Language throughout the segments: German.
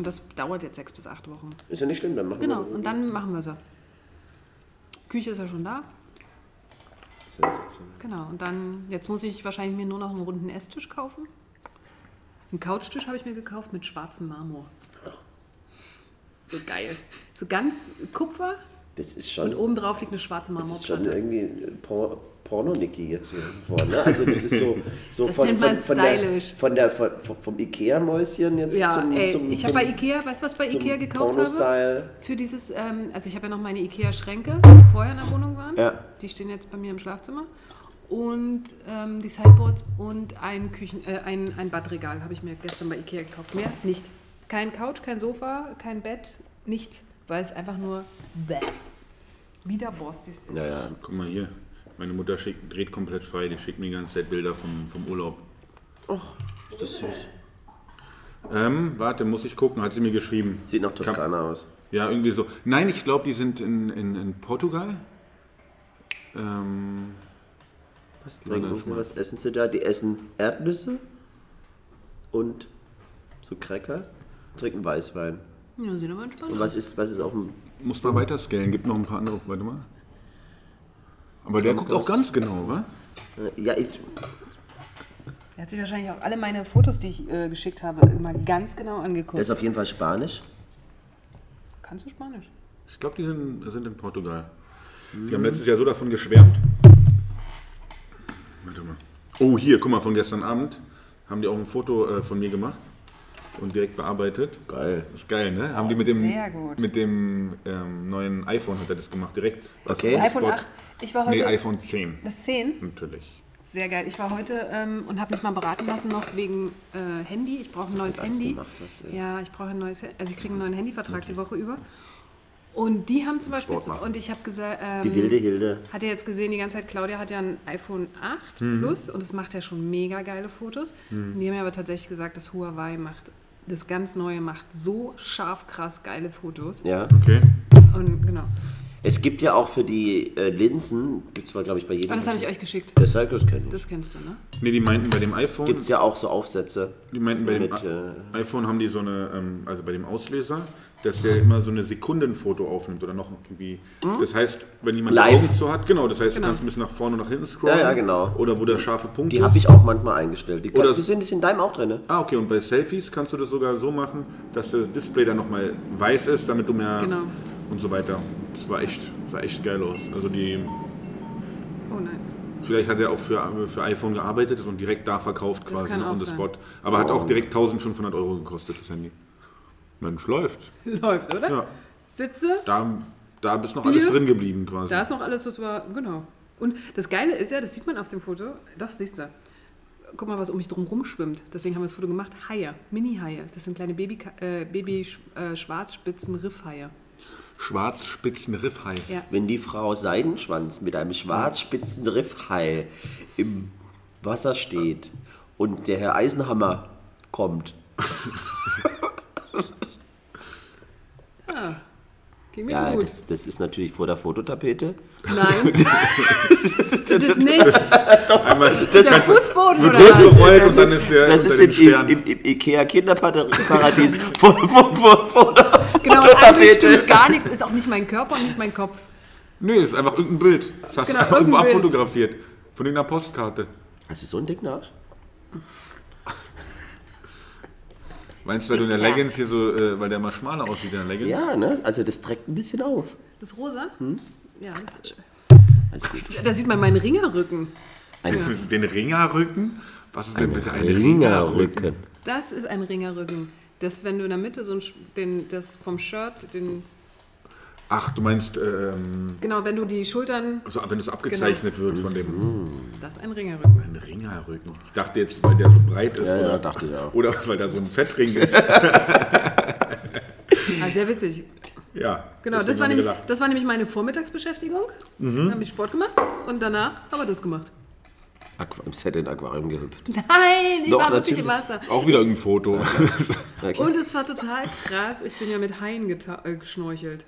Und das dauert jetzt sechs bis acht Wochen. Ist ja nicht schlimm, dann machen Genau, wir und dann machen wir sie. Küche ist ja schon da. Sensation. Genau, und dann, jetzt muss ich wahrscheinlich mir nur noch einen runden Esstisch kaufen. Einen Couchtisch habe ich mir gekauft mit schwarzem Marmor. So geil. So ganz Kupfer Das ist und schon, obendrauf liegt eine schwarze das ist schon Marmorplatte. irgendwie Por Porno-Niki jetzt geworden. Ne? Also das ist so, so Das von, nennt von, von, der, von der von, vom Ikea-Mäuschen jetzt Ja, zum, ey, zum, ich habe zum, bei Ikea, weißt du, was ich bei zum Ikea gekauft habe? Porno-Style. Für dieses, ähm, also ich habe ja noch meine Ikea-Schränke, die vorher in der Wohnung waren. Ja. Die stehen jetzt bei mir im Schlafzimmer. Und ähm, die Sideboards und ein, Küchen, äh, ein, ein Badregal habe ich mir gestern bei Ikea gekauft. Mehr nicht. Kein Couch, kein Sofa, kein Bett, nichts. Weil es einfach nur bäh. Wieder Borstis ist. Naja, Guck mal hier. Meine Mutter schickt, dreht komplett frei. Die schickt mir die ganze Zeit Bilder vom, vom Urlaub. ist das süß. Ähm, warte, muss ich gucken. Hat sie mir geschrieben. Sieht nach Toskana aus. Ja, irgendwie so. Nein, ich glaube, die sind in, in, in Portugal. Ähm, Was trinken sie? Was essen sie da? Die essen Erdnüsse und so Cracker, trinken Weißwein. Ja, sieht aber entspannt Und was ist, was ist auf dem muss mal weiter scalen. Gibt noch ein paar andere. Warte mal. Aber der guckt auch ganz genau, wa? äh, Ja, ich, Er hat sich wahrscheinlich auch alle meine Fotos, die ich äh, geschickt habe, immer ganz genau der angeguckt. ist auf jeden Fall Spanisch. Kannst du Spanisch? Ich glaube, die sind, sind in Portugal. Die haben letztes Jahr so davon geschwärmt. Warte mal. Oh, hier, guck mal, von gestern Abend haben die auch ein Foto äh, von mir gemacht und direkt bearbeitet. Geil. Das ist geil, ne? Haben die mit dem, sehr gut. Mit dem ähm, neuen iPhone hat er das gemacht, direkt. Okay. dem iPhone Spot. 8. Ich war heute. Nee, iPhone 10. das 10? Natürlich. Sehr geil. Ich war heute ähm, und habe mich mal beraten lassen noch wegen äh, Handy. Ich brauche ein neues Handy. gemacht, das, ey. ja, ich brauche ein neues, also ich kriege einen neuen Handyvertrag die Woche über. Und die haben zum Beispiel, machen. und ich habe gesagt, ähm, Die wilde Hilde. hat ja jetzt gesehen, die ganze Zeit, Claudia hat ja ein iPhone 8 Mhm. Plus und es macht ja schon mega geile Fotos. Und die haben ja aber tatsächlich gesagt, das Huawei macht, das ganz neue macht so scharf krass geile Fotos. Ja. Okay. Und genau. Es gibt ja auch für die äh, Linsen, gibt es glaube ich bei jedem. Aber das habe ich euch geschickt. Der Cycles kenne ich. Das kennst du, ne? Nee, die meinten bei dem iPhone. Gibt es ja auch so Aufsätze. Die meinten bei dem Mit, I- äh, iPhone haben die so eine, ähm, also bei dem Auslöser, dass der immer so eine Sekundenfoto aufnimmt oder noch irgendwie. Das heißt, wenn jemand die? Live. Augen zu hat, genau, das heißt, Genau. du kannst ein bisschen nach vorne und nach hinten scrollen. Ja, ja, genau. Oder wo der scharfe Punkt Die ist. habe ich auch manchmal eingestellt. Die, Oder- die sind ist in deinem auch drin. Ah, okay, und bei Selfies kannst du das sogar so machen, dass das Display dann nochmal weiß ist, damit du mehr Genau. und so weiter. Das war echt, sah echt geil aus. Also die, Oh nein. vielleicht hat er auch für, für iPhone gearbeitet und direkt da verkauft Das quasi kann on the sein. spot. Aber hat auch direkt 1500 Euro gekostet, das Handy. Mensch, läuft. Läuft, oder? Ja. Sitze, Da, da ist noch alles drin geblieben quasi. Da ist noch alles, das war, genau. Und das Geile ist ja, das sieht man auf dem Foto, doch, siehst du. Guck mal, was um mich drum rumschwimmt. Deswegen haben wir das Foto gemacht. Haie, Mini-Haie. Das sind kleine Baby, äh, Baby äh, schwarzspitzen Riffhaie. Schwarzspitzen Riffhai. Ja. Wenn die Frau Seidenschwanz mit einem schwarzspitzen Riffhai im Wasser steht und der Herr Eisenhammer kommt, Ging mir ja, gut. das, das ist natürlich vor der Fototapete. Nein. das ist nicht Einmal der Fußboden wird oder was? losgerollt und Das dann ist, der das ist im, im, im Ikea Kinderparadies vor, vor, vor, vor der Genau, eigentlich Fototapete. stimmt gar nichts. Ist auch nicht mein Körper und nicht mein Kopf. Nee, ist einfach irgendein Bild. Das hast Genau, du irgendwo irgendein Bild. abfotografiert. Von irgendeiner Postkarte. Hast du so einen dicken Arsch? Meinst du, weil du in der Ja. Leggings hier so, äh, weil der mal schmaler aussieht in der Leggings? Ja, ne? Also das trägt ein bisschen auf. Das rosa? Hm? Ja, das, Alles gut. da sieht man meinen Ringerrücken. Ein Den Ringerrücken? Was ist denn bitte ein Ringerrücken? Ringerrücken. Das ist ein Ringerrücken. Das, wenn du in der Mitte so ein, den, das vom Shirt, den, Ach, du meinst, ähm, genau, wenn du die Schultern, also wenn es abgezeichnet wird von dem das ist ein Ringerrücken. ein Ringerrücken. Ich dachte jetzt, weil der so breit ist. Ja, oder, ja, dachte ich auch. Oder weil da so ein Fettring ist. Ah, sehr witzig. ja. Genau, das war, nämlich, gedacht. das war nämlich meine Vormittagsbeschäftigung. Mhm. Dann habe ich Sport gemacht und danach haben wir das gemacht. Aqu Im Set in Aquarium gehüpft. Nein, ich Doch, war wirklich im. Wasser. Auch wieder irgendein Foto. Und es war total krass. Ich bin ja mit Haien äh, geschnorchelt.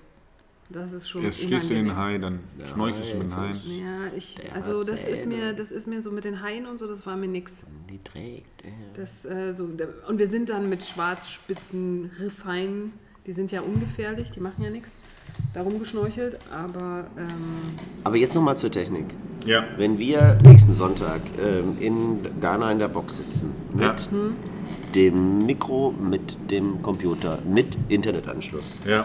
Das ist schon Erst schließt du den. Hai, dann schnorchelst du mit dem Hai. Ja, ich, also das ist mir, das ist mir so mit den Haien und so, das war mir nix. Die trägt. Ja. Das, äh, so, und wir sind dann mit schwarzspitzen Riffhaien, die sind ja ungefährlich, die machen ja nichts, darum geschnorchelt, aber ähm, Aber jetzt nochmal zur Technik. Ja, Wenn wir nächsten Sonntag ähm, in Ghana in der Box sitzen, mit ja, dem Mikro, mit dem Computer, mit Internetanschluss, ja.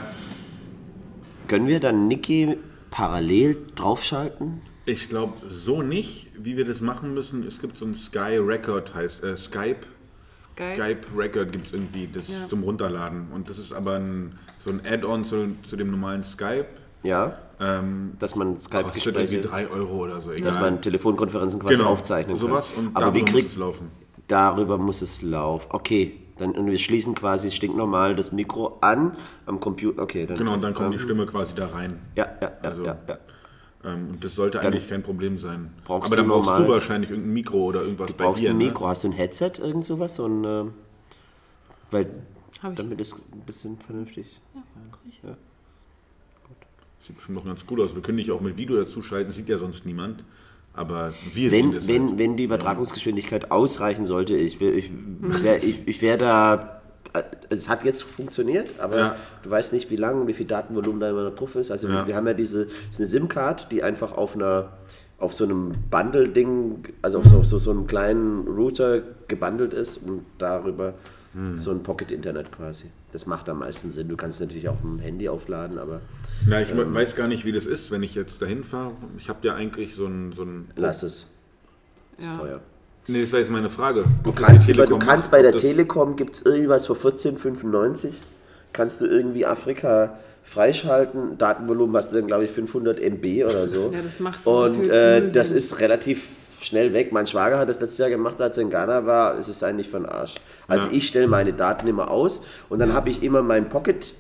Können wir dann Niki parallel draufschalten? Ich glaube so nicht, wie wir das machen müssen. Es gibt so ein Sky Record, heißt äh, Skype. Skype, Skype Record gibt es irgendwie, das Ja. zum Runterladen. Und das ist aber ein, so ein Add-on zu, zu dem normalen Skype. Ja, Ähm, dass man kostet irgendwie Skype-Gespräche, 3 Euro oder so. Egal. dass man Telefonkonferenzen quasi genau, aufzeichnen kann. sowas und Aber darüber wie muss kriegt es laufen. darüber muss es laufen? Okay, dann und wir schließen quasi stinknormal das Mikro an am Computer. Okay, dann Genau, und dann kommt die ähm, Stimme quasi da rein. Ja, ja, ja, Also- ja, ja. Ähm, und das sollte eigentlich kein Problem sein. brauchst aber dann du brauchst normal- du wahrscheinlich irgendein Mikro oder irgendwas Du bei brauchst dir. ein ne? Mikro, hast du ein Headset, irgend sowas? So ein, ähm, weil ich. damit ist ein bisschen vernünftig. Sieht bestimmt noch ganz gut aus. Wir können dich auch mit Video dazu schalten, sieht ja sonst niemand. Aber wir sehen Wenn, das wenn, halt. wenn die Übertragungsgeschwindigkeit ausreichen sollte, ich, ich, ich, ich wäre da. äh, Es hat jetzt funktioniert, aber Ja. du weißt nicht, wie lang und wie viel Datenvolumen da immer noch drauf ist. Also Ja. wir, wir haben ja diese ist eine SIM-Card, die einfach auf einer auf so einem Bundle-Ding, also auf so, so, so einem kleinen Router gebundelt ist und darüber Hm. so ein Pocket-Internet quasi. Das macht am meisten Sinn. Du kannst natürlich auch ein Handy aufladen, aber Na, ich weiß gar nicht, wie das ist, wenn ich jetzt dahin fahre. Ich habe ja eigentlich so ein, so ein. lass es. Ist Ja. teuer. Nee, das wäre jetzt meine Frage. Du kannst, über, du kannst bei der Telekom, gibt es irgendwas für 14,95. Kannst du irgendwie Afrika freischalten. Datenvolumen hast du dann, glaube ich, 500 MB oder so. Ja, das macht Und äh, das ist relativ schnell weg. Mein Schwager hat das letztes Jahr gemacht, als er in Ghana war. Es ist eigentlich von Arsch. Also Ja. ich stelle meine Daten immer aus und dann habe ich immer mein Pocket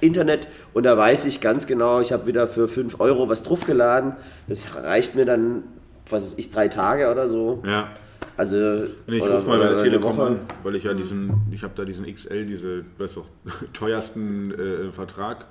Internet und da weiß ich ganz genau, ich habe wieder für 5 Euro was draufgeladen. Das reicht mir dann, was weiß ich, drei Tage oder so. Ja. Also, Nee, ich rufe mal bei der Telekom an, weil ich ja diesen, ich habe da diesen XL, diese, weißt du, teuersten äh, Vertrag.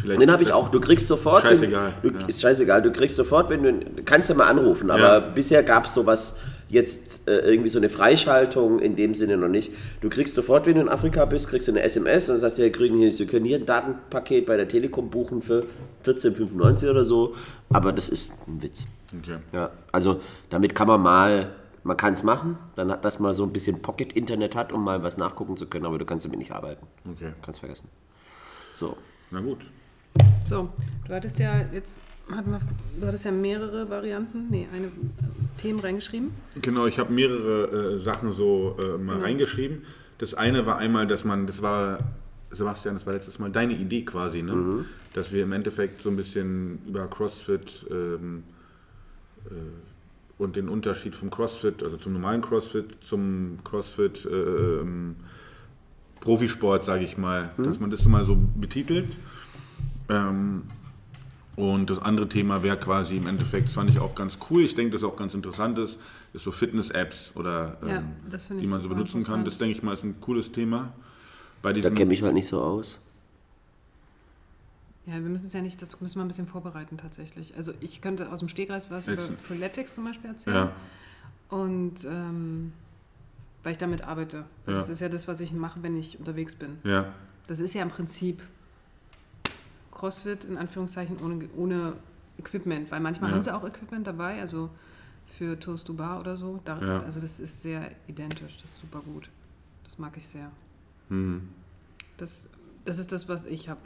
Vielleicht Den habe ich das- auch. Du kriegst sofort. Scheißegal, Wenn, du, ja. Ist scheißegal. Du kriegst sofort, wenn du. Kannst ja mal anrufen, aber Ja. bisher gab es sowas jetzt äh, irgendwie so eine Freischaltung in dem Sinne noch nicht. Du kriegst sofort, wenn du in Afrika bist, kriegst du eine SMS und sagst du, ja, kriegen hier, Sie können hier ein Datenpaket bei der Telekom buchen für 14,95 oder so. Aber das ist ein Witz. Okay. Ja, also damit kann man mal, man kann es machen, dann hat das mal so ein bisschen Pocket-Internet hat, um mal was nachgucken zu können, aber du kannst damit nicht arbeiten. Okay. Kannst vergessen. So. Na gut. So, du hattest ja jetzt, wir, du hattest ja mehrere Varianten, nee, eine äh, Themen reingeschrieben. Genau, ich habe mehrere äh, Sachen so äh, mal Ja. reingeschrieben. Das eine war einmal, dass man, das war, Sebastian, das war letztes Mal deine Idee quasi, ne? Mhm. dass wir im Endeffekt so ein bisschen über CrossFit ähm, äh, und den Unterschied vom CrossFit, also zum normalen CrossFit, zum CrossFit äh, ähm, Profisport, sage ich mal, Mhm. dass man das so mal so betitelt. Ähm, und das andere Thema wäre quasi im Endeffekt, das fand ich auch ganz cool, ich denke, das auch ganz interessant ist, ist so Fitness-Apps oder Ja, ähm, finde die man so benutzen kann. Das denke ich mal ist ein cooles Thema. Bei Da kenne ich halt nicht so aus. Ja, wir müssen es ja nicht, das müssen wir ein bisschen vorbereiten tatsächlich. Also ich könnte aus dem Stegreif was über Jetzt- Freeletics zum Beispiel erzählen. ja, Und ähm, weil ich damit arbeite. Ja. Das ist ja das, was ich mache, wenn ich unterwegs bin. ja, Das ist ja im Prinzip CrossFit in Anführungszeichen ohne, ohne Equipment, weil manchmal Ja. haben sie auch Equipment dabei, also für Toast to Bar oder so. Da, Ja. Also das ist sehr identisch, das ist super gut. Das mag ich sehr. hm, Das, das ist das, was ich habe.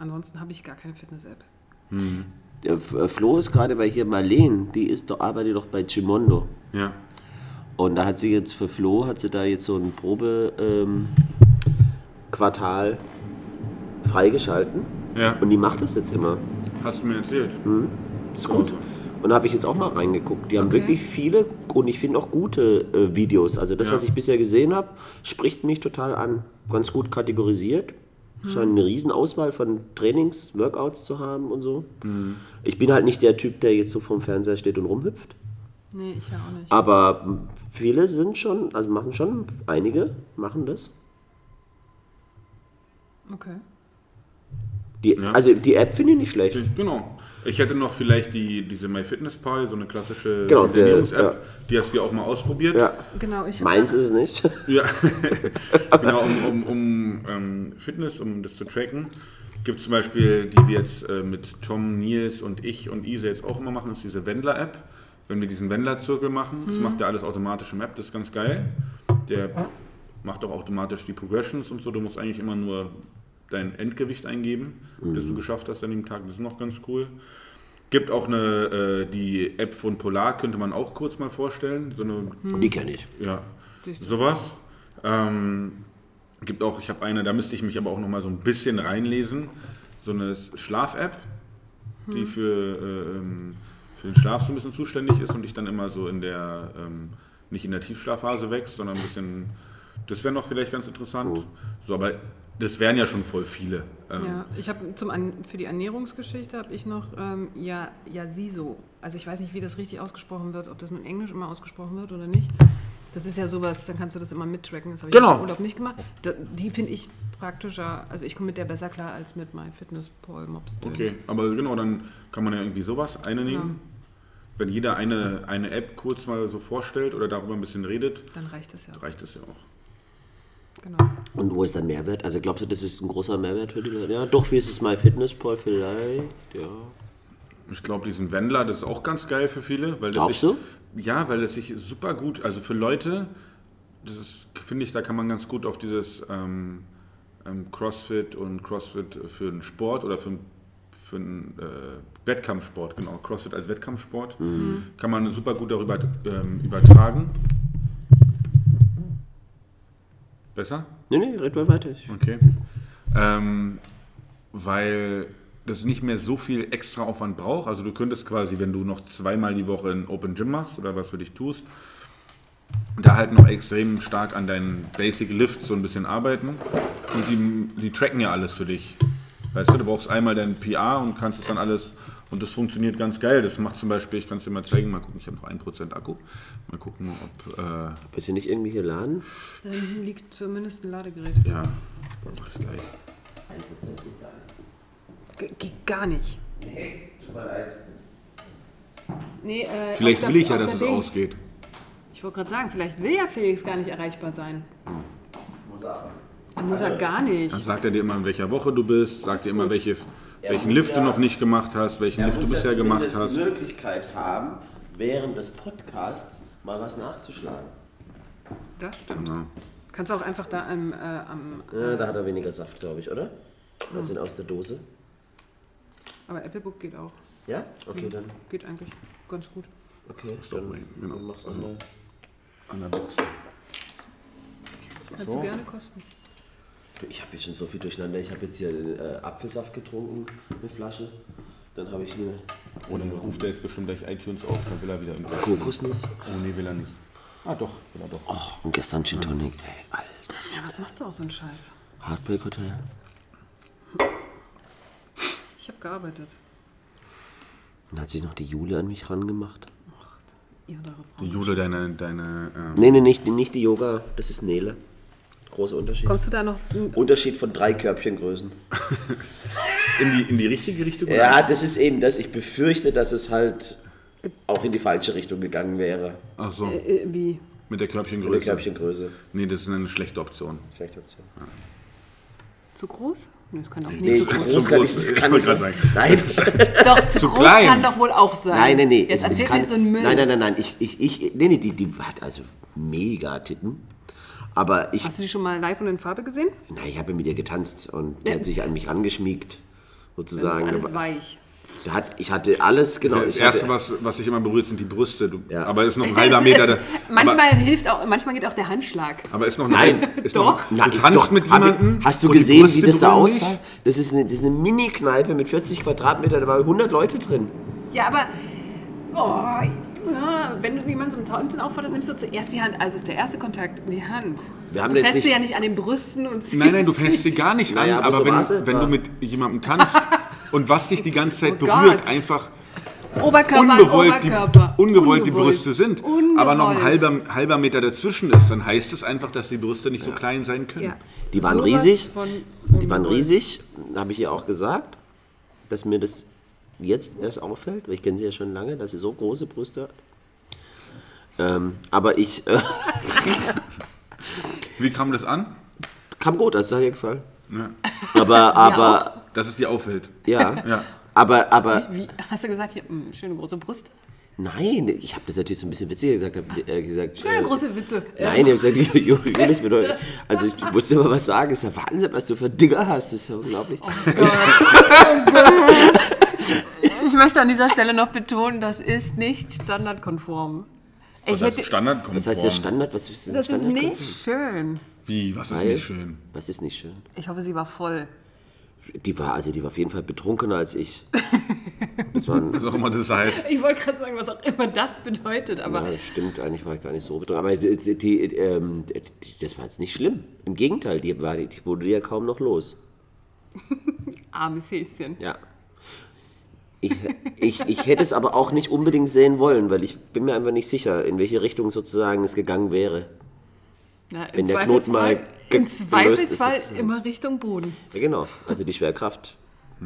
Ansonsten habe ich gar keine Fitness-App. hm, Der äh, Flo ist gerade bei hier Marleen, die ist doch, arbeitet doch bei Chimondo. ja, Und da hat sie jetzt für Flo, hat sie da jetzt so ein Probe-Quartal ähm, freigeschalten. ja, Und die macht das jetzt immer. hast du mir erzählt. Ist gut. Und da habe ich jetzt auch mal reingeguckt. Die haben Okay. wirklich viele und ich finde auch gute äh, Videos. Also das, Ja. was ich bisher gesehen habe, spricht mich total an. Ganz gut kategorisiert. Scheint eine Riesenauswahl von Trainings, Workouts zu haben und so. Ich bin halt nicht der Typ, der jetzt so vorm Fernseher steht und rumhüpft. Nee, ich ja auch nicht. Aber viele sind schon, also machen schon, einige machen das. Okay. Die, Ja. Also die App finde ich nicht schlecht. Genau. Ich hätte noch vielleicht die, diese MyFitnessPal, so eine klassische Genau, der- Ernährungs-App. ja. Die hast du ja auch mal ausprobiert. Ja. Genau, ich Meins ist es nicht. Ja, genau, um, um, um ähm, Fitness, um das zu tracken. Gibt zum Beispiel, die wir jetzt äh, mit Tom, Nils und ich und Isa jetzt auch immer machen, ist diese Wendler-App. Wenn wir diesen Wendler-Zirkel machen, das macht ja alles automatisch im App, das ist ganz geil. Der macht auch automatisch die Progressions und so. Du musst eigentlich immer nur dein Endgewicht eingeben, das du geschafft hast an dem Tag. Das ist noch ganz cool. Gibt auch eine, äh, die App von Polar, könnte man auch kurz mal vorstellen. So eine Die kenne ich. ja, sowas. Ähm, gibt auch, ich habe eine, da müsste ich mich aber auch noch mal so ein bisschen reinlesen. So eine Schlaf-App, die für, äh, ähm, für den Schlaf so ein bisschen zuständig ist und dich dann immer so in der, ähm, nicht in der Tiefschlafphase wächst, sondern ein bisschen, das wäre noch vielleicht ganz interessant. So, aber das wären ja schon voll viele. Ähm, Ja, ich habe zum An für die Ernährungsgeschichte habe ich noch ähm, ja Yasiso. Also ich weiß nicht, wie das richtig ausgesprochen wird, ob das in Englisch immer ausgesprochen wird oder nicht. Das ist ja sowas, dann kannst du das immer mittracken. Das habe ich Genau. im Urlaub nicht gemacht. Da, die finde ich praktischer. Also ich komme mit der besser klar als mit MyFitnessPal Mops. Okay, aber genau, dann kann man ja irgendwie sowas eine nehmen. Wenn jeder eine, eine App kurz mal so vorstellt oder darüber ein bisschen redet, Dann reicht das ja. reicht es ja auch. Genau. Und wo ist der Mehrwert? Also glaubst du, das ist ein großer Mehrwert für die Leute? Ja, doch, wie ist es My Fitness Pal vielleicht? Ja. Ich glaube, diesen Wendler, das ist auch ganz geil für viele. Weil das Glaubst sich, du? Ja, weil es sich super gut, also für Leute, das ist, finde ich, da kann man ganz gut auf dieses ähm, ähm, Crossfit und Crossfit für einen Sport oder für, einen- für einen äh, Wettkampfsport, genau, Crossfit als Wettkampfsport, kann man super gut darüber ähm, übertragen. Besser? Nee, nee, red mal weiter. Okay. Ähm, weil das nicht mehr so viel extra Aufwand braucht. Also du könntest quasi, wenn du noch zweimal die Woche ein Open Gym machst oder was für dich tust, da halt noch extrem stark an deinen Basic Lifts so ein bisschen arbeiten. Und die, die tracken ja alles für dich. Weißt du, du brauchst einmal dein PA und kannst es dann alles, und das funktioniert ganz geil. Das macht zum Beispiel, ich kann es dir mal zeigen, mal gucken, ich habe noch 1% Akku. Mal gucken, ob, äh, Willst du nicht irgendwie hier laden? Da hinten liegt zumindest ein Ladegerät. ja, mach ich gleich. Ge- Geht gar nicht. Nee, äh, Vielleicht auf der- will ich ja, dass es Dings. ausgeht. Ich wollte gerade sagen, vielleicht will ja Felix gar nicht erreichbar sein. Muss aber. Dann muss er gar nicht. Dann sagt er dir immer, in welcher Woche du bist, sagt dir immer, gut. welches, Er welchen Lift du ja- noch nicht gemacht hast, welchen Er Lift du muss ja bisher gemacht hast. die Möglichkeit haben, während des Podcasts mal was nachzuschlagen. Das stimmt. Ja. Kannst du auch einfach da am, äh, am Ja, da hat er weniger Saft, glaube ich, oder? Was sind aus der Dose? aber Apple Book geht auch. Ja? Okay, dann. Geht eigentlich ganz gut. Okay, doch dann, mein, genau. dann mach's nochmal. An der Box. Kannst So. du gerne kosten. Ich habe jetzt schon so viel durcheinander. Ich habe jetzt hier äh, Apfelsaft getrunken, eine Flasche. Dann habe ich eine Oder dann ruft er jetzt bestimmt gleich iTunes auf, dann will er wieder irgendwas. Kokosnuss. Oh nee, will er nicht. Ah doch, will er doch. Oh, und gestern Gin Tonic. Ey, Alter. Ja, was machst du auch so einen Scheiß? Heartbreak Hotel. Ich habe gearbeitet. Dann hat sich noch die Jule an mich rangemacht. Ihr und eure Die Frau. Jule, deine, deine ähm, Nee, nee, nicht, nicht die Yoga. Das ist Nele. Großer Unterschied. Kommst du da noch? Unterschied von drei Körbchengrößen. in, die, in die richtige Richtung? Ja, das ist eben das. Ich befürchte, dass es halt auch in die falsche Richtung gegangen wäre. Ach so, Äh, wie? mit der Mit der Körbchengröße. Körbchengröße. Nee, das ist eine schlechte Option. Schlechte Option. Zu groß? Nee, das kann doch Nee, nicht zu zu groß. groß kann groß, ich kann ich nicht sein. gerade Nein. Doch, zu, Zu groß klein. kann doch wohl auch sein. Nein, nein, nee. Jetzt es- es erzähl kann- nicht so einen Müll. Nein, nein, nein, nein. Ich, ich, ich, nee, nee, die, die hat also mega Titten. Aber ich, Hast du die schon mal live und in Farbe gesehen? na, ich habe mit ihr getanzt und die hat sich an mich rangeschmiegt, Das ist sozusagen. alles Aber weich. da hat, ich hatte alles, genau. Das ich Erste, hatte, was, was sich immer berührt, sind die Brüste. Du, Ja. Aber ist noch ein halber Es- Meter. es- da- manchmal hilft auch, manchmal geht auch der Handschlag. aber, aber ist noch Nein. eine, ist Doch. Noch, du tanzt doch, mit jemandem. Hast du gesehen, wie das da aussah? Das ist eine, das ist eine Mini-Kneipe mit 40 Quadratmeter, da waren 100 Leute drin. Ja, aber oh, ja, wenn du jemanden zum Tanzen aufforderst, nimmst du zuerst die Hand. Also ist der erste Kontakt die Hand. Wir haben du fährst sie ja nicht an den Brüsten und ziehst Nein, nein, du fängst sie gar nicht Naja, an, aber aber, so wenn, wenn du mit jemandem tanzt und was dich die ganze Zeit Oh berührt, Gott. einfach Oberkörper an ungewollt, die, Oberkörper. ungewollt die Ungewollt. Brüste sind, aber noch ein Ungewollt. halber, halber Meter dazwischen ist, dann heißt es einfach, dass die Brüste nicht so klein sein können. Ja. Die waren Sowas riesig. Die waren ungewollt. riesig, habe ich ihr auch gesagt, dass mir das jetzt erst auffällt, weil ich kenne sie ja schon lange, dass sie so große Brüste hat. Ähm, aber ich äh, Wie kam das an? kam gut, das hat ihr gefallen. Ja. Aber, aber, Dass es dir auffällt. ja, Ja. aber, aber, Wie, hast du gesagt, hier, mh, schöne große Brüste? nein, ich habe das natürlich so ein bisschen witziger gesagt. Hab, äh, gesagt Schöne äh, große Witze. Nein, ich habe gesagt, Ju- Ju- Julis bedeutet, also ich musste immer was sagen, ist ja Wahnsinn, was du für Dinger hast, das ist ja unglaublich. Ich, ich möchte an dieser Stelle noch betonen, das ist nicht standardkonform. Ich Das heißt hätte, Standardkonform. Was heißt der Standard? Was ist denn das ist nicht schön. Wie? Was ist Weil- nicht schön? Was ist nicht schön? Ich hoffe, sie war voll. Die war, also die war auf jeden Fall betrunkener als ich. Das waren, Was auch immer das heißt. Ich wollte gerade sagen, was auch immer das bedeutet, aber ja, das stimmt, eigentlich war ich gar nicht so betrunken. Aber die, die, die, ähm, die, das war jetzt nicht schlimm. Im Gegenteil, die, war, die wurde ja kaum noch los. armes Häschen. Ja. Ich, ich, ich hätte es aber auch nicht unbedingt sehen wollen, weil ich bin mir einfach nicht sicher, in welche Richtung sozusagen es gegangen wäre. Ja, Wenn der Knoten mal ge- Im gelöst ist Zweifelsfall sozusagen. immer Richtung Boden. Ja, genau. Also die Schwerkraft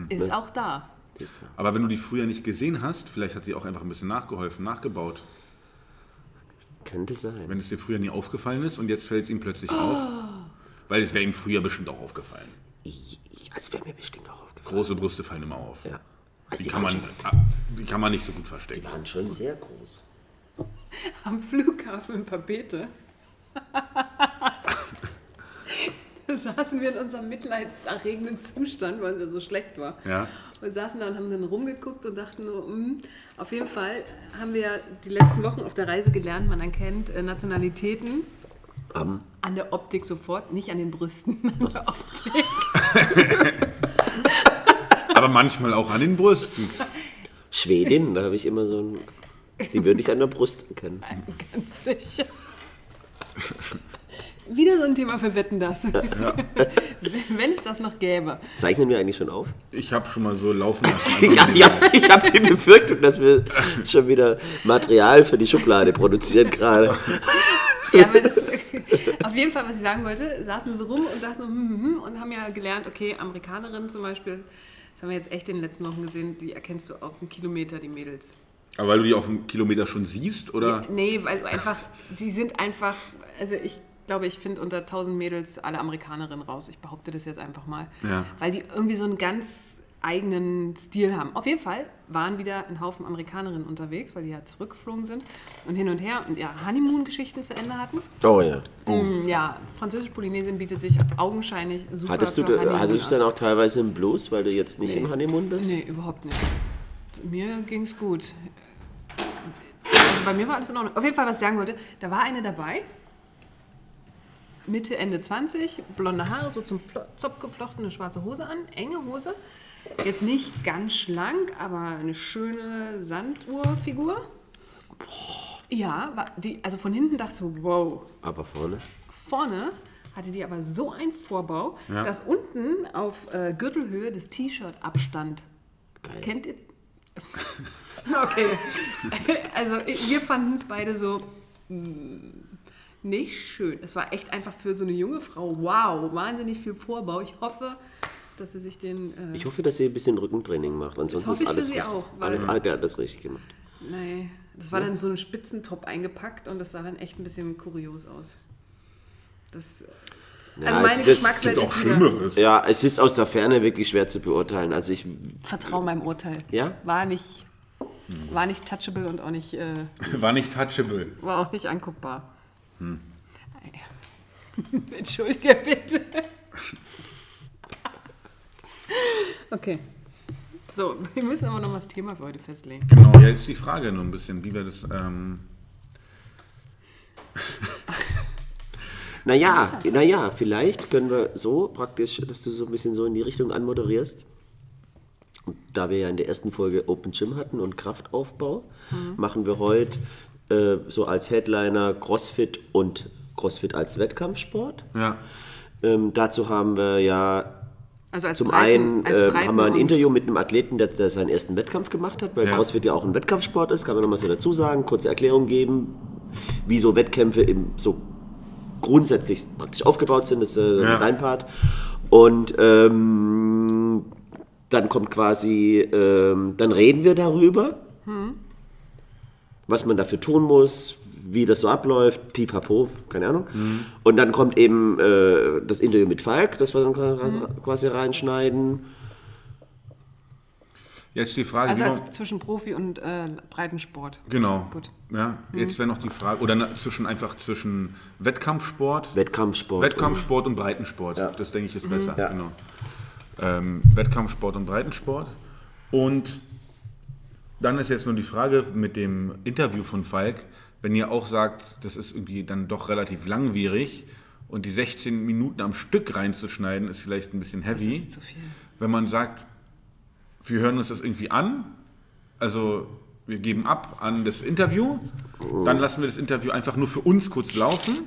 Ist auch da. ist da. Aber wenn du die früher nicht gesehen hast, vielleicht hat die auch einfach ein bisschen nachgeholfen, nachgebaut. Könnte sein. Wenn es dir früher nie aufgefallen ist und jetzt fällt es ihm plötzlich auf. Weil es wäre ihm früher bestimmt auch aufgefallen. Ich, ich, also wäre mir bestimmt auch aufgefallen. Große Brüste fallen immer auf. Ja. Also Die, die, kann man, schon, ah, die kann man nicht so gut verstecken. die waren schon sehr groß. Am Flughafen in Papete. da saßen wir in unserem mitleidserregenden Zustand, weil es ja so schlecht war. Ja. Und saßen da und haben dann rumgeguckt und dachten nur, hm, auf jeden Fall haben wir ja die letzten Wochen auf der Reise gelernt, man erkennt äh, Nationalitäten Am an der Optik sofort, nicht an den Brüsten, an der Optik. Aber manchmal auch an den Brüsten. Schwedin, da habe ich immer so ein. Die würde ich an der Brust erkennen. Ganz sicher. Wieder so ein Thema für Wetten, das. Wenn es das noch gäbe. Zeichnen wir eigentlich schon auf? Ich habe schon mal so laufen lassen. Ja, ja, ich habe die Befürchtung, dass wir schon wieder Material für die Schublade produzieren gerade. Ja, aber das, auf jeden Fall, was ich sagen wollte, saßen wir so rum und dachten hm, hm, hm, und haben ja gelernt, okay, Amerikanerinnen zum Beispiel, das haben wir jetzt echt in den letzten Wochen gesehen, die erkennst du auf einen Kilometer, die Mädels. Aber weil du die auf einem Kilometer schon siehst, oder? Nee, weil du einfach, die sind einfach, also ich glaube, ich finde unter 1000 Mädels alle Amerikanerinnen raus. Ich behaupte das jetzt einfach mal. Ja. Weil die irgendwie so einen ganz eigenen Stil haben. Auf jeden Fall waren wieder ein Haufen Amerikanerinnen unterwegs, weil die ja zurückgeflogen sind und hin und her und ihre Honeymoon-Geschichten zu Ende hatten. Oh ja. Mm, Ja, Französisch-Polynesien bietet sich augenscheinlich super Hattest du, Honeymoon hattest du dann auch teilweise im Blues, weil du jetzt nicht im Honeymoon bist? Nee, überhaupt nicht. Mir ging es gut. Also bei mir war alles in Ordnung. Auf jeden Fall, was ich sagen wollte, da war eine dabei, Mitte, Ende 20, blonde Haare, so zum Zopf geflochten, eine schwarze Hose an, enge Hose. Jetzt nicht ganz schlank, aber eine schöne Sanduhrfigur. Ja, die, also von hinten dachte ich so, wow, Aber vorne? Vorne hatte die aber so einen Vorbau, dass unten auf äh, Gürtelhöhe das T-Shirt abstand. Geil. Kennt ihr? okay. Also wir fanden es beide so mm, nicht schön. Es war echt einfach für so eine junge Frau, wow, wahnsinnig viel Vorbau. Ich hoffe, dass sie sich den... Äh, Ich hoffe, dass sie ein bisschen Rückentraining macht. Ansonsten hoffe ist ich für alles sie richtig. auch, weil- alles, ah, der hat das richtig gemacht. nee, das war dann so ein Spitzentop eingepackt und das sah dann echt ein bisschen kurios aus. Das, Ja, also es meine ist jetzt- Geschmackswelt Gibt ist auch wieder... Schlimmeres. Ja, es ist aus der Ferne wirklich schwer zu beurteilen. Also ich, Vertrau meinem Urteil. Ja? War nicht, war nicht touchable und auch nicht, äh, War nicht touchable. war auch nicht anguckbar. Entschuldige bitte. Okay. So, wir müssen aber noch mal das Thema für heute festlegen. Genau, ja, jetzt die Frage nur ein bisschen, wie wir das. Ähm, naja, naja, vielleicht können wir so praktisch, dass du so ein bisschen so in die Richtung anmoderierst. Und da wir ja in der ersten Folge Open Gym hatten und Kraftaufbau, machen wir heute äh, so als Headliner CrossFit und CrossFit als Wettkampfsport. ja. Ähm, dazu haben wir ja Also als Zum Breiten- einen als äh, haben wir ein Interview mit einem Athleten, der, der seinen ersten Wettkampf gemacht hat, weil Ja. CrossFit ja auch ein Wettkampfsport ist, kann man nochmal so dazu sagen, kurze Erklärung geben, wie so Wettkämpfe im, so grundsätzlich praktisch aufgebaut sind, das ist äh, Ja. dein Part. Und ähm, dann kommt quasi, ähm, dann reden wir darüber, was man dafür tun muss, wie das so abläuft, pipapo, keine Ahnung. Und dann kommt eben äh, das Interview mit Falk, das wir dann quasi, quasi reinschneiden. Jetzt die Frage, Also als zwischen Profi und äh, Breitensport. genau. Gut. Ja, jetzt wäre noch die Frage, oder na, zwischen einfach zwischen Wettkampfsport, Wettkampfsport. Wettkampfsport und Breitensport. Ja. Das denke ich ist besser. Ja. Genau. Ähm, Wettkampfsport und Breitensport. Und dann ist jetzt nur die Frage mit dem Interview von Falk, wenn ihr auch sagt, das ist irgendwie dann doch relativ langwierig und die 16 Minuten am Stück reinzuschneiden, ist vielleicht ein bisschen heavy. Das ist zu viel. Wenn man sagt, wir hören uns das irgendwie an, also wir geben ab an das Interview, dann lassen wir das Interview einfach nur für uns kurz laufen,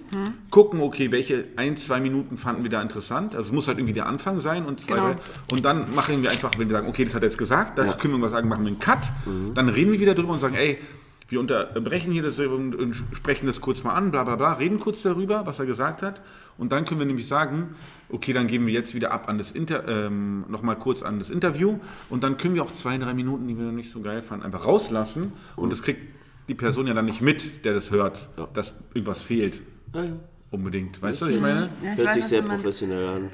gucken, okay, welche ein, zwei Minuten fanden wir da interessant, also es muss halt irgendwie der Anfang sein und zwei, Genau. und dann machen wir einfach, wenn wir sagen, okay, das hat er jetzt gesagt, dann können wir was sagen, machen wir einen Cut, dann reden wir wieder drüber und sagen, ey, wir unterbrechen hier das und, sprechen das kurz mal an, bla bla bla, reden kurz darüber, was er gesagt hat. Und dann können wir nämlich sagen, okay, dann geben wir jetzt wieder ab an das Inter, ähm, nochmal kurz an das Interview und dann können wir auch zwei, drei Minuten, die wir noch nicht so geil fanden, einfach rauslassen und das kriegt die Person ja dann nicht mit, der das hört, dass irgendwas fehlt. Ja, ja. Unbedingt. Weißt du, was ich meine? Ja, ich Hört weiß, sich sehr professionell an.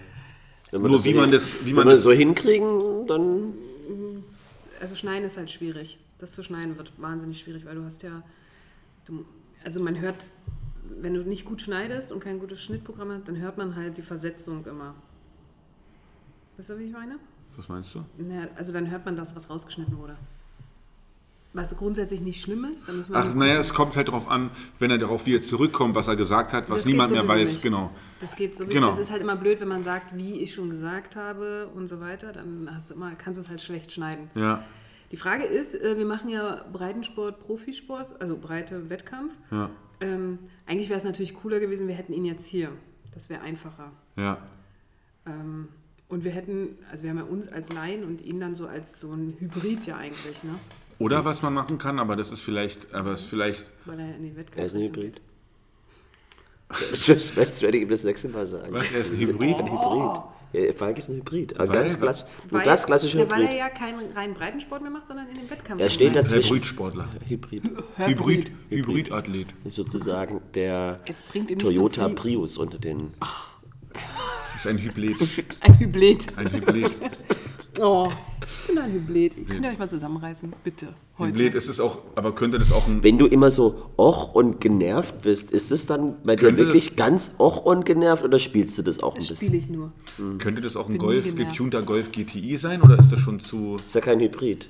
Wenn Nur so wie man das- wie wenn man wir das- so hinkriegen, dann Also schneiden ist halt schwierig. Das zu schneiden wird wahnsinnig schwierig, weil du hast ja, du, also man hört, wenn du nicht gut schneidest und kein gutes Schnittprogramm hast, dann hört man halt die Versetzung immer. Weißt du, wie ich meine? Was meinst du? Na, also dann hört man das, was rausgeschnitten wurde. Was grundsätzlich nicht schlimm ist, dann Ach, naja, es kommt halt darauf an, wenn er darauf wieder zurückkommt, was er gesagt hat, was niemand mehr weiß. nicht. Genau. Das geht so. Genau. Das ist halt immer blöd, wenn man sagt, wie ich schon gesagt habe und so weiter. Dann hast du immer, kannst du es halt schlecht schneiden. Ja. Die Frage ist, äh, wir machen ja Breitensport, Profisport, also breite Wettkampf. Ja. Ähm, eigentlich wäre es natürlich cooler gewesen, wir hätten ihn jetzt hier. Das wäre einfacher. Ja. Ähm, und wir hätten, also wir haben ja uns als Laien und ihn dann so als so ein Hybrid ja eigentlich, ne? Oder was man machen kann, aber das ist vielleicht, aber es ist vielleicht, Weil er in die Wettkämpfe. er ist ein Hybrid. Das, das werde ich ihm das nächste Mal sagen. Was, er ist ein Hybrid? Ein Hybrid. Ja, Falk ist ein Hybrid. Ein Weil- ganz, klass, ein Weil, ganz klassischer ja, weil er Hybrid. ja keinen reinen Breitensport mehr macht, sondern in den Wettkampf. Er steht dazwischen. Hybridsportler. Hybrid. Hybrid, Hybridathlet. Ist sozusagen der Toyota. Prius unter den. Ist ein Hybrid. Ein Hybrid. Ein Hybrid. Oh, ich bin ein Hybrid. Könnt ihr euch mal zusammenreißen? Bitte. Heute. Hybrid ist es auch, aber könnte das auch ein, Wenn du immer so och und genervt bist, ist es dann bei dir Könnte wirklich ganz och und genervt oder spielst du das auch ein Das bisschen? spiele ich nur. könnte das auch ein Bin nie Golf, genervt. getunter Golf GTI sein oder ist das schon zu, Ist ja kein Hybrid.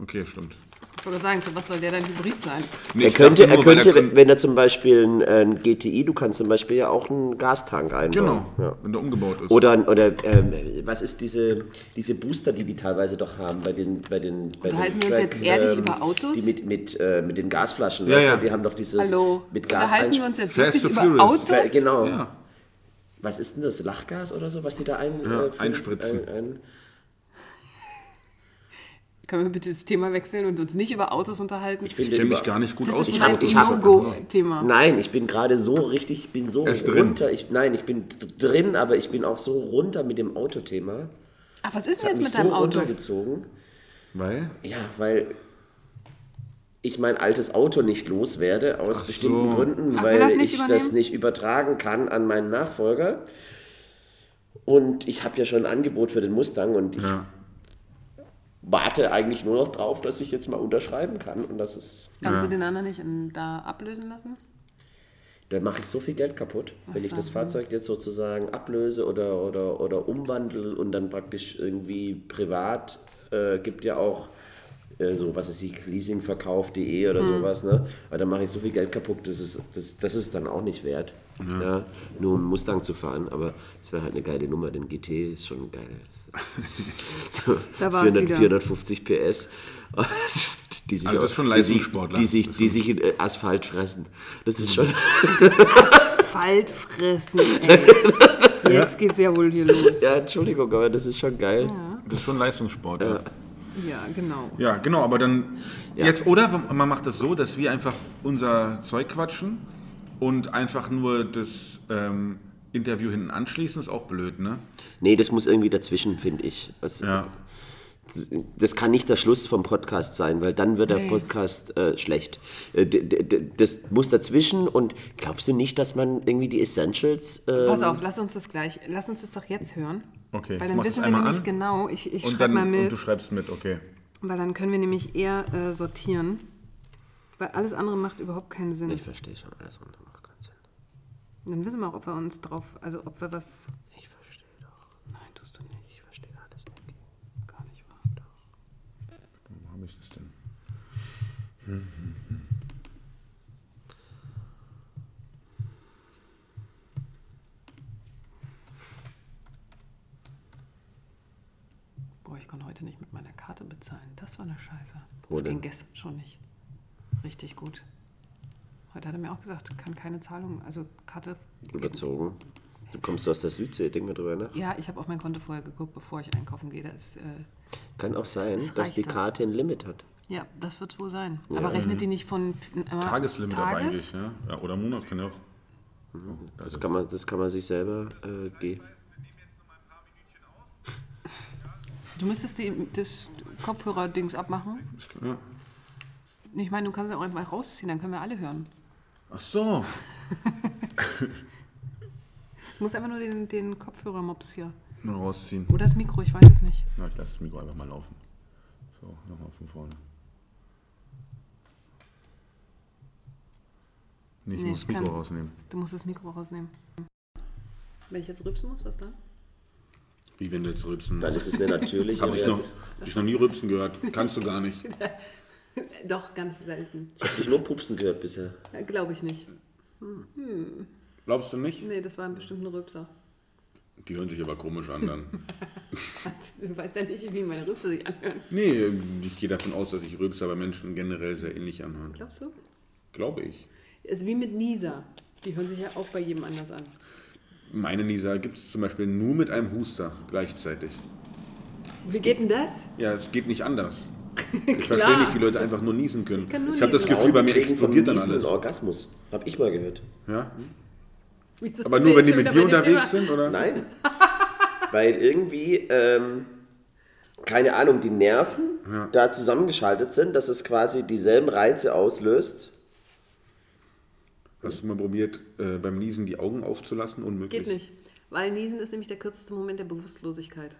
okay, stimmt. Ich wollte gerade sagen, zu was soll der dann Hybrid sein? Nee, er könnte, er nur, weil könnte, könnt- wenn er zum Beispiel ein, ein GTI, du kannst zum Beispiel ja auch einen Gastank einbauen. Genau, Ja. wenn der umgebaut ist. Oder, oder ähm, was ist diese, diese Booster, die die teilweise doch haben bei den bei den bei Unterhalten den wir uns jetzt ehrlich über Autos? Die mit, mit, äh, mit den Gasflaschen, Ja, ja. die haben doch dieses Hallo. mit Gas Unterhalten wir uns jetzt wirklich to über Furious. Autos? Genau. ja. Was ist denn das? Lachgas oder so, was die da ein, Ja, äh, für- einspritzen. Ein, ein, Können wir bitte das Thema wechseln und uns nicht über Autos unterhalten? ich finde Ich mich gar nicht gut das aus. ist Ich mein hab- ich hab- No-Go-Thema. Nein, ich bin gerade so richtig, ich bin so Er drin. runter. Ich, nein, ich bin drin, aber ich bin auch so runter mit dem Autothema. Ach, was ist Das denn jetzt mich mit so deinem Auto? runtergezogen. Weil? Ja, weil ich mein altes Auto nicht loswerde, aus Ach bestimmten so. Gründen, Ach, weil das ich das nicht übertragen kann an meinen Nachfolger. Und ich habe ja schon ein Angebot für den Mustang und ich Ja. Warte eigentlich nur noch drauf, dass ich jetzt mal unterschreiben kann. Und das ist, Kannst Ja. du den anderen nicht in, da ablösen lassen? da mache ich so viel Geld kaputt, wenn ich das Fahrzeug jetzt sozusagen ablöse oder, oder, oder umwandle und dann praktisch irgendwie privat, äh, gibt ja auch äh, so, was ist die leasingverkauf.de oder sowas, ne? Aber dann mache ich so viel Geld kaputt, das ist, das, das ist dann auch nicht wert, ja. nur um einen Mustang zu fahren, aber es wäre halt eine geile Nummer, denn GT ist schon geil. so, Da war's 400, wieder. 450 PS. Die sich, Also das ist schon die sich, Leistungssportler. die sich, die sich in äh, Asphalt fressen. Das ist schon. Asphalt fressen, ey. Jetzt geht's ja wohl hier los. Ja, Entschuldigung, aber das ist schon geil. Das ist schon Leistungssport. Ja, Ja, genau. ja genau, aber dann jetzt, oder man macht das so, dass wir einfach unser Zeug quatschen und einfach nur das ähm, Interview hinten anschließen, ist auch blöd, ne? Nee, das muss irgendwie dazwischen, finde ich. Also, Ja. Das kann nicht der Schluss vom Podcast sein, weil dann wird der Nee. Podcast äh, schlecht. Äh, das muss dazwischen und glaubst du nicht, dass man irgendwie die Essentials. Äh, Pass auf, lass uns das gleich, lass uns das doch jetzt hören. Okay, Weil dann wissen wir einmal nämlich an. genau, ich, ich Und schreibe dann mal und mit, du schreibst mit, okay. weil dann können wir nämlich eher äh, sortieren. Weil alles andere macht überhaupt keinen Sinn. ich verstehe schon alles andere. Dann wissen wir auch, ob wir uns drauf, also ob wir was. Ich verstehe doch. Nein, tust du nicht. Ich verstehe alles nicht. Gar nicht wahr. Wo habe ich das denn? Boah, ich konnte heute nicht mit meiner Karte bezahlen. Das war eine Scheiße. Wo Das ging denn? gestern schon nicht. Richtig gut. Heute hat er mir auch gesagt, kann keine Zahlung, also Karte. Überzogen. Du kommst aus der Südsee, denk mal drüber nach. Ja, ich habe auf mein Konto vorher geguckt, bevor ich einkaufen gehe. Da ist, äh, Kann auch sein, Das dass die. Karte ein Limit hat. ja, das wird es wohl sein. Aber rechnet die nicht von äh, Tageslimit aber Tages? eigentlich, ja? ja. Oder Monat kann ja auch. Das kann man, das kann man sich selber äh, die. Du müsstest die, das Kopfhörer-Dings abmachen. Ich, ja. Ich meine, du kannst es auch einfach rausziehen, dann können wir alle hören. Ach so. Du musst einfach nur den, den Kopfhörer-Mops hier. Nur rausziehen. Oder das Mikro, ich weiß es nicht. Na, ich lasse das Mikro einfach mal laufen. So, nochmal von vorne. Nee, ich Nee, muss das Mikro kann- rausnehmen. Du musst das Mikro rausnehmen. Wenn ich jetzt rübsen muss, was dann? Wie wenn du jetzt rülpsen Dann ist es eine natürliche Habe ich, noch, hab ich noch nie rülpsen gehört. Kannst du gar nicht. Doch, ganz selten. Ich habe dich nur Pupsen gehört bisher. Glaube ich nicht. Glaubst du nicht? Nee, das war bestimmt ein Rübser. Die hören sich aber komisch an dann. Du weißt ja nicht, wie meine Rübser sich anhören. Nee, ich gehe davon aus, dass sich Rülpser bei Menschen generell sehr ähnlich anhören. Glaubst du? Glaube ich. Ist wie mit Nisa. Die hören sich ja auch bei jedem anders an. Meine Nisa gibt es zum Beispiel nur mit einem Huster gleichzeitig. Wie geht denn das? Ja, es geht nicht anders. Ich verstehe nicht, wie Leute einfach nur niesen können. nur Ich habe das. Gefühl, bei mir explodiert dann alles. einen Orgasmus. Hab ich mal gehört. Ja? Wieso Aber nur, wenn ich die mit dir unterwegs sind, oder? Nein. Weil irgendwie, ähm, keine Ahnung, die Nerven da zusammengeschaltet sind, dass es quasi dieselben Reize auslöst. Hast du mal probiert, äh, beim Niesen die Augen aufzulassen? Unmöglich. Geht nicht. Weil Niesen ist nämlich der kürzeste Moment der Bewusstlosigkeit.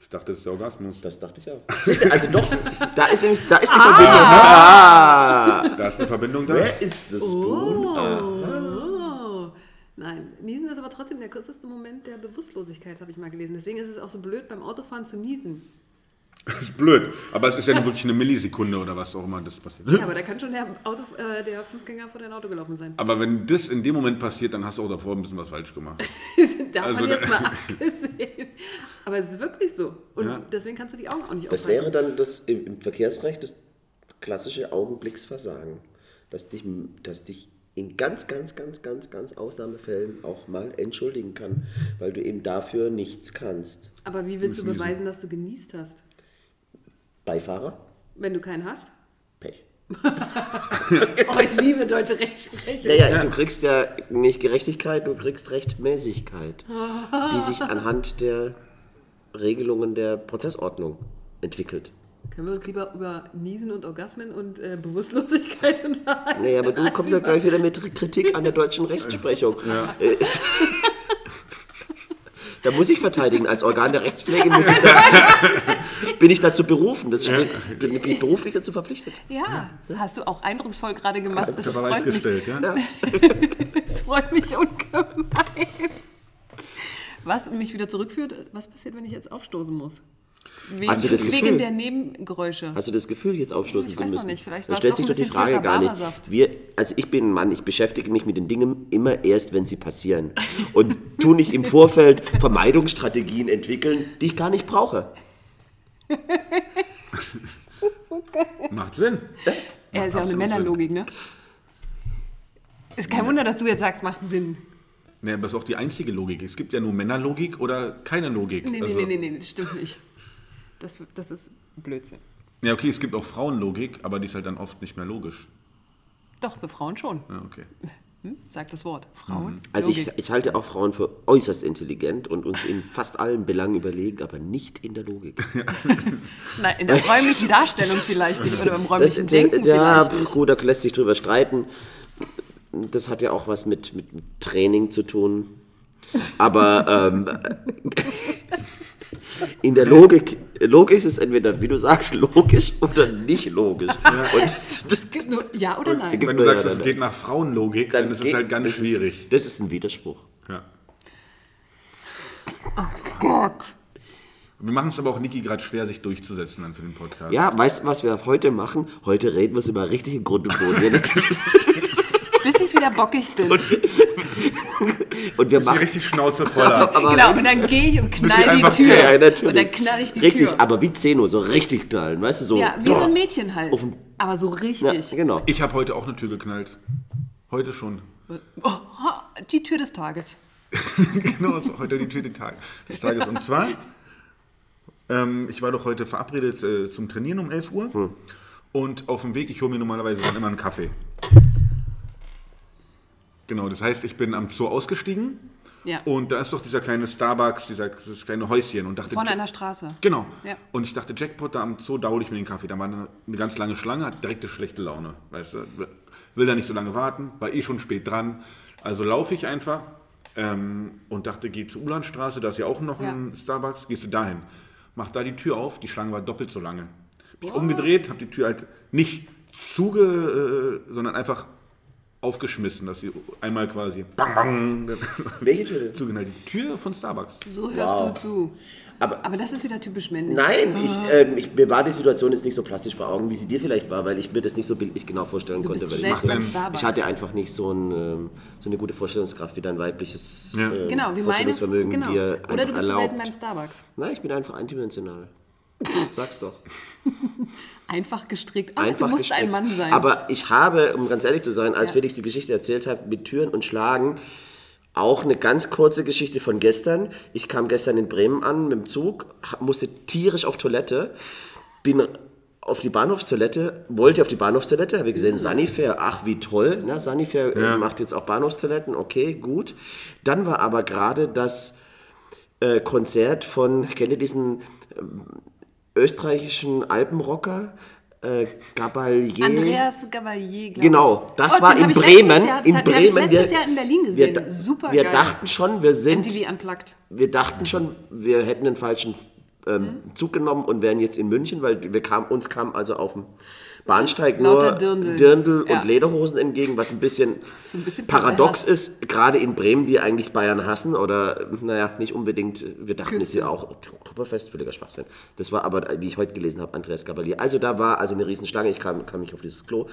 Ich dachte, das ist der Orgasmus. Das dachte ich auch. Siehst du, also doch, da ist nämlich, da ist die Verbindung. Ah. Da ist eine Verbindung da. Wer ist das Spoon? Oh. Nein, Niesen ist aber trotzdem der kürzeste Moment der Bewusstlosigkeit, habe ich mal gelesen. Deswegen ist es auch so blöd, beim Autofahren zu niesen. Das ist blöd. Aber es ist ja nur wirklich eine Millisekunde oder was auch immer das passiert. Ja, aber da kann schon der, Auto, äh, der Fußgänger vor dein Auto gelaufen sein. Aber wenn das in dem Moment passiert, dann hast du auch davor ein bisschen was falsch gemacht. Davon Also, jetzt mal abgesehen. Aber es ist wirklich so. Und Ja. deswegen kannst du die Augen auch nicht Das aufhalten. wäre dann das im im Verkehrsrecht das klassische Augenblicksversagen, dass dich, dass dich in ganz, ganz, ganz, ganz, ganz Ausnahmefällen auch mal entschuldigen kann, weil du eben dafür nichts kannst. Aber wie willst du beweisen, dass du genießt hast? Beifahrer? Wenn du keinen hast? Pech. Oh, ich liebe deutsche Rechtsprechung. Naja, du kriegst ja nicht Gerechtigkeit, du kriegst Rechtmäßigkeit, die sich anhand der Regelungen der Prozessordnung entwickelt. Können wir uns lieber über Niesen und Orgasmen und äh, Bewusstlosigkeit unterhalten? Naja, aber du kommst ja gleich wieder mit Kritik an der deutschen Rechtsprechung. Äh, Da muss ich verteidigen. Als Organ der Rechtspflege muss ich da, bin ich dazu berufen. Das steht, bin ich beruflich dazu verpflichtet. Ja, hast du auch eindrucksvoll gerade gemacht. Das Das ist aber freut, mich, gestellt, ja? das freut mich ungemein. Was mich wieder zurückführt, was passiert, wenn ich jetzt aufstoßen muss? Wegen, Hast du das wegen Gefühl? der Nebengeräusche. Hast du das Gefühl, jetzt aufstoßen Ich zu weiß noch müssen? nicht, vielleicht da war's stellt doch sich doch die Frage gar nicht. Wir, also ich bin ein Mann, ich beschäftige mich mit den Dingen immer erst, wenn sie passieren. Und tu nicht im Vorfeld Vermeidungsstrategien entwickeln, die ich gar nicht brauche. Macht Sinn. Er ist ja auch eine Männerlogik, ne? Ist kein Wunder, dass du jetzt sagst, macht Sinn. Ne, aber das ist auch die einzige Logik. Es gibt ja nur Männerlogik oder keine Logik. Nee, nee, Also- nee, nee, nee, das stimmt nicht. Das, das ist Blödsinn. Ja, okay, es gibt auch Frauenlogik, aber die ist halt dann oft nicht mehr logisch. Doch, für Frauen schon. Ja, okay. Hm? Sagt das Wort. Frauen. Also ich, ich halte auch Frauen für äußerst intelligent und uns in fast allen Belangen überlegen, aber nicht in der Logik. Nein, in der räumlichen Darstellung vielleicht nicht oder im Das, räumlichen Denken ja, vielleicht nicht. gut, da lässt sich drüber streiten. Das hat ja auch was mit, mit Training zu tun. Aber ähm, in der Logik, Logik ist es entweder, wie du sagst, logisch oder nicht logisch. Und Es gibt nur Ja oder Nein. Wenn du Ja, sagst, ja, es ja. geht nach Frauenlogik, dann, ist es halt ganz das schwierig. Ist, das ist ein Widerspruch. Ja. Gott. Wir machen es aber auch Niki gerade schwer, sich durchzusetzen dann für den Podcast. Ja, weißt du, was wir heute machen? Heute reden wir es über richtige Grund und Boden. Wir- wieder bockig bin. Und wir Ich bin machen richtig Schnauze voller. genau, und dann gehe ich und knall die einfach- Tür. Ja, ja, natürlich. Und dann knall ich die richtig, Tür. aber wie Zeno, so richtig knallen, weißt du, so. ja, wie so ein Mädchen halt. Auf dem- Aber so Ja, richtig. genau. Ich habe heute auch eine Tür geknallt. Heute schon. Oh, die Tür des Tages. genau, ist heute die Tür des Tages. Und zwar, ähm, ich war doch heute verabredet äh, zum Trainieren um 11 Uhr. Hm. Und auf dem Weg, ich hole mir normalerweise dann immer einen Kaffee. Genau, das heißt, ich bin am Zoo ausgestiegen. Ja. Und da ist doch dieser kleine Starbucks, dieser, dieses kleine Häuschen. Und dachte, Vorne an der Straße. Genau. Ja. Und ich dachte, Jackpot, da am Zoo, da hole ich mir den Kaffee. Da war eine, eine ganz lange Schlange, hat direkte schlechte Laune. Weißt du, will da nicht so lange warten, war eh schon spät dran. Also laufe ich einfach ähm, und dachte, geh zur Ulanstraße, da ist ja auch noch ein Starbucks, gehst du dahin. Mach da die Tür auf, die Schlange war doppelt so lange. Mich umgedreht, habe die Tür halt nicht zuge, äh, sondern einfach aufgeschmissen, dass sie einmal quasi bang, bang, Welche Tür denn? zugenäht. Die Tür von Starbucks. So hörst Wow. du zu. Aber- Aber das ist wieder typisch männlich. Nein, ich, ähm, ich, mir war die Situation jetzt nicht so plastisch vor Augen, wie sie dir vielleicht war, weil ich mir das nicht so bildlich genau vorstellen Du konnte. bist weil selbst ich, beim so, Starbucks. ich hatte einfach nicht so, ein, ähm, so eine gute Vorstellungskraft wie dein weibliches Ja. ähm, Genau, wie meine. Vorstellungsvermögen Genau. dir Oder du einfach bist erlaubt. selten beim Starbucks. Nein, ich bin einfach eindimensional. Sag's doch. Einfach gestrickt. Ah, Einfach du musst gestrickt. ein Mann sein. Aber ich habe, um ganz ehrlich zu sein, als Ja. Felix die Geschichte erzählt hat, mit Türen und Schlagen, auch eine ganz kurze Geschichte von gestern. Ich kam gestern in Bremen an mit dem Zug, musste tierisch auf Toilette, bin auf die Bahnhofstoilette, wollte auf die Bahnhofstoilette, habe gesehen, Sanifair, ach wie toll, ne? Sanifair äh, Ja. macht jetzt auch Bahnhofstoiletten, okay, gut. Dann war aber gerade das äh, Konzert von, kennt ihr diesen österreichischen Alpenrocker? Äh, Gabalier. Andreas Gavalier, glaube Genau, das Oh, war in Bremen. Jahr- das in hab ich Bremen. letztes Jahr in Berlin gesehen. Wir, Super wir geil. dachten schon, wir sind, MTV Unplugged. wir dachten schon, wir hätten den falschen ähm, Mhm. Zug genommen und wären jetzt in München, weil wir kam, uns kam also auf dem Bahnsteig nur Dirndl. Dirndl Ja. und Lederhosen entgegen, was ein bisschen, ein bisschen paradox ist, gerade in Bremen, die eigentlich Bayern hassen oder, naja, nicht unbedingt, wir dachten es ja auch, Oktoberfest, völliger Schwachsinn. Das war aber, wie ich heute gelesen habe, Andreas Gabalier. Also da war also eine Riesenschlange, ich kam, kam nicht auf dieses Klo.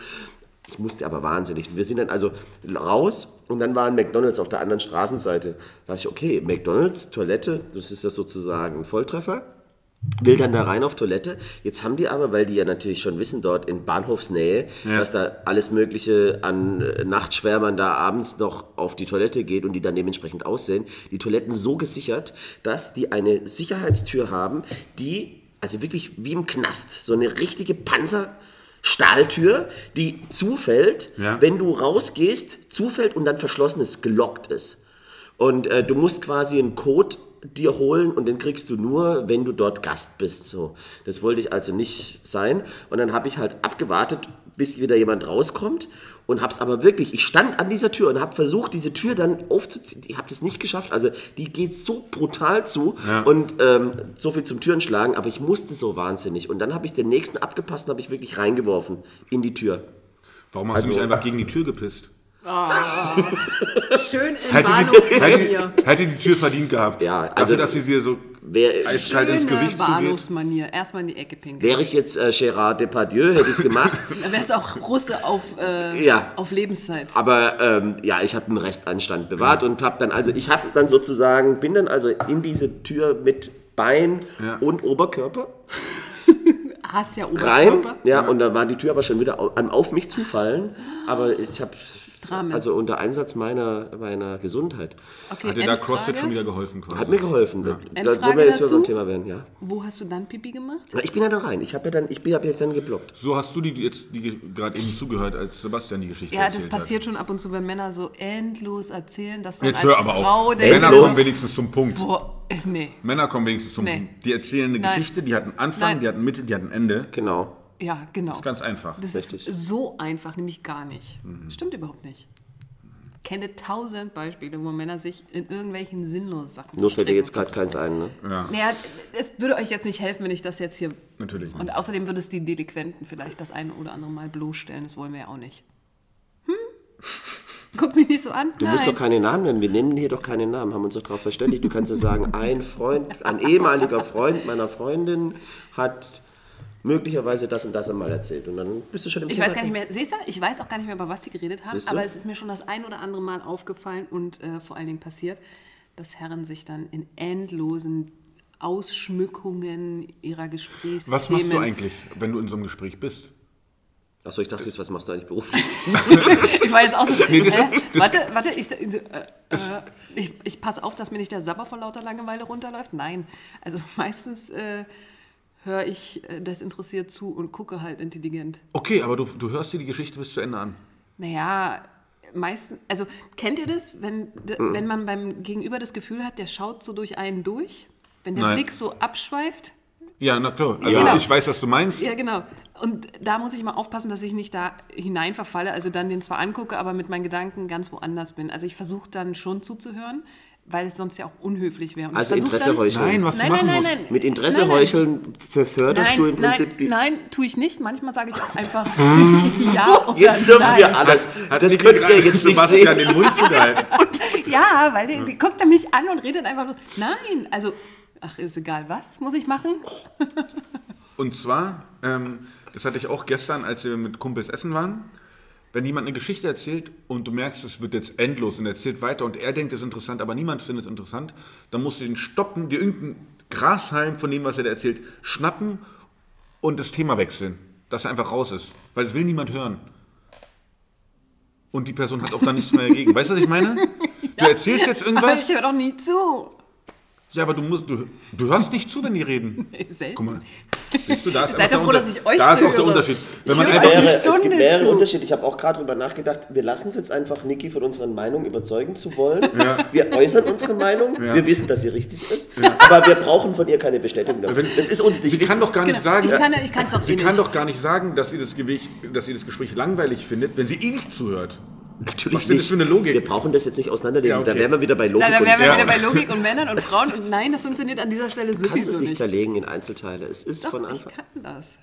Ich musste aber wahnsinnig. Wir sind dann also raus und dann war ein McDonalds auf der anderen Straßenseite. Da dachte ich, okay, McDonalds, Toilette, das ist ja sozusagen ein Volltreffer. Will dann da rein auf Toilette. Jetzt haben die aber, weil die ja natürlich schon wissen, dort in Bahnhofsnähe, dass da alles Mögliche an äh, Nachtschwärmern da abends noch auf die Toilette geht und die dann dementsprechend aussehen, die Toiletten so gesichert, dass die eine Sicherheitstür haben, die, also wirklich wie im Knast, so eine richtige Panzer. Stahltür, die zufällt, Ja. wenn du rausgehst, zufällt und dann verschlossen ist, gelockt ist. Und äh, du musst quasi einen Code dir holen und den kriegst du nur, wenn du dort Gast bist. So, das wollte ich also nicht sein. Und dann habe ich halt abgewartet, bis wieder jemand rauskommt und habe es aber wirklich, ich stand an dieser Tür und habe versucht, diese Tür dann aufzuziehen. Ich habe das nicht geschafft. Also die geht so brutal zu Ja. und ähm, so viel zum Türenschlagen, aber ich musste so wahnsinnig. Und dann habe ich den nächsten abgepasst und habe ich wirklich reingeworfen in die Tür. Warum hast Also- du nicht einfach gegen die Tür gepisst? Schön im Hätte die, Bahnhofsmanier. hätte, hätte die Tür verdient gehabt. Ja, Dafür, also- dass sie dir so Wer, eiskalt ins Gesicht zugeht. Bahnhofsmanier. Erstmal in die Ecke pinkeln. Wäre ich jetzt äh, Gérard Depardieu, hätte ich es gemacht. Dann wärst du auch Russe auf, äh, Ja. auf Lebenszeit. Aber ähm, ja, ich habe einen Restanstand bewahrt und habe dann, also ich habe dann sozusagen, bin dann also in diese Tür mit Bein Ja. und Oberkörper Hast ja rein. Oberkörper. Ja, und dann war die Tür aber schon wieder au- am auf mich zufallen. Aber ich habe Stramme. Also unter Einsatz meiner, meiner Gesundheit. okay, Hat dir da. CrossFit schon wieder geholfen quasi? Hat mir geholfen. Da, da, wo wir jetzt wieder beim dazu? Thema werden, ja. Wo hast du dann Pipi gemacht? Na, Ich bin ja dann rein. Ich habe ja dann, ich bin hab jetzt dann geblockt. So hast du die jetzt die gerade eben zugehört, als Sebastian die Geschichte Ja, das passiert schon ab und zu, wenn Männer so endlos erzähhlen, dass hat. dann Jetzt als hör aber Frau auf. Männer kommen wenigstens zum Punkt. boah, äh, nee. Männer kommen wenigstens zum Nee. Punkt. Die erzählen eine Nein. Geschichte, die hat einen Anfang, Nein. die hat eine Mitte, die hat ein Ende. Genau. Ja, genau. Das ist ganz einfach. Das Richtig. ist so einfach, nämlich gar nicht. Mhm. Stimmt überhaupt nicht. Ich kenne tausend Beispiele, wo Männer sich in irgendwelchen sinnlosen Sachen Nur fällt dir jetzt gerade keins ein, ne? Ja, Naja, es würde euch jetzt nicht helfen, wenn ich das jetzt hier. natürlich. Und außerdem würde es die Delinquenten vielleicht das eine oder andere Mal bloßstellen. Das wollen wir ja auch nicht. Hm? Guck mich nicht so an. Du musst doch keine Namen nennen. Wir nennen hier doch keine Namen, haben uns doch darauf verständigt. Du kannst ja sagen, ein Freund, ein ehemaliger Freund meiner Freundin hat möglicherweise das und das einmal erzählt. Und dann bist du schon im Ich Thema weiß gar nicht mehr, seht ihr, ich weiß auch gar nicht mehr, über was sie geredet haben, du? aber es ist mir schon das ein oder andere Mal aufgefallen und äh, vor allen Dingen passiert, dass Herren sich dann in endlosen Ausschmückungen ihrer Gesprächsthemen... Was machst du eigentlich, wenn du in so einem Gespräch bist? Achso, ich dachte jetzt, was machst du eigentlich beruflich? Ich war jetzt auch so, das- hä? das- warte, warte, ich, äh, äh, ich, ich passe auf, dass mir nicht der Sabber vor lauter Langeweile runterläuft. Nein, also meistens äh, höre ich äh, desinteressiert zu und gucke halt intelligent. Okay, aber du, du hörst dir die Geschichte bis zu Ende an. Naja, meistens, also kennt ihr das, wenn, Mhm. wenn man beim Gegenüber das Gefühl hat, der schaut so durch einen durch? Wenn der Nein. Blick so abschweift? Ja, na klar. Also Genau. ich weiß, was du meinst. Ja, genau. Und da muss ich mal aufpassen, dass ich nicht da hinein verfalle, also dann den zwar angucke, aber mit meinen Gedanken ganz woanders bin. Also ich versuche dann schon zuzuhören, weil es sonst ja auch unhöflich wäre. Und Also Interesse dann, heucheln. Nein, was Nein, du machen nein, nein, nein. Mit Interesse Nein, nein. heucheln förderst Nein, du im nein, Prinzip die. nein, tue ich nicht. Manchmal sage ich auch einfach ja oder Jetzt dürfen nein. wir alles. Hat das könnt ihr jetzt nicht sehen. den Mund zugehalten. Ja, weil der, der guckt er mich an und redet einfach bloß. Nein, also, ach, ist egal, was muss ich machen? Und zwar, ähm, das hatte ich auch gestern, als wir mit Kumpels essen waren. Wenn jemand eine Geschichte erzählt und du merkst, es wird jetzt endlos und er erzählt weiter und er denkt, es ist interessant, aber niemand findet es interessant, dann musst du ihn stoppen, dir irgendeinen Grashalm von dem, was er da erzählt, schnappen und das Thema wechseln, dass er einfach raus ist. Weil es will niemand hören. Und die Person hat auch dann nichts mehr dagegen. Weißt du, was ich meine? Du erzählst jetzt Aber irgendwas, ich höre doch nie zu. ja, aber du, musst, du, du hörst nicht zu, wenn die reden. Selten. Guck mal. Siehst du, da ist Seid ihr froh, dass ich euch Da ist auch der? Unterschied. Wenn Ich man einfach Mehrere, es gibt mehrere zu. Unterschiede. Ich habe auch gerade darüber nachgedacht, wir lassen es jetzt einfach, Niki von unseren Meinungen überzeugen zu wollen. Wir äußern unsere Meinung, wir wissen, dass sie richtig ist, aber wir brauchen von ihr keine Bestätigung dafür. Wenn- Das ist uns nicht Sie kann doch gar nicht Genau. sagen, Ich kann, ich kann es doch sie eh kann nicht. doch gar nicht sagen, dass sie, das Gespräch, dass sie das Gespräch langweilig findet, wenn sie eh nicht zuhört. Natürlich Was nicht. für eine Logik? Wir brauchen das jetzt nicht auseinandernehmen. Ja, okay. Da wären wir wieder bei Logik. Na, da wären wir Ja. wieder bei Logik und Männern und Frauen. Und nein, das funktioniert an dieser Stelle du kannst sowieso es nicht nicht. zerlegen in Einzelteile. Es ist Doch, von ich Anfang kann das.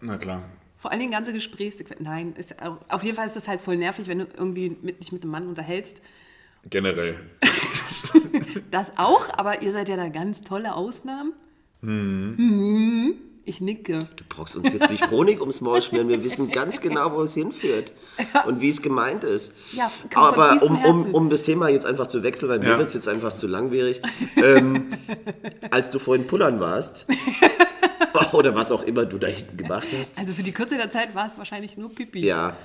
Na klar. Vor allen Dingen ganze Gesprächssequenzen. Nein, ist, auf jeden Fall ist das halt voll nervig, wenn du irgendwie mit, dich mit einem Mann unterhältst. Generell. Das auch, aber ihr seid ja da ganz tolle Ausnahmen. Mhm. Ich nicke. Du brauchst uns jetzt nicht Honig ums Maul schmieren. Wir wissen ganz genau, wo es hinführt und wie es gemeint ist. Ja, Aber um, um, um das Thema jetzt einfach zu wechseln, weil mir Ja. wird es jetzt einfach zu langwierig. Ähm, als du vorhin pullern warst, oder was auch immer du da hinten gemacht hast, Also für die Kürze der Zeit war es wahrscheinlich nur Pipi. ja,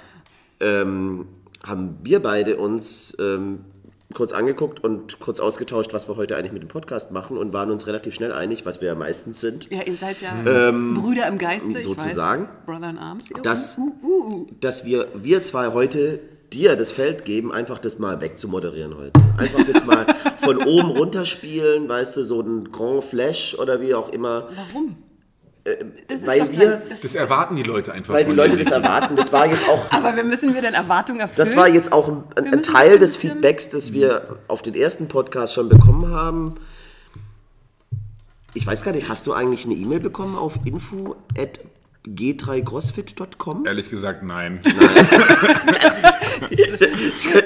ähm, haben wir beide uns ähm, kurz angeguckt und kurz ausgetauscht, was wir heute eigentlich mit dem Podcast machen und waren uns relativ schnell einig, was wir ja meistens sind. Ja, ihr seid ja Brüder im Geiste. sozusagen. Brother in Arms. Dass, uh, uh, uh. dass wir, wir zwei heute dir das Feld geben, einfach das mal wegzumoderieren heute. Einfach jetzt mal von oben runterspielen, weißt du, so ein Grand Flash oder wie auch immer. Warum? Weil wir- das, Das erwarten die Leute einfach. Weil die Leute das erwarten. Das war jetzt auch, aber wir müssen wir denn Erwartungen erfüllen? das war jetzt auch ein, ein, Teil des Feedbacks, das wir auf den ersten Podcast schon bekommen haben. Ich weiß gar nicht, hast du eigentlich eine E-Mail bekommen auf info at g3crossfit.com? Ehrlich gesagt, nein.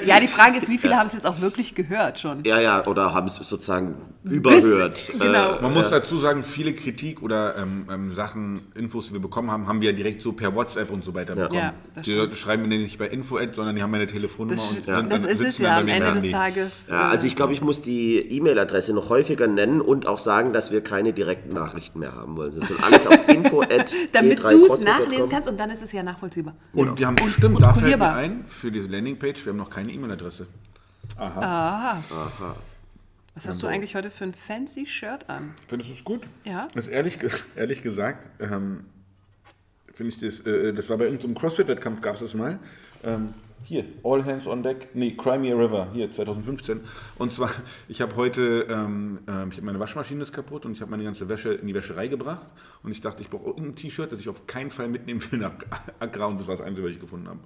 Ja, die Frage ist, wie viele haben es jetzt auch wirklich gehört schon? Ja, ja, oder haben es sozusagen überhört. Bis, genau. Man muss dazu sagen, viele Kritik oder ähm, ähm, Sachen, Infos, die wir bekommen haben, haben wir ja direkt so per WhatsApp und so weiter bekommen. Ja, das die stimmt. Leute schreiben mir nicht bei Info-Ad, sondern die haben meine Telefonnummer Das, und sind das dann, ist es sitzen ja am Ende des Handy. Tages. Ja, also ich glaube, ich muss die E-Mail-Adresse noch häufiger nennen und auch sagen, dass wir keine direkten Nachrichten mehr haben wollen. Das soll alles auf info damit du es nachlesen kannst und dann ist es ja nachvollziehbar. Und wir haben Und bestimmt, da fällt mir protokollierbar. ein, für diese Landingpage, wir haben noch keine E-Mail-Adresse. Aha. Was hast du eigentlich heute für ein fancy Shirt an? Findest du es gut? Ja. Das ist ehrlich, ehrlich gesagt, ähm, finde ich das, äh, das war bei irgendeinem CrossFit-Wettkampf, gab es das mal. Ähm, hier, All Hands on Deck, nee, Crimea River, hier, 2015. Und zwar, ich habe heute, ähm, ähm, ich habe meine Waschmaschine ist kaputt und ich habe meine ganze Wäsche in die Wäscherei gebracht. Und ich dachte, ich brauche irgendein T-Shirt, das ich auf keinen Fall mitnehmen will nach Accra. Und das war das Einzige, was ich gefunden habe.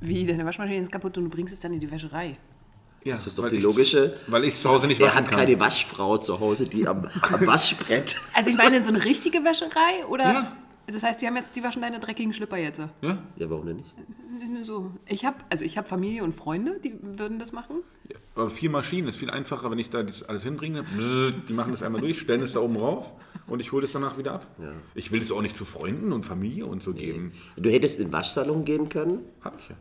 Wie, deine Waschmaschine ist kaputt und du bringst es dann in die Wäscherei. Ja, Das ist doch die ich- logische. Weil ich zu Hause nicht Er hat kann. keine Waschfrau zu Hause, die am, am Waschbrett. Also ich meine, so eine richtige Wäscherei oder? Ja. Das heißt, die haben jetzt, die waschen deine dreckigen Schlipper jetzt. Ja? Ja, warum denn nicht? So. Ich habe, also ich habe Familie und Freunde, die würden das machen. Ja, aber vier Maschinen ist viel einfacher, wenn ich da das alles hinbringe. Die machen das einmal durch, stellen es da oben rauf und ich hole es danach wieder ab. Ich will es auch nicht zu Freunden und Familie und so geben. Du hättest in den Waschsalon gehen können, Hab ich ja.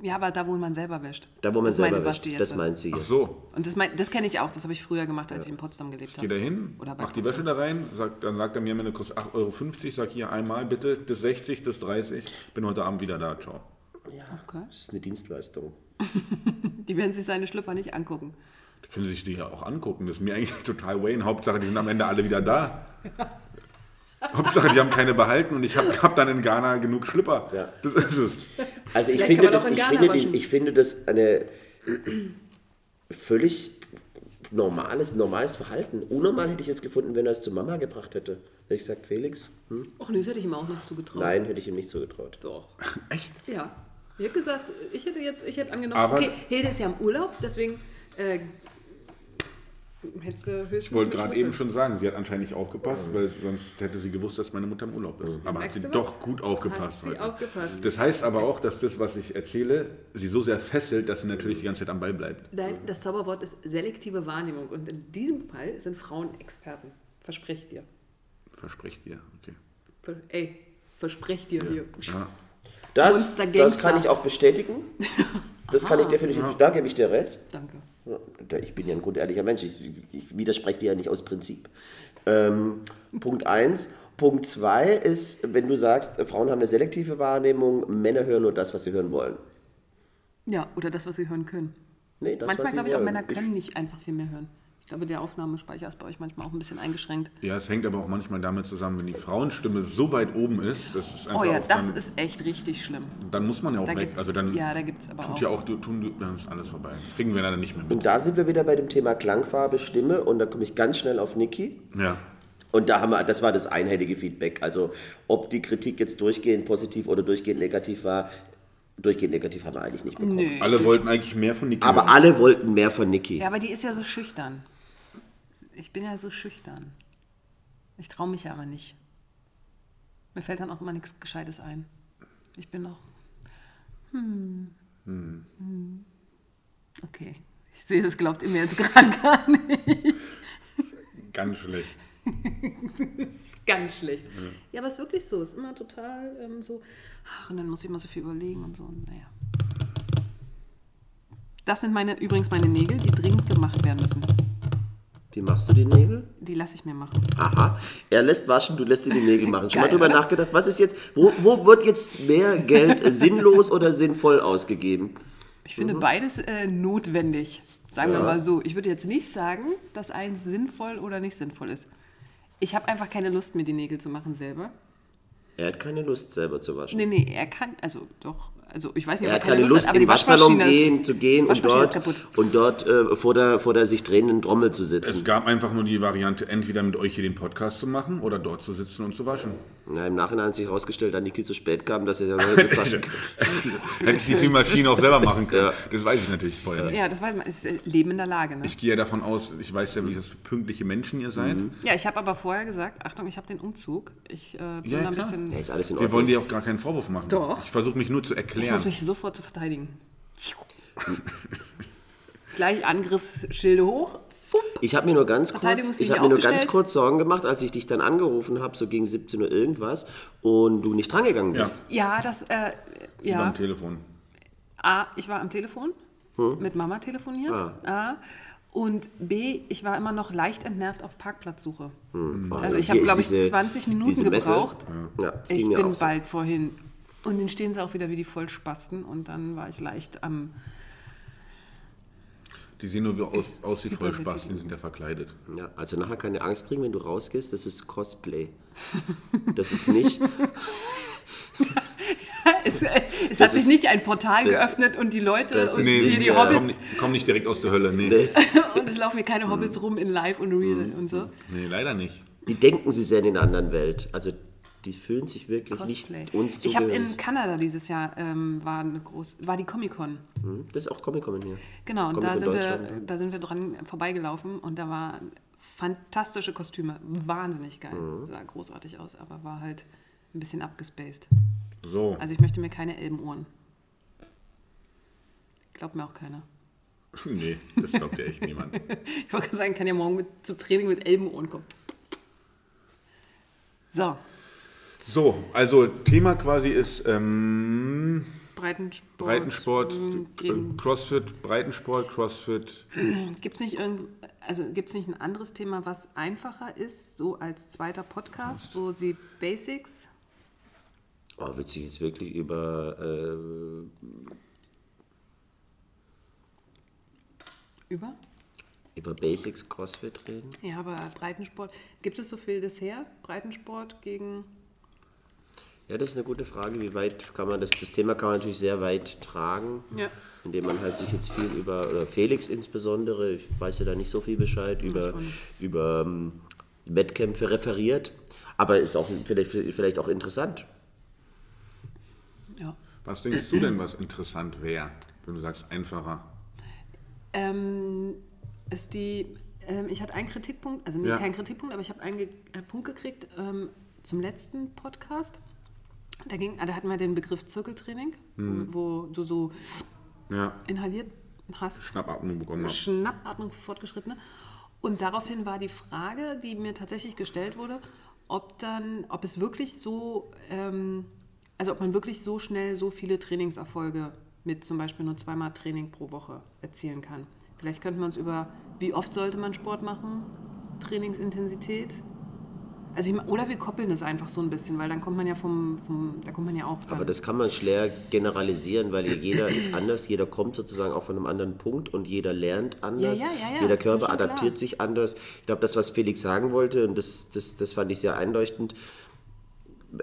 Ja, aber da, wo man selber wäscht. da wo man das selber meinte wäscht. Basti jetzt. Das meint sie Ach jetzt. so. Und das, mein, das kenne ich auch, das habe ich früher gemacht, als ich in Potsdam gelebt Ich gehe habe. da hin, mach die. Wäsche da rein, sagt, dann sagt er mir, meine kostet 8,50 Euro, sag hier einmal bitte, das 60, das 30, bin heute Abend wieder da, ciao. Okay. Das ist eine Dienstleistung. Die werden sich seine Schlipper nicht angucken. Die können sich die ja auch angucken, das ist mir eigentlich total Wayne. Hauptsache, die sind am Ende alle wieder da. Hauptsache, die haben keine behalten und ich habe hab dann in Ghana genug Schlipper. Ja. Das ist es. Also ich Vielleicht finde, das, ich, finde die, waschen. ich finde das eine völlig normales, normales Verhalten. Unnormal hätte ich es gefunden, wenn er es zu Mama gebracht hätte. Hätte ich gesagt, Felix? Hm? Och, nee, das hätte ich ihm auch noch zugetraut. Nein, hätte ich ihm nicht zugetraut. Doch. Echt? Ja. Ich hätte gesagt, ich hätte jetzt, ich hätte angenommen, Aber- okay, Hilde ist ja im Urlaub, deswegen äh, Ich wollte gerade eben schon sagen, sie hat anscheinend nicht aufgepasst, weil sonst hätte sie gewusst, dass meine Mutter im Urlaub ist. Aber hat Merkst sie du was? doch gut aufgepasst Hat sie heute. aufgepasst. Das heißt aber auch, dass das, was ich erzähle, sie so sehr fesselt, dass sie natürlich die ganze Zeit am Ball bleibt. Nein, das Zauberwort ist selektive Wahrnehmung und in diesem Fall sind Frauen Experten. Versprech dir. Verspricht dir. Okay. Ver ey, versprech dir hier. Ja. Das, das kann ich auch bestätigen. Das kann ich definitiv, da gebe ich dir recht. Danke. Ich bin ja ein grundehrlicher Mensch, ich, ich widerspreche dir ja nicht aus Prinzip. Ähm, Punkt 1. Punkt 2 ist, wenn du sagst, äh, Frauen haben eine selektive Wahrnehmung, Männer hören nur das, was sie hören wollen. Ja, oder das, was sie hören können. Nee, das, manchmal glaube ich auch. Männer können nicht einfach viel mehr hören. Ich glaube, der Aufnahmespeicher ist bei euch manchmal auch ein bisschen eingeschränkt. ja, es hängt aber auch manchmal damit zusammen, wenn die Frauenstimme so weit oben ist, das ist einfach Oh ja, auch das dann, ist echt richtig schlimm. dann muss man ja auch Da weg. Also dann ja, da gibt es aber tut auch. ja auch, tun, dann ist alles vorbei. Das kriegen wir dann nicht mehr mit. Und da sind wir wieder bei dem Thema Klangfarbe, Stimme und da komme ich ganz schnell auf Niki. Ja. Und da haben wir, das war das einhellige Feedback. Also ob die Kritik jetzt durchgehend positiv oder durchgehend negativ war, durchgehend negativ haben wir eigentlich nicht bekommen. Nö. Alle wollten eigentlich mehr von Niki. Aber hören. alle wollten mehr von Niki. Ja, aber die ist ja so schüchtern. Ich bin ja so schüchtern. Ich traue mich ja aber nicht. Mir fällt dann auch immer nichts Gescheites ein. Ich bin noch. Hm. Hm. Okay. Ich sehe, das glaubt ihr mir jetzt gerade gar nicht. Ganz schlecht. ist ganz schlecht. Ja, aber es ist wirklich so. Es ist immer total ähm, so. Ach, und dann muss ich immer so viel überlegen und so. Naja. Das sind meine, übrigens meine Nägel, die dringend gemacht werden müssen. Wie machst du die Nägel? Die lasse ich mir machen. Aha. Er lässt waschen, du lässt dir die Nägel machen. Schon mal Geil, drüber oder? nachgedacht, was ist jetzt, wo, wo wird jetzt mehr Geld sinnlos oder sinnvoll ausgegeben? Ich finde beides äh, notwendig. Sagen wir mal so. Ich würde jetzt nicht sagen, dass eins sinnvoll oder nicht sinnvoll ist. Ich habe einfach keine Lust, mir die Nägel zu machen selber. Er hat keine Lust, selber zu waschen. Nee, nee, er kann, also doch, also ich weiß nicht, Er ob hat keine Lust, aber in den die Waschsalon gehen, zu gehen und dort, und dort äh, vor, der, vor der sich drehenden Trommel zu Es sitzen. gab einfach nur die Variante, entweder mit euch hier den Podcast zu machen oder dort zu sitzen und zu waschen. Na, Im Nachhinein hat sich herausgestellt, dass Niki zu spät kam, dass er ja noch das waschen kann. Hätte ich die Maschine auch selber machen können. Das weiß ich natürlich vorher nicht. Ja, das weiß man, es ist Leben in der Lage. Ne? Ich gehe ja davon aus, ich weiß ja, wie das für pünktliche Menschen ihr seid. Ja, ich habe aber vorher gesagt, Achtung, ich habe den Umzug. Ich äh, bin Ja, da ein klar. bisschen. Ja, ist alles in Wir Ordnung. wollen dir auch gar keinen Vorwurf machen. Doch. Ich versuche mich nur zu Ich erklären. muss mich sofort zu verteidigen. Gleich Angriffsschilde hoch. Ich habe mir nur ganz kurz, ich habe mir nur ganz kurz Sorgen gemacht, als ich dich dann angerufen habe, so gegen 17 Uhr irgendwas, und du nicht drangegangen Ja, bist. Ja, das, äh, ja. beim Telefon. A, ich war am Telefon, mit Mama telefoniert. A. Und B, ich war immer noch leicht entnervt auf Parkplatzsuche. Also ich habe, glaube ich, diese- 20 Minuten gebraucht. Ja, Ich bin so. bald vorhin. Und dann stehen sie auch wieder wie die Vollspasten. Und dann war ich leicht am... Die sehen nur wie aus, aus wie Überwältigend. Vollspaß, die sind ja verkleidet. Ja, also nachher keine Angst kriegen, wenn du rausgehst, das ist Cosplay. Das ist nicht, Es, es Das hat sich ist- nicht ein Portal das- geöffnet und die Leute das und Nee, die der- komm, Hobbits nicht, komm nicht direkt aus der Hölle. Nee, nee. und es laufen hier keine Hobbits rum in Live und Real und so. leider nicht. die denken, sie sind in einer anderen Welt. Also die fühlen sich wirklich Cosplay. nicht uns ich habe in Kanada dieses Jahr ähm, war eine groß, war die Comic Con. Hm, Das ist auch Comic-Con hier. Genau, und Comic da in sind, wir, da sind wir dran vorbeigelaufen und da waren fantastische Kostüme, wahnsinnig geil, Mhm. sah großartig aus, aber war halt ein bisschen abgespaced. So, Also ich möchte mir keine Elbenohren. Glaubt mir auch keiner. nee, das glaubt ja echt niemand. Ich wollte gerade sagen, kann ja morgen mit, zum Training mit Elbenohren kommen. So, So, also Thema quasi ist ähm, Breitensport. Breitensport, ähm, äh, Gegen, Crossfit, Breitensport, Crossfit. Gibt es nicht, irgend, also gibt's nicht ein anderes Thema, was einfacher ist, so als zweiter Podcast, so die Basics? Oh, willst du jetzt wirklich über äh, Über? über Basics CrossFit reden? Ja, aber Breitensport, gibt es so viel bisher? Breitensport gegen. Ja, das ist eine gute Frage. Wie weit kann man das? Das Thema kann man natürlich sehr weit tragen, Ja. indem man halt sich jetzt viel über oder Felix insbesondere, ich weiß ja da nicht so viel Bescheid über über ähm, Wettkämpfe referiert, aber ist auch vielleicht vielleicht auch interessant. Ja. Was denkst du denn, was interessant wäre, wenn du sagst einfacher? Ähm, ist die. Ähm, ich hatte einen Kritikpunkt, also nee, Ja. keinen Kritikpunkt, aber ich habe einen, ge einen Punkt gekriegt ähm, zum letzten Podcast. Da, ging, da hatten wir den Begriff Zirkeltraining, Mhm. wo du so Ja, inhaliert hast. Schnappatmung bekommen habe. Schnappatmung für Fortgeschrittene. Und daraufhin war die Frage, die mir tatsächlich gestellt wurde, ob dann, ob es wirklich so, ähm, also ob man wirklich so schnell so viele Trainingserfolge mit zum Beispiel nur zweimal Training pro Woche erzielen kann. Vielleicht könnten wir uns über, wie oft sollte man Sport machen, Trainingsintensität. Also ich, oder wir koppeln das einfach so ein bisschen, weil dann kommt man ja vom, vom da kommt man ja auch dann. Aber das kann man schwer generalisieren, weil jeder ist anders, jeder kommt sozusagen auch von einem anderen Punkt und jeder lernt anders. Ja, ja, ja, ja, jeder Körper schon klar. adaptiert sich anders. Ich glaube, das, was Felix sagen wollte, und das, das, das fand ich sehr einleuchtend,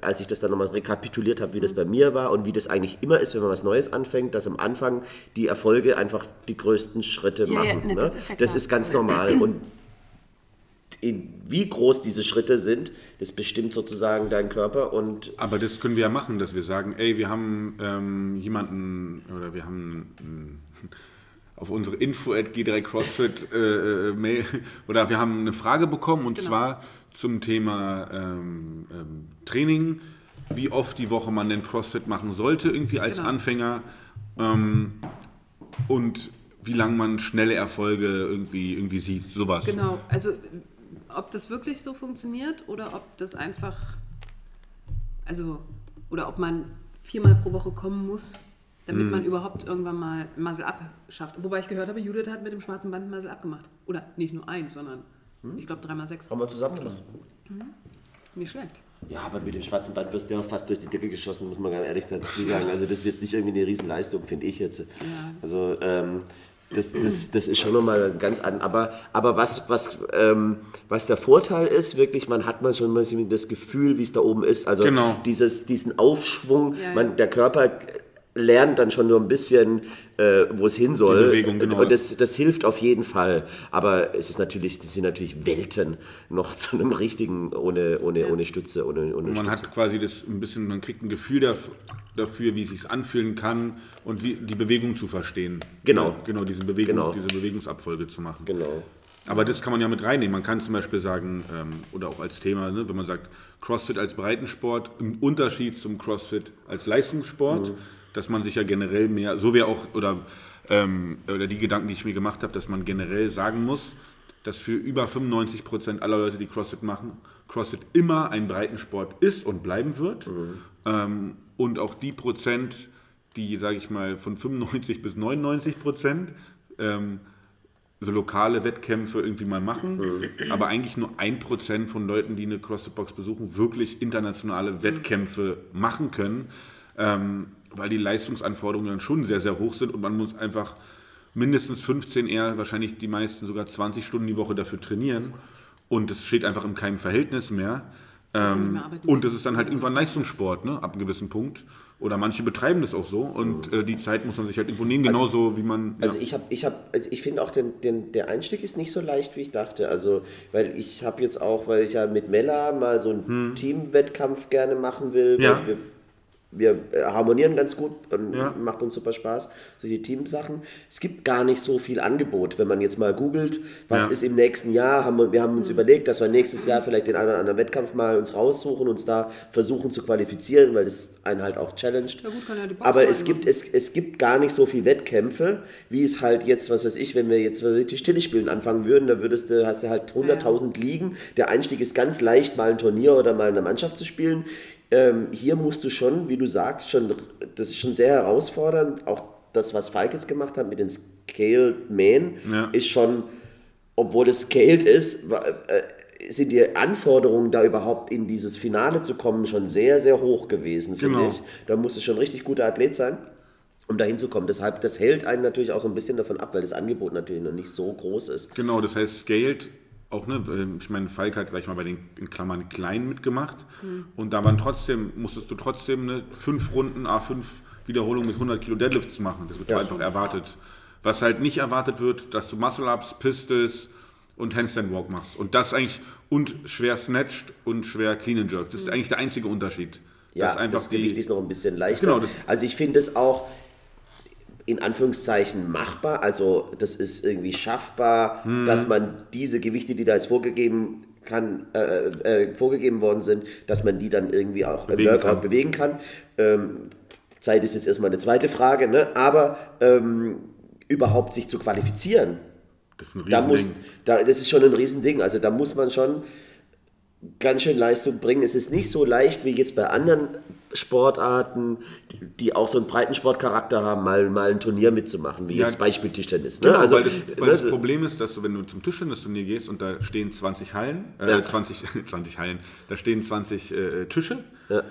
als ich das dann nochmal rekapituliert habe, wie das Mhm. bei mir war und wie das eigentlich immer ist, wenn man was Neues anfängt, dass am Anfang die Erfolge einfach die größten Schritte Ja, ja, machen. ne, ne? das ist ja das ist ganz normal. Und in, wie groß diese Schritte sind, das bestimmt sozusagen dein Körper und Aber das können wir ja machen, dass wir sagen, ey, wir haben ähm, jemanden oder wir haben ähm, auf unsere info at g3crossfit äh, äh, Mail oder wir haben eine Frage bekommen und Genau. zwar zum Thema ähm, ähm, Training, wie oft die Woche man denn CrossFit machen sollte, irgendwie als Genau. Anfänger ähm, und wie lange man schnelle Erfolge irgendwie, irgendwie sieht, sowas. Genau, also ob das wirklich so funktioniert oder ob das einfach, also, oder ob man viermal pro Woche kommen muss, damit man überhaupt irgendwann mal Muscle Up schafft. Wobei ich gehört habe, Judith hat mit dem schwarzen Band Muscle Up gemacht. Oder nicht nur ein, sondern ich glaube dreimal sechs. haben wir zusammen gemacht. Nicht schlecht. Ja, aber mit dem schwarzen Band wirst du ja auch fast durch die Decke geschossen, muss man ganz ehrlich dazu sagen. Also das ist jetzt nicht irgendwie eine Riesenleistung, finde ich jetzt. Also ähm, das, das, das ist schon nochmal ganz an. Aber, aber was, was, ähm, was der Vorteil ist, wirklich, man hat mal schon mal das Gefühl, wie es da oben ist. Also Genau. dieses, diesen Aufschwung, Ja, ja. Man, der Körper lernt dann schon so ein bisschen, äh, wo es hin soll. Bewegung, genau. Und das, das hilft auf jeden Fall. Aber es ist natürlich, das sind natürlich Welten noch zu einem richtigen, ohne, ohne, ohne Stütze, ohne, ohne Und man Stütze. hat quasi das ein bisschen, man kriegt ein Gefühl daf- dafür, wie es sich anfühlen kann und wie die Bewegung zu verstehen. Genau. Ja, genau, diese, Bewegung, Genau. diese Bewegungsabfolge zu machen. Genau. Aber das kann man ja mit reinnehmen. Man kann zum Beispiel sagen, ähm, oder auch als Thema, ne, wenn man sagt, CrossFit als Breitensport im Unterschied zum CrossFit als Leistungssport, Mhm. Dass man sich ja generell mehr, so wäre auch, oder, ähm, oder die Gedanken, die ich mir gemacht habe, dass man generell sagen muss, dass für über 95 Prozent aller Leute, die CrossFit machen, CrossFit immer ein Breitensport ist und bleiben wird. Ähm, und auch die Prozent, die, sage ich mal, von 95 bis 99 Prozent ähm, so lokale Wettkämpfe irgendwie mal machen, aber eigentlich nur ein Prozent von Leuten, die eine CrossFit-Box besuchen, wirklich internationale Wettkämpfe machen können, ähm, weil die Leistungsanforderungen dann schon sehr, sehr hoch sind und man muss einfach mindestens 15, eher wahrscheinlich die meisten sogar 20 Stunden die Woche dafür trainieren und es steht einfach in keinem Verhältnis mehr. Ähm, und das ist dann halt irgendwann Leistungssport, ne, ab einem gewissen Punkt. Oder manche betreiben das auch so und äh, die Zeit muss man sich halt irgendwo nehmen, genauso wie man. Also ja. ich habe, ich habe, also ich finde auch den, den, der Einstieg ist nicht so leicht, wie ich dachte. Also, weil ich habe jetzt auch, weil ich ja mit Mella mal so einen Teamwettkampf gerne machen will. weil Ja. Wir, wir äh, harmonieren ganz gut und Ja. macht uns super Spaß, solche Teamsachen. Es gibt gar nicht so viel Angebot, wenn man jetzt mal googelt, was Ja. ist im nächsten Jahr. Haben wir, wir haben uns überlegt, dass wir nächstes Jahr vielleicht den einen oder anderen Wettkampf mal uns raussuchen, uns da versuchen zu qualifizieren, weil das einen halt auch challenged. Ja gut, kann ja die Box Aber es gibt, es, es gibt gar nicht so viel Wettkämpfe, wie es halt jetzt, was weiß ich, wenn wir jetzt was weiß ich, Tischtennis spielen anfangen würden, da würdest du, hast du halt 100.000 Ligen. Der Einstieg ist ganz leicht, mal ein Turnier oder mal in einer Mannschaft zu spielen. Ähm, hier musst du schon, wie du sagst, schon, das ist schon sehr herausfordernd. Auch das, was Falk jetzt gemacht hat mit den Scaled Men, Ja. ist schon, obwohl es scaled ist, äh, sind die Anforderungen, da überhaupt in dieses Finale zu kommen, schon sehr, sehr hoch gewesen, finde Genau. ich. Da muss es schon ein richtig guter Athlet sein, um da hinzukommen. Deshalb, das hält einen natürlich auch so ein bisschen davon ab, weil das Angebot natürlich noch nicht so groß ist. Genau, das heißt, scaled auch, ne, ich meine, Falk hat gleich mal bei den in Klammern klein mitgemacht und da waren trotzdem, musstest du trotzdem ne, fünf Runden, A5 Wiederholungen mit 100 Kilo Deadlifts machen. Das wird Ja. einfach erwartet. Was halt nicht erwartet wird, dass du Muscle-Ups, Pistols und Handstand Walk machst. Und das eigentlich, und schwer snatched und schwer clean and jerk. Das ist eigentlich der einzige Unterschied. Ja, ist das Gewicht ist noch ein bisschen leichter. Genau, das- also ich finde es auch in Anführungszeichen machbar, also das ist irgendwie schaffbar, Hm. dass man diese Gewichte, die da jetzt vorgegeben kann, äh, äh, vorgegeben worden sind, dass man die dann irgendwie auch im Bewegen Workout kann. bewegen kann. Ähm, Zeit ist jetzt erstmal eine zweite Frage, ne? aber ähm, überhaupt sich zu qualifizieren, Das ist ein da muss, da, das ist schon ein Riesending. Also da muss man schon ganz schön Leistung bringen. Es ist nicht so leicht wie jetzt bei anderen Sportarten, die, auch so einen Breitensportcharakter haben, mal, mal ein Turnier mitzumachen, wie Ja, jetzt Beispiel Tischtennis. Ne? Genau, also, weil, das, weil ne, das Problem ist, dass du, wenn du zum Tischtennisturnier gehst und da stehen 20 Hallen, äh, Ja. 20, 20 Hallen, da stehen 20 äh, Tische, Ja.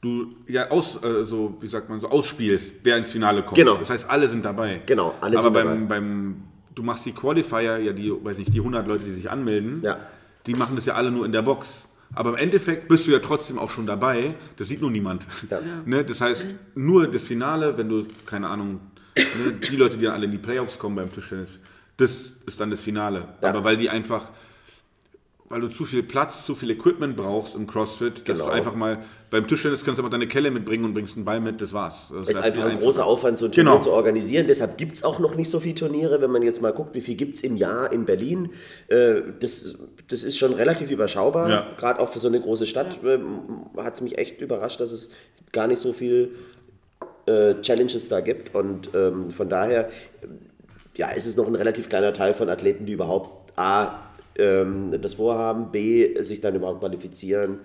du ja aus, äh, so, wie sagt man, so ausspielst, wer ins Finale kommt. Genau. Das heißt, alle sind dabei. Genau, alle Aber sind beim, dabei. beim, du machst die Qualifier, ja die, weiß nicht, die 100 Leute, die sich anmelden, Ja. Die machen das ja alle nur in der Box. Aber im Endeffekt bist du ja trotzdem auch schon dabei, das sieht nur niemand. Ja. Ne? Das heißt, nur das Finale, wenn du, keine Ahnung, ne, die Leute, die dann alle in die Playoffs kommen beim Tischtennis, das ist dann das Finale. Ja. Aber weil die einfach, weil du zu viel Platz, zu viel Equipment brauchst im CrossFit, dass Genau. du einfach mal, beim Tischtennis kannst du einfach deine Kelle mitbringen und bringst einen Ball mit, das war's. Das Es ist halt einfach ein großer Aufwand, so ein Turnier Genau. zu organisieren. Deshalb gibt es auch noch nicht so viele Turniere. Wenn man jetzt mal guckt, wie viel gibt es im Jahr in Berlin, äh, das, das ist schon relativ überschaubar. Ja. Gerade auch für so eine große Stadt ähm, hat es mich echt überrascht, dass es gar nicht so viel äh, Challenges da gibt. Und ähm, von daher, ja, ist es noch ein relativ kleiner Teil von Athleten, die überhaupt A, ähm, das Vorhaben, B, sich dann überhaupt qualifizieren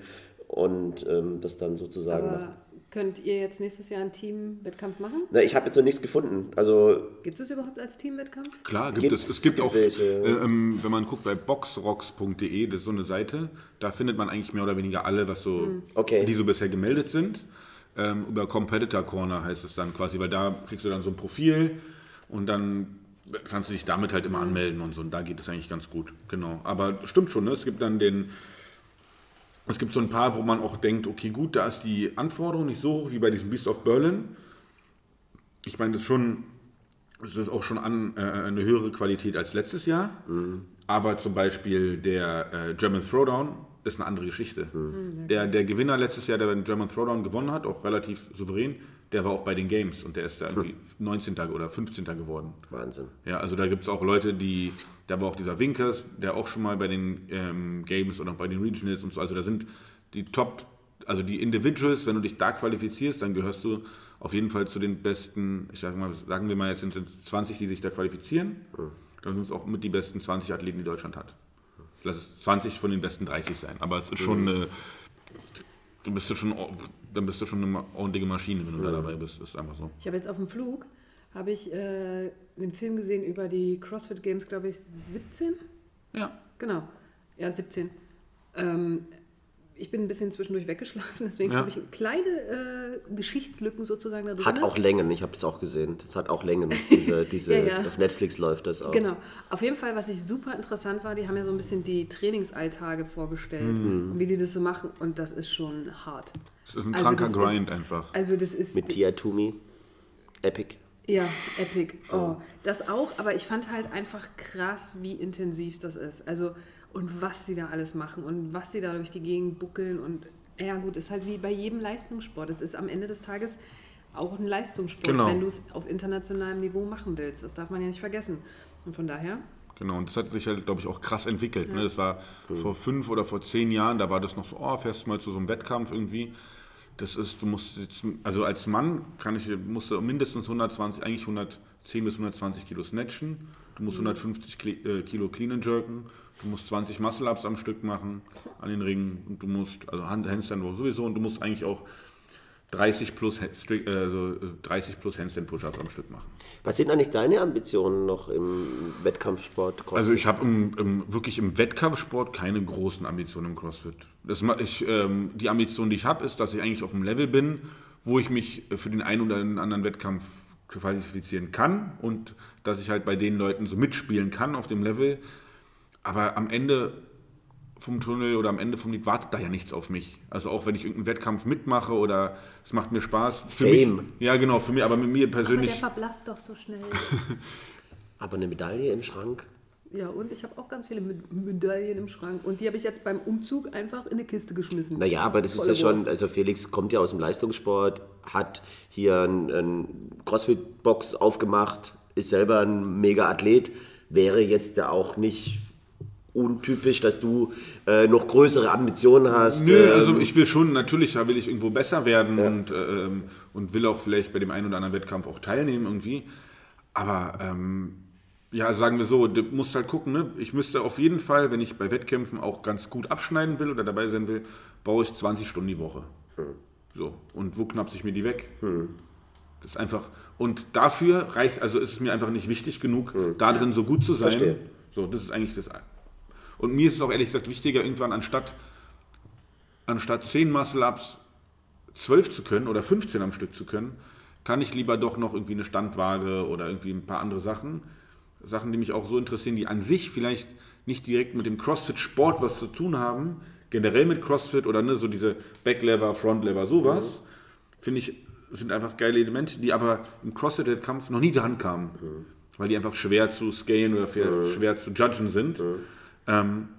und ähm, das dann sozusagen. Aber könnt ihr jetzt nächstes Jahr einen Teamwettkampf machen? Na, ich habe jetzt noch nichts gefunden. Also Gibt es überhaupt als Teamwettkampf? Klar, gibt Gibt's- es. Es gibt auch, äh, ähm, wenn man guckt bei boxrocks.de, das ist so eine Seite, da findet man eigentlich mehr oder weniger alle, was so, Okay. die so bisher gemeldet sind. Ähm, über Competitor Corner heißt es dann quasi, weil da kriegst du dann so ein Profil und dann kannst du dich damit halt immer anmelden und so. Und da geht es eigentlich ganz gut. Genau. Aber stimmt schon, ne? es gibt dann den. Es gibt so ein paar, wo man auch denkt, okay, gut, da ist die Anforderung nicht so hoch wie bei diesem Beast of Berlin. Ich meine, das ist schon, es ist auch schon an, äh, eine höhere Qualität als letztes Jahr. Aber zum Beispiel der äh, German Throwdown ist eine andere Geschichte. Der, der Gewinner letztes Jahr, der den German Throwdown gewonnen hat, auch relativ souverän, der war auch bei den Games und der ist da irgendwie 19. oder 15. geworden. Wahnsinn. Ja, also da gibt es auch Leute, die, da war auch dieser Winkers, der auch schon mal bei den ähm, Games oder bei den Regionals und so, also da sind die Top, also die Individuals, wenn du dich da qualifizierst, dann gehörst du auf jeden Fall zu den besten, ich sag mal, sagen wir mal, jetzt sind es 20, die sich da qualifizieren. dann sind es auch mit die besten 20 Athleten, die Deutschland hat. Lass es 20 von den besten 30 sein. Aber es ist schon eine, du bist du schon, dann bist du schon eine ordentliche Maschine, wenn du da dabei bist. Ist einfach so. Ich habe jetzt auf dem Flug habe ich äh, einen Film gesehen über die CrossFit Games, glaube ich, 17. Ja. Genau. Ja, 17. Ähm, ich bin ein bisschen zwischendurch weggeschlafen, deswegen Ja. habe ich kleine äh, Geschichtslücken sozusagen da drin. Hat auch Längen, ich habe das auch gesehen. Das hat auch Längen. Diese, diese, Ja, ja. Auf Netflix läuft das auch. Genau. Auf jeden Fall, was ich super interessant war, die haben ja so ein bisschen die Trainingsalltage vorgestellt Mhm. und wie die das so machen und das ist schon hart. Es ist ein Also kranker das Grind ist- einfach. Also das ist Mit Tia Toomey. Epic. Ja, epic. Oh, das auch, aber ich fand halt einfach krass, wie intensiv das ist. Also, und was sie da alles machen und was sie da durch die Gegend buckeln und ja gut, ist halt wie bei jedem Leistungssport. Es ist am Ende des Tages auch ein Leistungssport, Genau. wenn du es auf internationalem Niveau machen willst. Das darf man ja nicht vergessen. Und von daher, Genau, und das hat sich halt, glaube ich, auch krass entwickelt. Ne? Das war vor fünf oder vor zehn Jahren, da war das noch so, oh, fährst du mal zu so einem Wettkampf irgendwie. Das ist, du musst jetzt, also als Mann kann ich, musst du mindestens 120, eigentlich 110 bis 120 Kilo snatchen. Du musst 150 Kli- äh, Kilo Clean and Jerken. Du musst 20 Muscle-Ups am Stück machen an den Ringen. Und du musst, also Hand- Handstand sowieso, und du musst eigentlich auch 30 plus, Stri- äh, so, äh, 30 plus Handstand Push-Ups am Stück machen. Was sind eigentlich deine Ambitionen noch im Wettkampfsport? CrossFit? Also ich habe im, im, wirklich im Wettkampfsport keine großen Ambitionen im CrossFit. Das, ich, ähm, die Ambition, die ich habe, ist, dass ich eigentlich auf einem Level bin, wo ich mich für den einen oder den anderen Wettkampf qualifizieren kann und dass ich halt bei den Leuten so mitspielen kann auf dem Level. Aber am Ende vom Tunnel oder am Ende vom Lied wartet da ja nichts auf mich. Also auch wenn ich irgendeinen Wettkampf mitmache oder es macht mir Spaß. Für Fame. Mich, ja, genau, für mich, aber mit mir aber der persönlich. verblasst doch so schnell. Aber eine Medaille im Schrank? ja, und ich habe auch ganz viele Med- Medaillen im Schrank und die habe ich jetzt beim Umzug einfach in eine Kiste geschmissen. Naja, aber das ist Volle ja schon, Wurst. also Felix kommt ja aus dem Leistungssport, hat hier ein, ein CrossFit-Box aufgemacht, ist selber ein Mega-Athlet, wäre jetzt ja auch nicht untypisch, dass du äh, noch größere Ambitionen hast. Nö, ähm, also ich will schon, natürlich will ich irgendwo besser werden und, ähm, und will auch vielleicht bei dem einen oder anderen Wettkampf auch teilnehmen irgendwie. Aber ähm, ja, sagen wir so, du musst halt gucken, ne? ich müsste auf jeden Fall, wenn ich bei Wettkämpfen auch ganz gut abschneiden will oder dabei sein will, baue ich 20 Stunden die Woche. So, und wo knapse ich mir die weg? Das ist einfach, und dafür reicht, also ist es mir einfach nicht wichtig genug, da drin so gut zu sein. Verstehe. So, das ist eigentlich das. Und mir ist es auch ehrlich gesagt wichtiger, irgendwann anstatt, anstatt 10 Muscle-Ups 12 zu können oder 15 am Stück zu können, kann ich lieber doch noch irgendwie eine Standwaage oder irgendwie ein paar andere Sachen. Sachen, die mich auch so interessieren, die an sich vielleicht nicht direkt mit dem CrossFit-Sport was zu tun haben, generell mit CrossFit oder ne, so diese Backlever, Frontlever, sowas, finde ich, sind einfach geile Elemente, die aber im CrossFit-Wettkampf noch nie dran kamen. Weil die einfach schwer zu scalen oder schwer, schwer zu judgen sind. Ähm,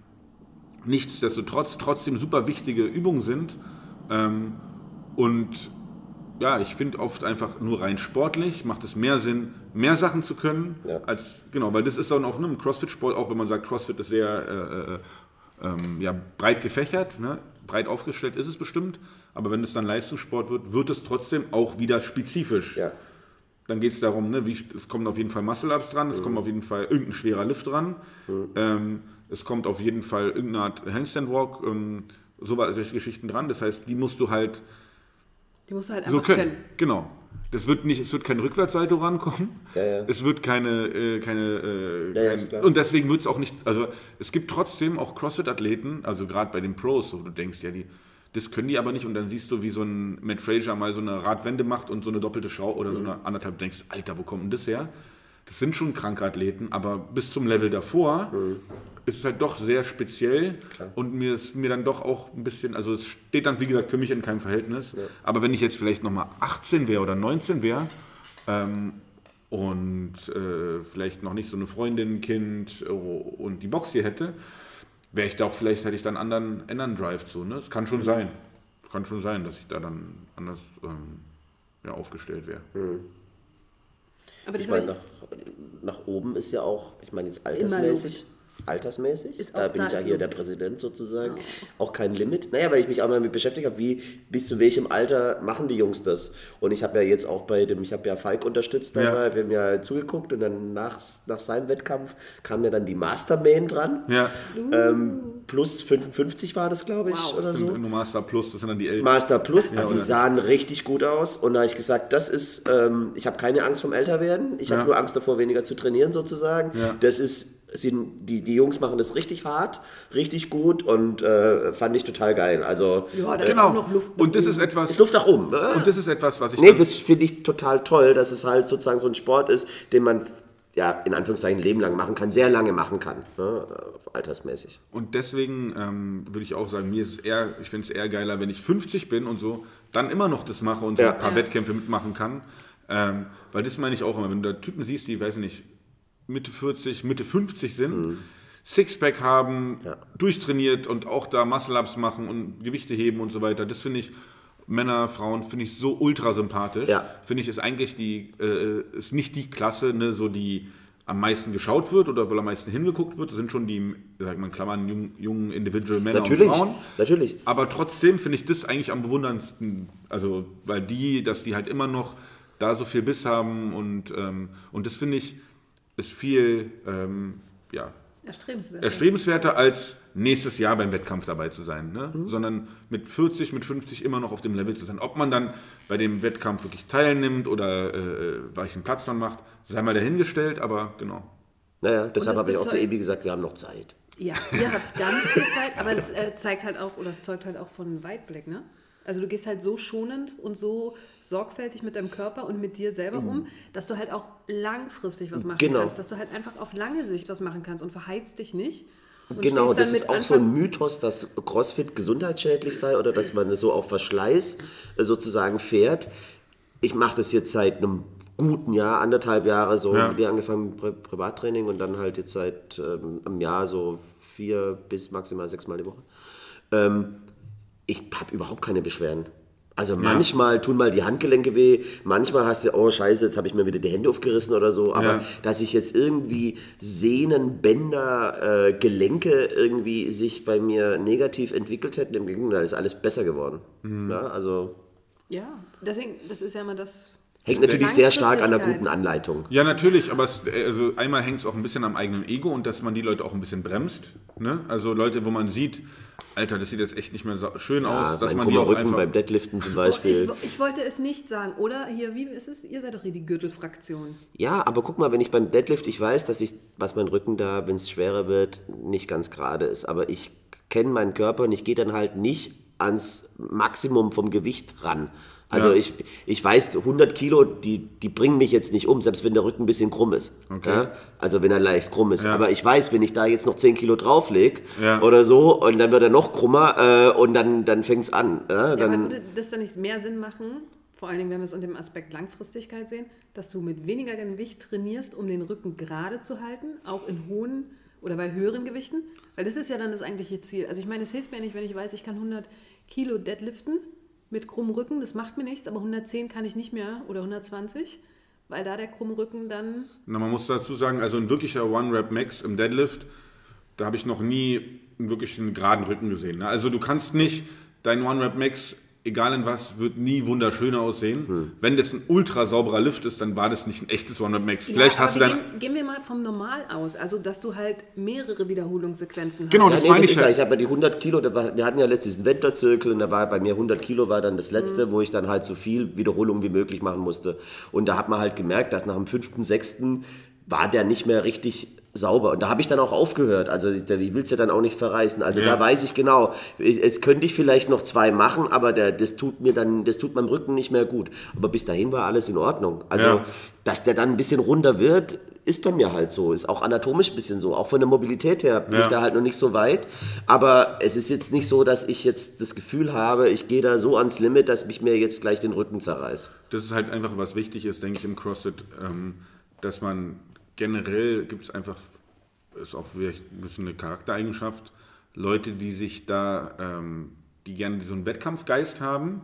nichtsdestotrotz trotzdem super wichtige Übungen sind. Ähm, und ja, ich finde oft einfach nur rein sportlich macht es mehr Sinn, mehr Sachen zu können, Ja. als, genau, weil das ist dann auch ne, im CrossFit-Sport, auch wenn man sagt, CrossFit ist sehr äh, äh, ähm, ja, breit gefächert, ne? breit aufgestellt ist es bestimmt, aber wenn es dann Leistungssport wird, wird es trotzdem auch wieder spezifisch. ja. Dann geht es darum, ne, wie, es kommen auf jeden Fall Muscle-Ups dran, es kommt auf jeden Fall irgendein schwerer Lift dran, ähm, es kommt auf jeden Fall irgendeine Art Handstand-Walk, ähm, so solche Geschichten dran. Das heißt, die musst du halt Die musst du halt so einfach können. können. Genau. Das wird nicht, es wird kein Rückwärtssalto rankommen. Ja, ja. Es wird keine, äh, keine, äh, Ja, kein, und deswegen wird es auch nicht, also es gibt trotzdem auch CrossFit-Athleten, also gerade bei den Pros, wo du denkst, ja, die, das können die aber nicht und dann siehst du, wie so ein Matt Fraser mal so eine Radwende macht und so eine doppelte Schraube oder so Mhm. eine anderthalb, du denkst, Alter, wo kommt denn das her? Das sind schon kranke Athleten, aber bis zum Level davor Mhm. ist es halt doch sehr speziell und mir ist mir dann doch auch ein bisschen, also es steht dann wie gesagt für mich in keinem Verhältnis, aber wenn ich jetzt vielleicht nochmal 18 wäre oder 19 wäre ähm, und äh, vielleicht noch nicht so eine Freundin, Kind oh, und die Box hier hätte, wäre ich da auch vielleicht, hätte ich dann einen anderen, anderen Drive zu. Ne? Es kann schon sein. Kann schon sein, dass ich da dann anders ähm, ja, aufgestellt wäre. Aber das Ich meine, nach, nach oben ist ja auch, ich meine jetzt altersmäßig, altersmäßig. Ist da bin da ich ja hier der Präsident sozusagen. Auch kein Limit. Naja, weil ich mich auch mal damit beschäftigt habe, wie bis zu welchem Alter machen die Jungs das. Und ich habe ja jetzt auch bei dem, ich habe ja Falk unterstützt Ja. dabei, wir haben ja zugeguckt und dann nach, nach seinem Wettkampf kam ja dann die Masterman dran. Ja, Ähm, plus 55 war das, glaube ich, Wow. oder das so. sind nur Master Plus, das sind dann die Eltern. Master Plus, die oder? sahen richtig gut aus. Und da habe ich gesagt, das ist, ähm, ich habe keine Angst vom Älterwerden. Ich habe Ja. nur Angst davor, weniger zu trainieren sozusagen. Ja. Das ist, sind, die, die Jungs machen das richtig hart, richtig gut und äh, fand ich total geil. Also Ja, da ist Genau. auch noch Luft. nach Und das ist oben. etwas, ist Luft nach oben. Ne? und das ist etwas, was ich nee, das finde ich total toll, dass es halt sozusagen so ein Sport ist, den man ja in Anführungszeichen ein Leben lang machen kann, sehr lange machen kann, ne? altersmäßig. Und deswegen ähm, würde ich auch sagen, mir ist es eher, ich finde es eher geiler, wenn ich 50 bin und so, dann immer noch das mache und so Ja. ein paar Ja. Wettkämpfe mitmachen kann. Ähm, weil das meine ich auch immer, wenn du da Typen siehst, die, weiß ich nicht, Mitte 40, Mitte 50 sind, Sixpack haben, Ja. durchtrainiert und auch da Muscle-Ups machen und Gewichte heben und so weiter, das finde ich, Männer, Frauen, finde ich so ultra sympathisch. Ja. Finde ich, ist eigentlich die, äh, ist nicht die Klasse, ne, so die am meisten geschaut wird oder wohl am meisten hingeguckt wird, das sind schon die, sag mal Klammern, jungen, jungen Individual Männer Natürlich, und Frauen. natürlich. Aber trotzdem finde ich das eigentlich am bewunderndsten. Also, weil die, dass die halt immer noch da so viel Biss haben und, ähm, und das finde ich, ist viel ähm, ja, Erstrebenswert. erstrebenswerter als nächstes Jahr beim Wettkampf dabei zu sein, ne? sondern mit 40, mit 50 immer noch auf dem Level zu sein. Ob man dann bei dem Wettkampf wirklich teilnimmt oder äh, welchen Platz man macht, sei mal dahingestellt, aber genau. Naja, deshalb habe ich auch zu Ebi gesagt, wir haben noch Zeit. Ja, ihr habt ganz viel Zeit, aber es äh, zeigt halt auch, oder es zeugt halt auch von Weitblick, ne? Also du gehst halt so schonend und so sorgfältig mit deinem Körper und mit dir selber um, dass du halt auch langfristig was machen Genau. kannst, dass du halt einfach auf lange Sicht was machen kannst und verheizt dich nicht. Und Genau, das ist auch so ein Anfang- Mythos, dass CrossFit gesundheitsschädlich sei oder dass man so auf Verschleiß äh, sozusagen fährt. Ich mache das jetzt seit einem guten Jahr, anderthalb Jahre so, Ja. wieder angefangen mit Pri Privattraining und dann halt jetzt seit ähm, einem Jahr so vier bis maximal sechs Mal die Woche. Ähm, ich habe überhaupt keine Beschwerden. Also manchmal tun mal die Handgelenke weh, manchmal hast du, oh scheiße, jetzt habe ich mir wieder die Hände aufgerissen oder so, aber Ja. dass sich jetzt irgendwie Sehnen, Bänder, äh, Gelenke irgendwie sich bei mir negativ entwickelt hätten, im Gegenteil, ist alles besser geworden. Mhm. Ja, also Ja, deswegen, das ist ja immer das. hängt natürlich sehr stark an der Langfristigkeit. guten Anleitung. Ja, natürlich, aber es, also einmal hängt es auch ein bisschen am eigenen Ego und dass man die Leute auch ein bisschen bremst. Ne? Also Leute, wo man sieht, Alter, das sieht jetzt echt nicht mehr so schön Ja, aus, dass mein man die auch Rücken einfach... beim Deadliften zum Ich, Beispiel. ich wollte es nicht sagen, oder? Hier, wie ist es? Ihr seid doch hier die Gürtelfraktion. Ja, aber guck mal, wenn ich beim Deadlift, ich weiß, dass ich, was mein Rücken da, wenn es schwerer wird, nicht ganz gerade ist, aber ich kenne meinen Körper und ich gehe dann halt nicht ans Maximum vom Gewicht ran. Also Ja. ich, ich weiß, 100 Kilo, die, die bringen mich jetzt nicht um, selbst wenn der Rücken ein bisschen krumm ist. Okay. Ja? Also wenn er leicht krumm ist. Ja. Aber ich weiß, wenn ich da jetzt noch 10 Kilo drauflege Ja. oder so und dann wird er noch krummer äh, und dann, dann fängt es an. Ja? Ja, Dann, aber würde das dann nicht mehr Sinn machen, vor allen Dingen, wenn wir es unter dem Aspekt Langfristigkeit sehen, dass du mit weniger Gewicht trainierst, um den Rücken gerade zu halten, auch in hohen oder bei höheren Gewichten? Weil das ist ja dann das eigentliche Ziel. Also ich meine, es hilft mir nicht, wenn ich weiß, ich kann 100 Kilo deadliften mit krummem Rücken, das macht mir nichts, aber 110 kann ich nicht mehr oder 120, weil da der krumme Rücken dann Na, man muss dazu sagen, also ein wirklicher One-Rep-Max im Deadlift, da habe ich noch nie einen wirklichen geraden Rücken gesehen. Ne? Also du kannst nicht, dein One-Rep-Max, egal in was, wird nie wunderschön aussehen. Hm. Wenn das ein ultra sauberer Lift ist, dann war das nicht ein echtes One-Rep-Max. Vielleicht ja, hast du dann... gehen, gehen wir mal vom Normal aus, also dass du halt mehrere Wiederholungssequenzen Genau, hast. Ja, das nee, meine das ich ist ja, ja. ich habe ja die 100 Kilo, da war, wir hatten ja letztens einen Venture-Zirkel und da war bei mir 100 Kilo war dann das letzte, wo ich dann halt so viel Wiederholung wie möglich machen musste. Und da hat man halt gemerkt, dass nach dem fünften, sechsten war der nicht mehr richtig sauber. Und da habe ich dann auch aufgehört. Also ich will es ja dann auch nicht verreißen. Also Ja. da weiß ich genau, jetzt könnte ich vielleicht noch zwei machen, aber der, das tut mir dann, das tut meinem Rücken nicht mehr gut. Aber bis dahin war alles in Ordnung. Also Ja. dass der dann ein bisschen runder wird, ist bei mir halt so. Ist auch anatomisch ein bisschen so. Auch von der Mobilität her bin Ja. ich da halt noch nicht so weit. Aber es ist jetzt nicht so, dass ich jetzt das Gefühl habe, ich gehe da so ans Limit, dass mich mir jetzt gleich den Rücken zerreißt. Das ist halt einfach, was wichtig ist, denke ich, im CrossFit, ähm, dass man generell gibt es einfach, ist auch vielleicht ein bisschen eine Charaktereigenschaft, Leute, die sich da, ähm, die gerne so einen Wettkampfgeist haben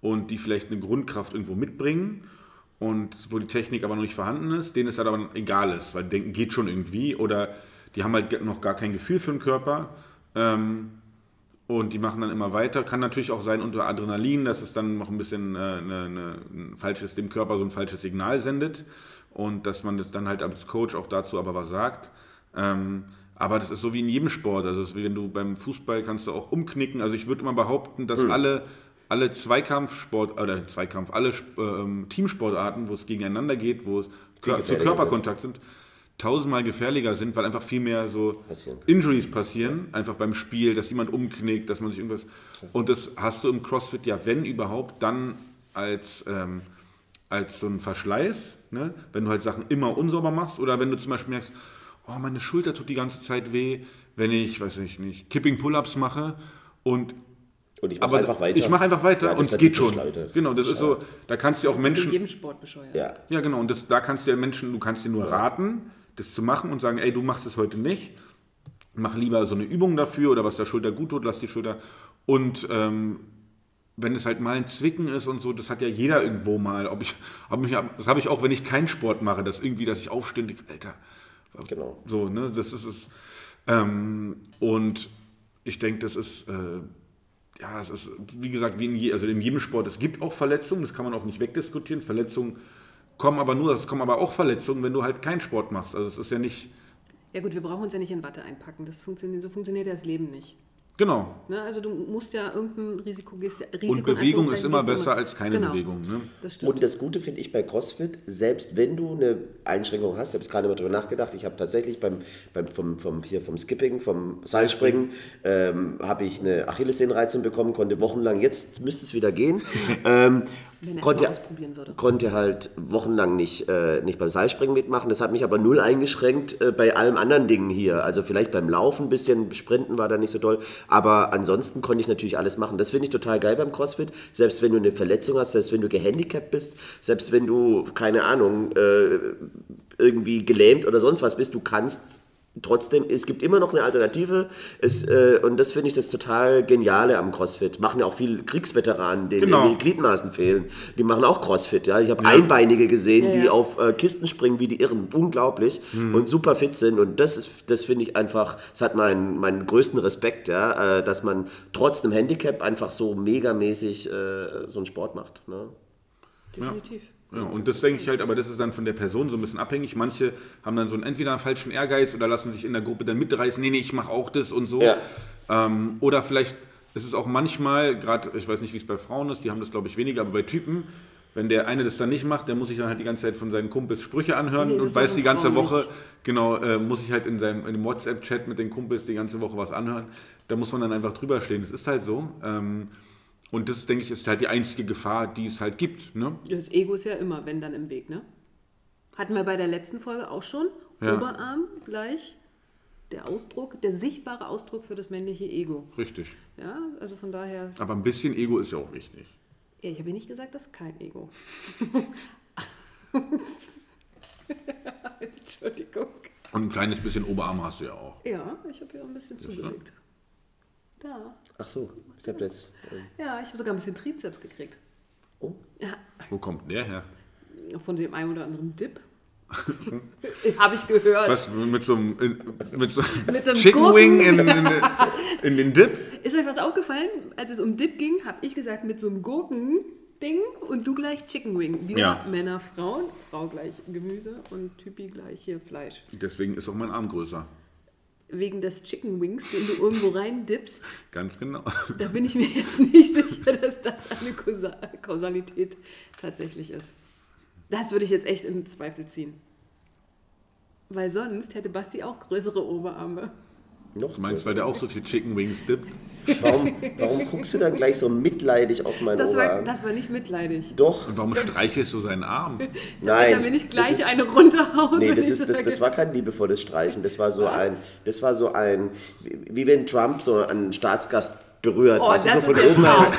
und die vielleicht eine Grundkraft irgendwo mitbringen und wo die Technik aber noch nicht vorhanden ist, denen es halt aber egal ist, weil die denken, geht schon irgendwie oder die haben halt noch gar kein Gefühl für den Körper. Ähm, und die machen dann immer weiter. Kann natürlich auch sein unter Adrenalin, dass es dann noch ein bisschen äh, eine, eine, ein falsches, dem Körper so ein falsches Signal sendet. Und dass man das dann halt als Coach auch dazu aber was sagt. Ähm, aber das ist so wie in jedem Sport. Also wie wenn du beim Fußball kannst du auch umknicken. Also ich würde immer behaupten, dass alle, alle Zweikampfsport oder Zweikampf, alle ähm, Teamsportarten, wo es gegeneinander geht, wo es Kör- zu Körperkontakt sind, tausendmal gefährlicher sind, weil einfach viel mehr so Passieren. Injuries passieren, einfach beim Spiel, dass jemand umknickt, dass man sich irgendwas. Und das hast du im CrossFit ja, wenn überhaupt, dann als, ähm, als so ein Verschleiß, ne? wenn du halt Sachen immer unsauber machst oder wenn du zum Beispiel merkst, oh, meine Schulter tut die ganze Zeit weh, wenn ich, weiß ich nicht, Kipping Pull-Ups mache und Und ich mache einfach weiter. ich mache einfach weiter Ja, und ist es geht schon. Genau, das ist so, da kannst du auch Das ist in Menschen, jedem Sport bescheuert. Ja. ja, genau. Und das, da kannst du ja Menschen, du kannst dir nur raten, das zu machen und sagen, ey, du machst es heute nicht. Mach lieber so eine Übung dafür oder was der Schulter gut tut, lass die Schulter. Und ähm, wenn es halt mal ein Zwicken ist und so, das hat ja jeder irgendwo mal. Ob ich, ob mich, das habe ich auch, wenn ich keinen Sport mache, dass irgendwie, dass ich aufstehe und denke, Alter, Genau. so, ne, das ist es. Ähm, und ich denke, das ist, äh, ja, es ist, wie gesagt, wie in, je, also in jedem Sport, es gibt auch Verletzungen, das kann man auch nicht wegdiskutieren. Verletzungen kommen aber nur, es kommen aber auch Verletzungen, wenn du halt keinen Sport machst. Also es ist ja nicht, Ja gut, wir brauchen uns ja nicht in Watte einpacken. Das funktioniert, so funktioniert ja das Leben nicht. Genau. Ne? Also du musst ja irgendein Risiko, Risiko Und Bewegung ist immer besser als keine genau. Bewegung. Ne? Das stimmt. Und das Gute finde ich bei CrossFit, selbst wenn du eine Einschränkung hast, ich habe jetzt gerade mal drüber nachgedacht, ich habe tatsächlich beim, beim vom, vom, hier vom Skipping, vom Seilspringen, ähm, habe ich eine Achillessehnenreizung bekommen, konnte wochenlang, jetzt müsste es wieder gehen, ähm, Wenn er konnte, ausprobieren würde. konnte halt wochenlang nicht, äh, nicht beim Seilspringen mitmachen. Das hat mich aber null eingeschränkt äh, bei allen anderen Dingen hier. Also vielleicht beim Laufen ein bisschen, Sprinten war da nicht so toll. Aber ansonsten konnte ich natürlich alles machen. Das finde ich total geil beim CrossFit. Selbst wenn du eine Verletzung hast, selbst wenn du gehandicapt bist, selbst wenn du, keine Ahnung, äh, irgendwie gelähmt oder sonst was bist, du kannst trotzdem, es gibt immer noch eine Alternative. Es, äh, und das finde ich das total Geniale am CrossFit. Machen ja auch viele Kriegsveteranen, denen Genau. die Gliedmaßen fehlen. Die machen auch CrossFit. Ja? Ich habe Einbeinige gesehen, Ja, die ja. auf äh, Kisten springen wie die Irren. Unglaublich. Und super fit sind. Und das, ist- das finde ich einfach, das hat meinen, meinen größten Respekt, ja? äh, dass man trotz einem Handicap einfach so megamäßig äh, so einen Sport macht. Ne? Definitiv. Ja, und das denke ich halt, aber das ist dann von der Person so ein bisschen abhängig. Manche haben dann so einen, entweder einen falschen Ehrgeiz oder lassen sich in der Gruppe dann mitreißen, nee, nee, ich mache auch das und so. Ja. Ähm, oder vielleicht ist es auch manchmal, gerade, ich weiß nicht, wie es bei Frauen ist, die haben das glaube ich weniger, aber bei Typen, wenn der eine das dann nicht macht, der muss sich dann halt die ganze Zeit von seinen Kumpels Sprüche anhören Nee, und weiß die ganze Woche, nicht. genau, äh, muss ich halt in seinem in dem WhatsApp-Chat mit den Kumpels die ganze Woche was anhören. Da muss man dann einfach drüber stehen. Das ist halt so. Ähm, und das, denke ich, ist halt die einzige Gefahr, die es halt gibt. Ne? Das Ego ist ja immer, wenn dann im Weg, ne? Hatten wir bei der letzten Folge auch schon. Ja. Oberarm gleich. Der Ausdruck, der sichtbare Ausdruck für das männliche Ego. Richtig. Ja, also von daher. Aber ein bisschen Ego ist ja auch wichtig. Ja, ich habe ja nicht gesagt, das ist kein Ego. Entschuldigung. Und ein kleines bisschen Oberarm hast du ja auch. Ja, ich habe ja ein bisschen zugelegt. Da. Ach so, ich habe jetzt. äh, Ja, ich habe sogar ein bisschen Trizeps gekriegt. Oh. Ja, Wo kommt der her? von dem einen oder anderen Dip. habe ich gehört. Was, mit so einem, in- mit so Mit so einem Chicken Gurken. Wing in, in, in den Dip? Ist euch was aufgefallen? Als es um Dip ging, habe ich gesagt, mit so einem Gurken-Ding und du gleich Chicken Wing. Wieder Ja. Männer, Frauen. Frau gleich Gemüse und Typi gleich hier Fleisch. Deswegen ist auch mein Arm größer. Wegen des Chicken Wings, den du irgendwo rein dippst, Ganz genau. da bin ich mir jetzt nicht sicher, dass das eine Kausa- Kausalität tatsächlich ist. Das würde ich jetzt echt in Zweifel ziehen. Weil sonst hätte Basti auch größere Oberarme. Noch Du meinst, weil der auch so viel Chicken Wings dippt? Warum, warum guckst du dann gleich so mitleidig auf meinen Das war, Oberarm? das war nicht mitleidig. Doch, Und warum streichelst du seinen Arm? Damit nein. er mir nicht gleich ist, eine runterhaut. Nee, das, ist, das, das war kein liebevolles Streichen. Das war so Was? ein, das war so ein, wie wie wenn Trump so einen Staatsgast berührt. Oh, das so ist ist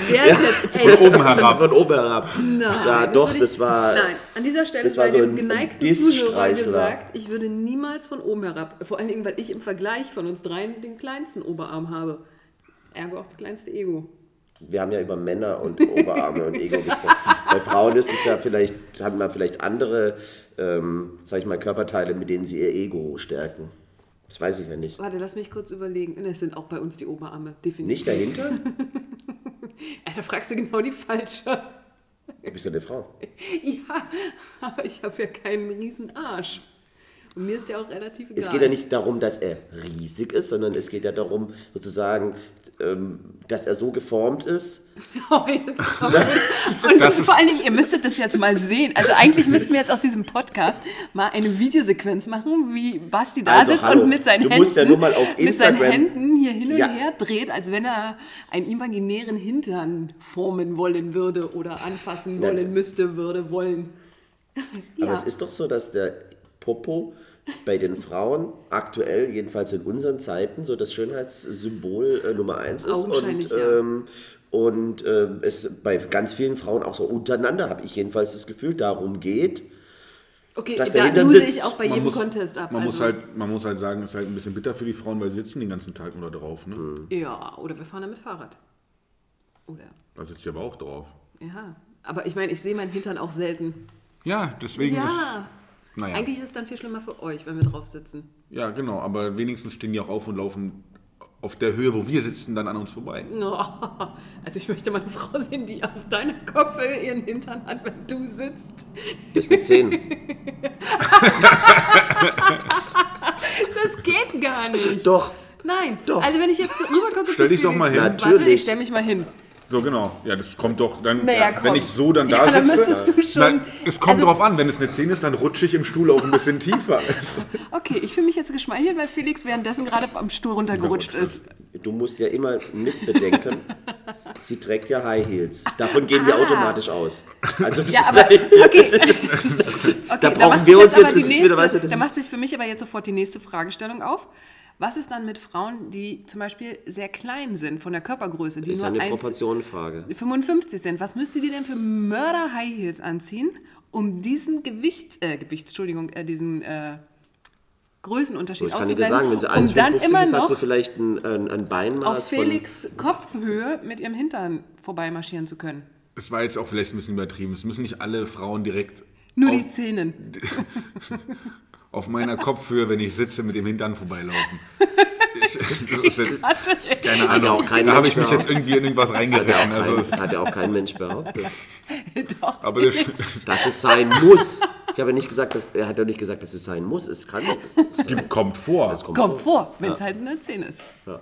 jetzt echt. Von oben herab. Von oben herab. Nein, ja, das doch, ich, das war. Nein, an dieser Stelle das war so dem ein geneigten. Zuhörer gesagt, ich würde niemals von oben herab, vor allen Dingen, weil ich im Vergleich von uns dreien den kleinsten Oberarm habe. Ergo auch das kleinste Ego. Wir haben ja über Männer und Oberarme und Ego gesprochen. Bei Frauen ist es ja vielleicht, hat man vielleicht andere, ähm, sag ich mal, Körperteile, mit denen sie ihr Ego stärken. Das weiß ich ja nicht. Warte, lass mich kurz überlegen. Es sind auch bei uns die Oberarme, definitiv. Nicht dahinter? Ja, da fragst du genau die falsche. Du bist ja eine Frau. Ja, aber ich habe ja keinen riesen Arsch. Und mir ist der auch relativ egal. Es geht ja nicht darum, dass er riesig ist, sondern es geht ja darum, sozusagen, dass er so geformt ist. Oh. Und vor allen Dingen, ihr müsstet das jetzt mal sehen. Also eigentlich müssten wir jetzt aus diesem Podcast mal eine Videosequenz machen, wie Basti da Also, sitzt hallo, und mit seinen du Händen, musst ja nur mal auf mit seinen Händen hier hin und Ja. her dreht, als wenn er einen imaginären Hintern formen wollen würde oder anfassen Nein. wollen müsste, würde wollen. Aber Ja. es ist doch so, dass der Popo bei den Frauen aktuell, jedenfalls in unseren Zeiten, so das Schönheitssymbol äh, Nummer eins ist. Augenscheinlich, Und, ja. ähm, und äh, es bei ganz vielen Frauen auch so untereinander, habe ich jedenfalls das Gefühl, darum geht. Okay, Dass der da lose sitzt. ich auch bei jedem Contest ab. Man, also, muss halt, man muss halt sagen, es ist halt ein bisschen bitter für die Frauen, weil sie sitzen den ganzen Tag nur da drauf. Ne? ja, oder wir fahren damit Fahrrad. Oder, Da sitzt sie aber auch drauf. ja. Aber ich meine, ich sehe meinen Hintern auch selten. Ja, deswegen Ja. ist. Naja. Eigentlich ist es dann viel schlimmer für euch, wenn wir drauf sitzen. Ja, genau, aber wenigstens stehen die auch auf und laufen auf der Höhe, wo wir sitzen, dann an uns vorbei. Oh, also ich möchte mal eine Frau sehen, die auf deiner Kopfhöhe ihren Hintern hat, wenn du sitzt. Das sind zehn. Das geht gar nicht. Doch. Nein. Doch. Also wenn ich jetzt rüber gucke Stell dich doch mal hin. Warte, Natürlich. ich stell mich mal hin. So, genau. Ja, das kommt doch dann. Naja, ja, wenn ich so dann da Ja, dann sitze. müsstest du schon- Na, es kommt also- drauf an, wenn es eine 10 ist, dann rutsche ich im Stuhl auch ein bisschen tiefer. Okay, ich fühle mich jetzt geschmeichelt, weil Felix währenddessen gerade am Stuhl runtergerutscht ist. Du musst ja immer mitbedenken, sie trägt ja High Heels. Davon gehen wir Ah. automatisch aus. Also Ja, aber okay. das ist, Okay, Da brauchen wir uns jetzt- wieder, weißt du, da macht sich für mich aber jetzt sofort die nächste Fragestellung auf. Was ist dann mit Frauen, die zum Beispiel sehr klein sind von der Körpergröße, die ist nur eine 1, Proportionenfrage. 55 sind? Was müsste die denn für Mörder High Heels anziehen, um diesen Gewicht, äh, Gewicht, Entschuldigung, äh, diesen äh, Größenunterschied Ich kann dir auszugleichen, sagen, wenn sie um dann 1,55 immer ist, hat sie noch vielleicht ein, ein, ein auf Beinmaß von... Felix Kopfhöhe mit ihrem Hintern vorbeimarschieren zu können. Es war jetzt auch vielleicht ein bisschen übertrieben. Es müssen nicht alle Frauen direkt Nur auf, die Zähnen. auf meiner Kopfhöhe, wenn ich sitze, mit dem Hintern vorbeilaufen. Ich, das ist jetzt, keine Hat ja Ahnung. auch kein Da habe ich mich jetzt irgendwie in irgendwas Das hat ja, reingeritten. auch Also hat ja auch kein Mensch behauptet. Doch. aber das, Dass es sein muss. Ich habe ja nicht gesagt, dass, er hat ja nicht gesagt, dass es sein muss. Es kann. es gibt, kommt vor. Es kommt Kommt vor, wenn es halt eine 10 ist. Ja.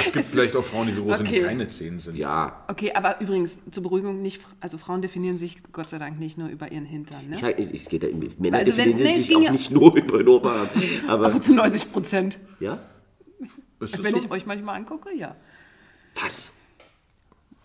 Es gibt vielleicht auch Frauen, die so groß sind, die Okay. keine Zehen sind. ja. Okay, aber übrigens zur Beruhigung nicht, also Frauen definieren sich Gott sei Dank nicht nur über ihren Hintern, ne? Ich, ich, ich, geht Männer Also wenn- definieren nee, es sich auch ja- nicht nur über den Oberarm. Aber, Aber zu 90 Prozent. ja? Wenn so? ich euch manchmal angucke, ja. Was?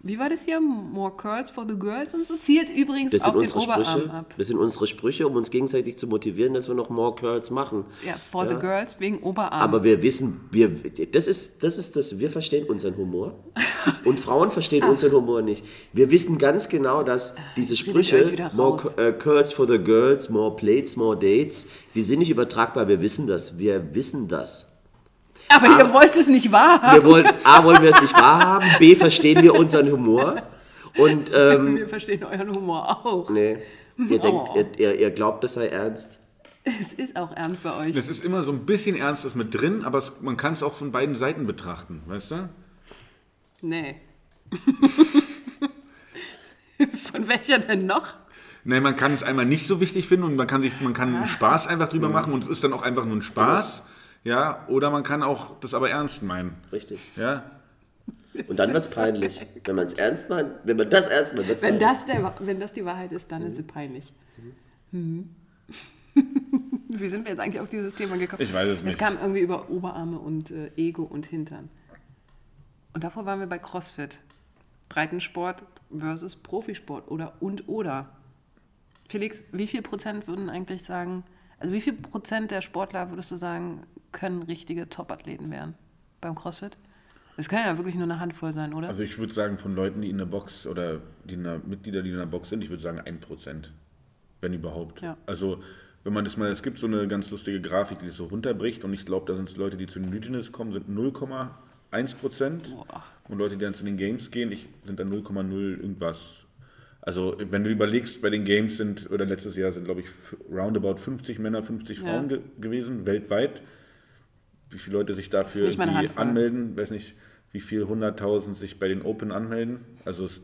Wie war das hier? More curls for the girls und so? Zielt übrigens Das auf den Oberarm Sprüche. ab. Das sind unsere Sprüche, um uns gegenseitig zu motivieren, dass wir noch more curls machen. Ja, for the girls wegen Oberarm. Aber wir wissen, wir, das ist, das ist das, wir verstehen unseren Humor und Frauen verstehen Ah. unseren Humor nicht. Wir wissen ganz genau, dass diese ich euch Sprüche, more äh, curls for the girls, more plates, more dates, die sind nicht übertragbar. Wir wissen das. Wir wissen das. Aber ihr wollt es nicht wahrhaben. Wir wollen, A, wollen wir es nicht wahrhaben, B, verstehen wir unseren Humor und ähm, Wir verstehen euren Humor auch. nee, ihr denkt, Oh. ihr, ihr, ihr glaubt, das sei ernst. Es ist auch ernst bei euch. Es ist immer so ein bisschen Ernstes mit drin, aber es, man kann es auch von beiden Seiten betrachten, weißt du? Nee. Von welcher denn noch? Nein, man kann es einmal nicht so wichtig finden und man kann sich, man kann einen Spaß einfach drüber machen und es ist dann auch einfach nur ein Spaß. Ja, oder man kann auch das aber ernst meinen. Richtig. Ja, Und dann wird es peinlich. Wenn man es ernst meint, wenn man das ernst meint, wird es Wenn peinlich. das, der, wenn das die Wahrheit ist, dann ist es peinlich. Mhm. Wie sind wir jetzt eigentlich auf dieses Thema gekommen? Ich weiß es Es nicht. kam irgendwie über Oberarme und äh, Ego und Hintern. Und davor waren wir bei CrossFit. Breitensport versus Profisport oder und oder. Felix, wie viel Prozent würden eigentlich sagen, also wie viel Prozent der Sportler würdest du sagen, können richtige Top-Athleten werden beim CrossFit? Das kann ja wirklich nur eine Handvoll sein, oder? Also ich würde sagen, von Leuten, die in der Box oder die in der, Mitglieder, die in der Box sind, ich würde sagen 1%. Wenn überhaupt. Ja. Also wenn man das mal, es gibt so eine ganz lustige Grafik, die das so runterbricht und ich glaube, da sind es Leute, die zu den Regionals kommen, sind 0,1%. Boah. Und Leute, die dann zu den Games gehen, ich, sind dann 0,0 irgendwas. Also wenn du überlegst, bei den Games sind, oder letztes Jahr sind, glaube ich, roundabout 50 Männer, 50 Frauen ge gewesen, weltweit. Wie viele Leute sich dafür anmelden, weiß nicht, wie viel 100.000 sich bei den Open anmelden. Also es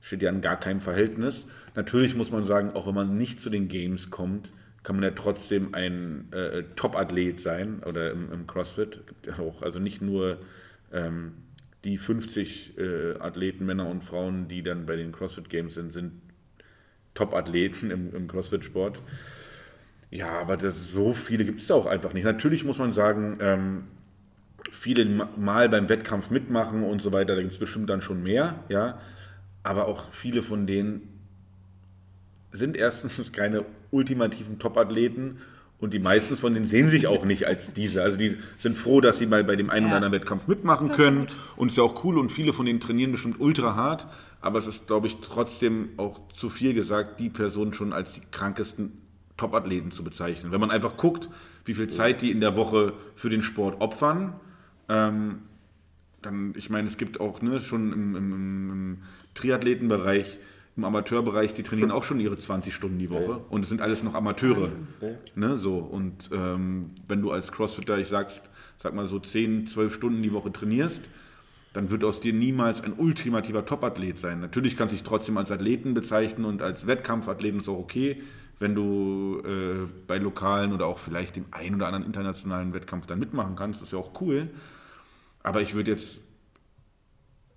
steht ja in gar keinem Verhältnis. Natürlich muss man sagen, auch wenn man nicht zu den Games kommt, kann man ja trotzdem ein äh, Top-Athlet sein oder im, im, CrossFit. Gibt ja auch, also nicht nur ähm, die 50 äh, Athleten, Männer und Frauen, die dann bei den CrossFit Games sind, sind Top-Athleten im, im CrossFit-Sport. Ja, aber das, so viele gibt es auch einfach nicht. Natürlich muss man sagen, ähm, viele mal beim Wettkampf mitmachen und so weiter, da gibt es bestimmt dann schon mehr, ja. Aber auch viele von denen sind erstens keine ultimativen Top-Athleten und die meisten von denen sehen sich auch nicht als diese. Also die sind froh, dass sie mal bei dem einen ja. oder anderen Wettkampf mitmachen das können. Und es ist ja auch cool und viele von denen trainieren bestimmt ultra hart. Aber es ist, glaube ich, trotzdem auch zu viel gesagt, die Personen schon als die krankesten Top-Athleten zu bezeichnen. Wenn man einfach guckt, wie viel Zeit die in der Woche für den Sport opfern, ähm, dann, ich meine, es gibt auch ne, schon im, im, im Triathletenbereich im Amateurbereich, die trainieren auch schon ihre 20 Stunden die Woche ja. und es sind alles noch Amateure. Ja. Ne, so. Und ähm, wenn du als Crossfitter, ich sag's, sag mal so 10, 12 Stunden die Woche trainierst, dann wird aus dir niemals ein ultimativer Topathlet sein. Natürlich kannst du dich trotzdem als Athleten bezeichnen und als Wettkampfathleten ist auch okay, wenn du äh, bei lokalen oder auch vielleicht dem einen oder anderen internationalen Wettkampf dann mitmachen kannst, ist ja auch cool. Aber ich würde jetzt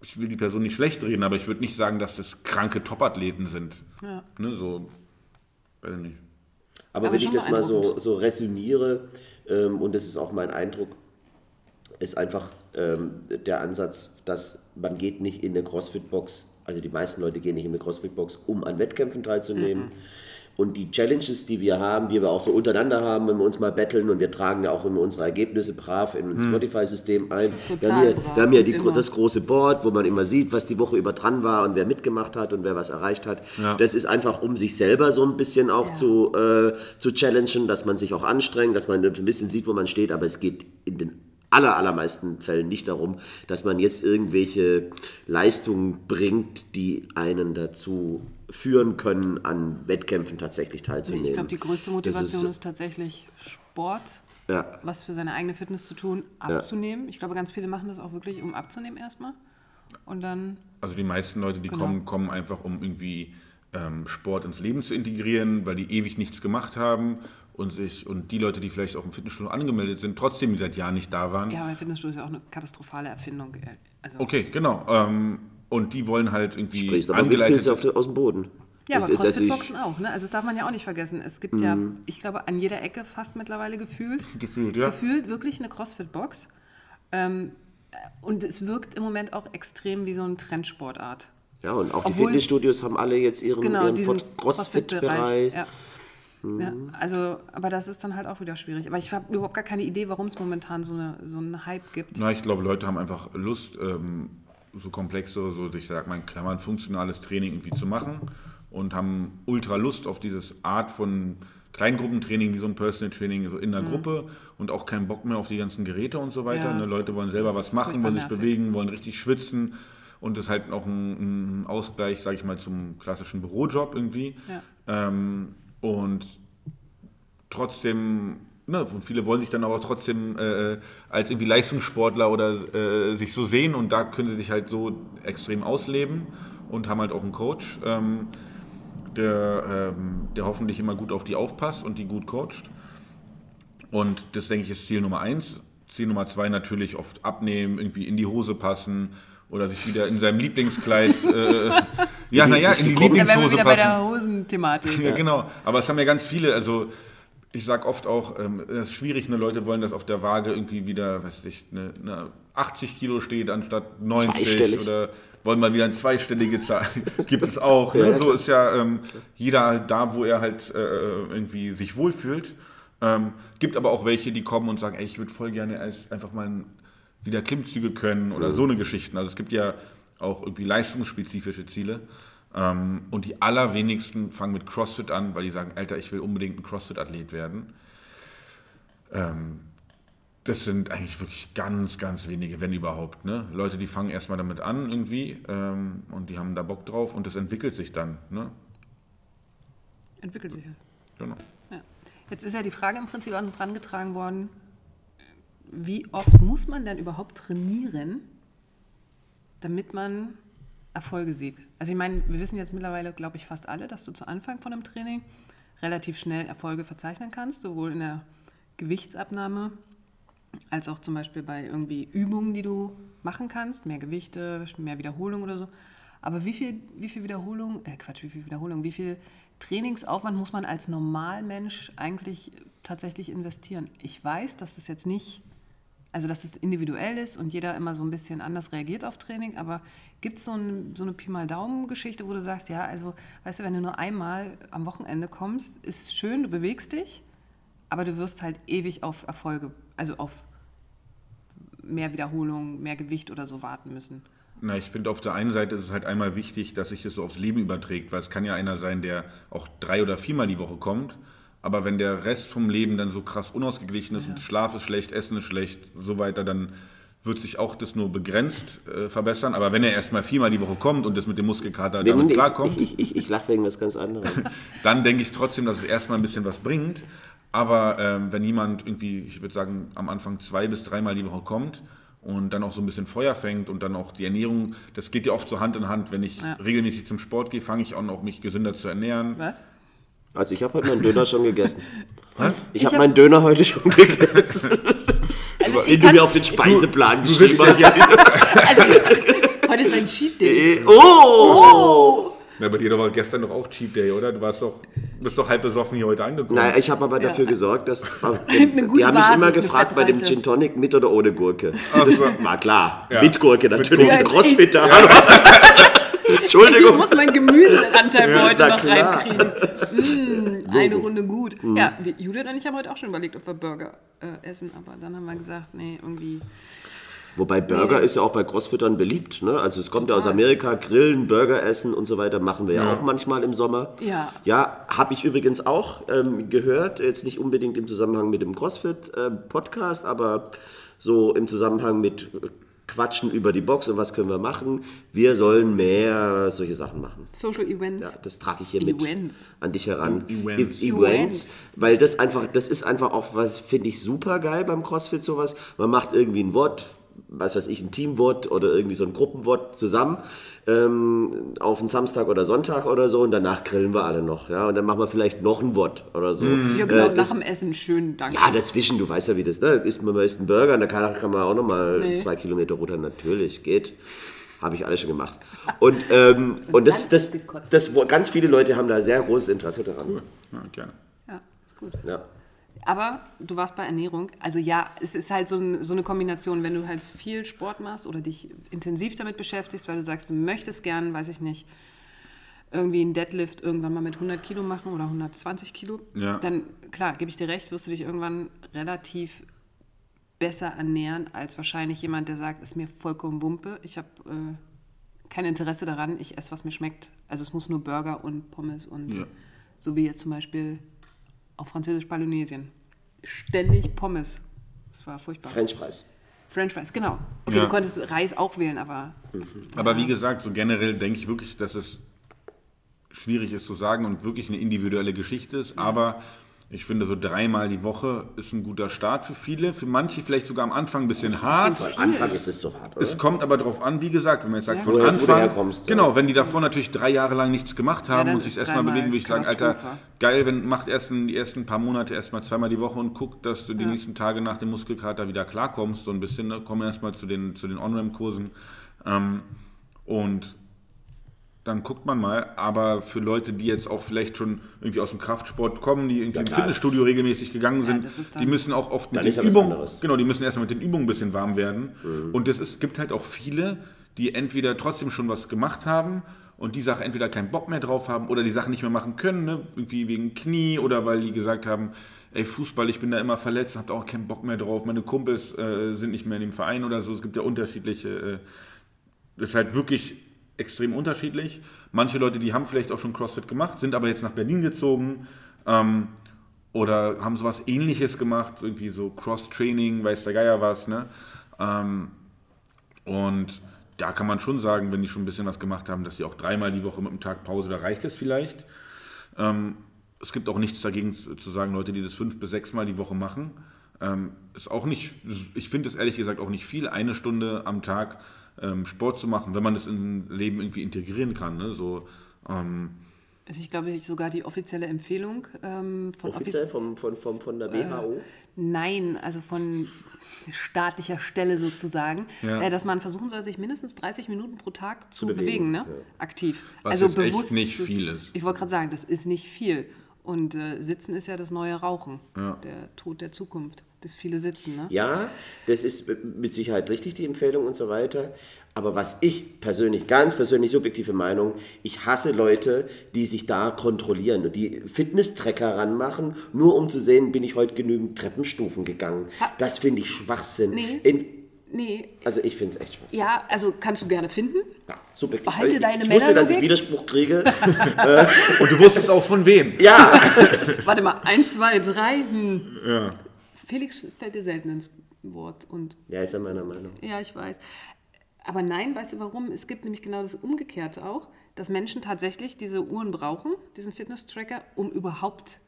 ich will die Person nicht schlecht reden, aber ich würde nicht sagen, dass das kranke Topathleten sind. Ja. Ne, so, weiß ich nicht. Aber, aber wenn ich das mal so, so resümiere, ähm, und das ist auch mein Eindruck, ist einfach ähm, der Ansatz, dass man geht nicht in eine CrossFit-Box, also die meisten Leute gehen nicht in eine CrossFit-Box, um an Wettkämpfen teilzunehmen. Mhm und die Challenges, die wir haben, die wir auch so untereinander haben, wenn wir uns mal betteln und wir tragen ja auch immer unsere Ergebnisse brav in ein hm. Spotify-System ein. Total wir haben hier, wir haben hier die, das große Board, wo man immer sieht, was die Woche über dran war und wer mitgemacht hat und wer was erreicht hat. Ja. Das ist einfach, um sich selber so ein bisschen auch ja. zu, äh, zu challengen, dass man sich auch anstrengt, dass man ein bisschen sieht, wo man steht, aber es geht in den aller, allermeisten Fällen nicht darum, dass man jetzt irgendwelche Leistungen bringt, die einen dazu führen können, an Wettkämpfen tatsächlich teilzunehmen. Ich glaube, die größte Motivation ist, ist, tatsächlich Sport, ja. was für seine eigene Fitness zu tun, abzunehmen. Ja. Ich glaube, ganz viele machen das auch wirklich, um abzunehmen erstmal. Und dann. Also die meisten Leute, die genau. kommen, kommen einfach, um irgendwie ähm, Sport ins Leben zu integrieren, weil die ewig nichts gemacht haben und sich und die Leute, die vielleicht auch im Fitnessstudio angemeldet sind, trotzdem seit Jahren nicht da waren. Ja, aber Fitnessstudio ist ja auch eine katastrophale Erfindung. Also okay, genau. Ähm, und die wollen halt irgendwie Sprichst aber angeleitet... Auf aus dem Boden. Ja, aber CrossFit-Boxen auch, ne? Also das darf man ja auch nicht vergessen. Es gibt mm. ja, mhm. ich glaube, an jeder Ecke fast mittlerweile gefühlt. gefühlt, ja. Gefühlt wirklich eine CrossFit-Box. Ähm, und es wirkt im Moment auch extrem wie so eine Trendsportart. Ja, und auch Obwohl die Fitnessstudios haben alle jetzt ihren, genau, ihren CrossFit-Bereich. Ja. Mhm. Ja, also, aber das ist dann halt auch wieder schwierig. Aber ich habe überhaupt gar keine Idee, warum es momentan so, eine, so einen Hype gibt. Na, ich glaube, Leute haben einfach Lust, ähm, so komplexe, so ich sag mal in Klammern, funktionales Training irgendwie zu machen und haben ultra Lust auf dieses Art von Kleingruppentraining, wie so ein Personal Training so in der mhm. Gruppe und auch keinen Bock mehr auf die ganzen Geräte und so weiter. Ja, ne? Leute wollen selber was machen, wollen sich bewegen, wollen richtig schwitzen und das ist halt auch ein, ein Ausgleich, sage ich mal, zum klassischen Bürojob irgendwie. Ja. Ähm, und trotzdem Ne, und viele wollen sich dann aber trotzdem äh, als irgendwie Leistungssportler oder äh, sich so sehen und da können sie sich halt so extrem ausleben und haben halt auch einen Coach, ähm, der, ähm, der hoffentlich immer gut auf die aufpasst und die gut coacht. Und das denke ich ist Ziel Nummer eins. Ziel Nummer zwei natürlich oft abnehmen, irgendwie in die Hose passen oder sich wieder in seinem Lieblingskleid, äh, ja, naja, in die Lieblingshose passen. Da wieder bei der Hosenthematik. Ja, genau. Aber es haben ja ganz viele, also ich sage oft auch, ähm, es ist schwierig, ne, Leute wollen, dass auf der Waage irgendwie wieder, weiß ich, eine, eine 80 Kilo steht anstatt 90 oder wollen mal wieder eine zweistellige Zahl. Gibt es auch. Ne? So ist ja ähm, jeder halt da, wo er halt äh, irgendwie sich wohlfühlt. Ähm, gibt aber auch welche, die kommen und sagen, ey, ich würde voll gerne einfach mal wieder Klimmzüge können oder mhm. so eine Geschichten. Also es gibt ja auch irgendwie leistungsspezifische Ziele. Ähm, und die allerwenigsten fangen mit CrossFit an, weil die sagen, Alter, ich will unbedingt ein CrossFit-Athlet werden. Ähm, Das sind eigentlich wirklich ganz, ganz wenige, wenn überhaupt. Ne? Leute, die fangen erstmal damit an irgendwie ähm, und die haben da Bock drauf und das entwickelt sich dann. Ne? Entwickelt sich halt. Genau. Ja. Jetzt ist ja die Frage im Prinzip an uns rangetragen worden, wie oft muss man denn überhaupt trainieren, damit man Erfolge sieht? Also ich meine, wir wissen jetzt mittlerweile, glaube ich, fast alle, dass du zu Anfang von einem Training relativ schnell Erfolge verzeichnen kannst, sowohl in der Gewichtsabnahme als auch zum Beispiel bei irgendwie Übungen, die du machen kannst, mehr Gewichte, mehr Wiederholung oder so. Aber wie viel, wie viel Wiederholung, äh Quatsch, wie viel Wiederholung, wie viel Trainingsaufwand muss man als Normalmensch eigentlich tatsächlich investieren? Ich weiß, dass es jetzt nicht, also dass es individuell ist und jeder immer so ein bisschen anders reagiert auf Training, aber gibt es so, ein, so eine Pi mal Daumen-Geschichte, wo du sagst, ja, also weißt du, wenn du nur einmal am Wochenende kommst, ist schön, du bewegst dich, aber du wirst halt ewig auf Erfolge, also auf mehr Wiederholung, mehr Gewicht oder so warten müssen. Na, ich finde, auf der einen Seite ist es halt einmal wichtig, dass sich das so aufs Leben überträgt, weil es kann ja einer sein, der auch drei oder viermal die Woche kommt, aber wenn der Rest vom Leben dann so krass unausgeglichen ist Ja. und Schlaf ist schlecht, Essen ist schlecht, so weiter, dann wird sich auch das nur begrenzt äh, verbessern. Aber wenn er erstmal viermal die Woche kommt und das mit dem Muskelkater Nee, damit nee, klarkommt, ich, ich, ich, ich lache wegen was ganz anderem. dann denke ich trotzdem, dass es erstmal ein bisschen was bringt. Aber ähm, wenn jemand irgendwie, ich würde sagen, am Anfang zwei bis dreimal die Woche kommt und dann auch so ein bisschen Feuer fängt und dann auch die Ernährung, das geht ja oft so Hand in Hand. Wenn ich Ja. regelmäßig zum Sport gehe, fange ich an, auch mich gesünder zu ernähren. Was? Also ich habe heute meinen Döner schon gegessen. Ich, Ich habe hab- meinen Döner heute schon gegessen. Also Wenn ich du mir auf den Speiseplan geschrieben hast. also, heute ist ein Cheat Day. Oh! Na, bei dir war gestern doch auch Cheat Day, oder? Du warst doch, bist doch halb besoffen hier heute angekommen. Nein, ich habe aber dafür gesorgt, dass. Eine gute die haben mich immer gefragt bei dem. Gin Tonic mit oder ohne Gurke. Das war klar. Ja. Mit Gurke Mit natürlich. Gurke. Ein Crossfitter. Ich Entschuldigung. muss mein Gemüseanteil für Ja, heute noch klar. reinkriegen. Mm, eine Runde gut. Mhm. Ja, Judith und ich haben heute auch schon überlegt, ob wir Burger äh, essen, aber dann haben wir gesagt, nee, irgendwie. Wobei Burger ist ja auch bei Crossfittern beliebt. Ne? Also es kommt ja aus Total. Amerika, Grillen, Burger essen und so weiter machen wir ja, auch manchmal im Sommer. Ja. Ja, habe ich übrigens auch ähm, gehört, jetzt nicht unbedingt im Zusammenhang mit dem Crossfit-Podcast, aber so im Zusammenhang mit äh, Quatschen über die Box und was können wir machen. Wir sollen mehr solche Sachen machen. Social Events. Ja, das trage ich hier mit Events. an dich heran. Events. E- Events. Weil das einfach, das ist einfach auch was, finde ich, super geil beim CrossFit sowas. Man macht irgendwie ein Wort, was weiß ich, ein Teamwort oder irgendwie so ein Gruppenwort zusammen ähm, auf einen Samstag oder Sonntag oder so und danach grillen wir alle noch. Ja, und dann machen wir vielleicht noch ein Wort oder so. Ja, genau, Äh, nach das, dem Essen schön, danke. ja, dazwischen, du weißt ja, wie das, ne? Isst man mal isst einen Burger und da kann, kann man auch nochmal Nee. zwei Kilometer runter. Natürlich, geht. Habe ich alles schon gemacht. Und, ähm, und das, das, das, wo- ganz viele Leute haben da sehr großes Interesse daran. Ja, gerne. Ja, ist gut. Ja. Aber du warst bei Ernährung. Also ja, es ist halt so, ein, so eine Kombination, wenn du halt viel Sport machst oder dich intensiv damit beschäftigst, weil du sagst, du möchtest gern, weiß ich nicht, irgendwie einen Deadlift irgendwann mal mit 100 Kilo machen oder 120 Kilo, Ja. dann klar, gebe ich dir recht, wirst du dich irgendwann relativ besser ernähren als wahrscheinlich jemand, der sagt, ist mir vollkommen Wumpe, ich habe äh, kein Interesse daran, ich esse, was mir schmeckt. Also es muss nur Burger und Pommes und Ja. so wie jetzt zum Beispiel auf Französisch-Polynesien. Ständig Pommes. Das war furchtbar. French Fries. French Fries, genau. Okay, Ja. du konntest Reis auch wählen, aber Aber wie gesagt, so generell denke ich wirklich, dass es schwierig ist zu sagen und wirklich eine individuelle Geschichte ist. Aber ich finde, so dreimal die Woche ist ein guter Start für viele. Für manche vielleicht sogar am Anfang ein bisschen hart. Am Anfang ist es so hart, oder? Es kommt aber darauf an, wie gesagt, wenn man jetzt sagt, Ja. von Woher- Anfang. herkommst, ja. genau, wenn die davor natürlich drei Jahre lang nichts gemacht haben dann und sich erstmal bewegen, würde ich sagen, Alter, geil, wenn macht erst in, die ersten paar Monate erstmal zweimal die Woche und guckt, dass du die Ja. nächsten Tage nach dem Muskelkater wieder klarkommst, so ein bisschen. Ne? Komm erstmal zu den, zu den On-Ramp-Kursen. Ähm, und dann guckt man mal, aber für Leute, die jetzt auch vielleicht schon irgendwie aus dem Kraftsport kommen, die irgendwie Ja, im. Fitnessstudio regelmäßig gegangen sind, dann- die müssen auch oft mit den ja Übungen, genau, die müssen erstmal mit den Übungen ein bisschen warm werden. Und es gibt halt auch viele, die entweder trotzdem schon was gemacht haben und die Sache entweder keinen Bock mehr drauf haben oder die Sachen nicht mehr machen können, ne? irgendwie wegen Knie oder weil die gesagt haben, ey Fußball, ich bin da immer verletzt, hab da auch keinen Bock mehr drauf, meine Kumpels äh, sind nicht mehr in dem Verein oder so. Es gibt ja unterschiedliche äh, das ist halt wirklich extrem unterschiedlich. Manche Leute, die haben vielleicht auch schon CrossFit gemacht, sind aber jetzt nach Berlin gezogen. Ähm, oder haben sowas ähnliches gemacht, irgendwie so Cross-Training, weiß der Geier was, ne? Ähm, und da kann man schon sagen, wenn die schon ein bisschen was gemacht haben, dass sie auch dreimal die Woche mit einem Tag Pause, da reicht es vielleicht. Ähm, es gibt auch nichts dagegen zu sagen, Leute, die das fünf bis sechs Mal die Woche machen. Ähm, ist auch nicht, ich finde es ehrlich gesagt auch nicht viel, eine Stunde am Tag ähm, Sport zu machen, wenn man das in ein Leben irgendwie integrieren kann. Ne? So, ähm, ist, ich glaube, sogar die offizielle Empfehlung ähm, von offi- Offiziell vom, von, von, von der WHO. Nein, also von staatlicher Stelle sozusagen, Ja. äh, dass man versuchen soll, sich mindestens 30 Minuten pro Tag zu, bewegen, bewegen, ne? ja. aktiv. Was also jetzt echt bewusst nicht zu- viel ist. Ich wollte gerade sagen, das ist nicht viel. Und äh, Sitzen ist ja das neue Rauchen, Ja. der Tod der Zukunft, das viele Sitzen. Ne? Ja, das ist mit Sicherheit richtig, die Empfehlung und so weiter. Aber was ich persönlich, ganz persönlich subjektive Meinung, ich hasse Leute, die sich da kontrollieren und die Fitness-Tracker ranmachen, nur um zu sehen, bin ich heute genügend Treppenstufen gegangen. Ha- Das finde ich Schwachsinn. Nee. In, Nee, also ich finde es echt Schwachsinn. ja, also kannst du gerne finden. Ja, subjektiv. Behalte ich, deine ich wusste, dass ich. Widerspruch kriege. und du wusstest auch von wem. ja, Warte mal, eins, zwei, drei. Hm. Ja. Felix fällt dir selten ins Wort und ja, ist ja meiner Meinung. Ja, ich weiß. Aber nein, weißt du warum? Es gibt nämlich genau das Umgekehrte auch, dass Menschen tatsächlich diese Uhren brauchen, diesen Fitness-Tracker, um überhaupt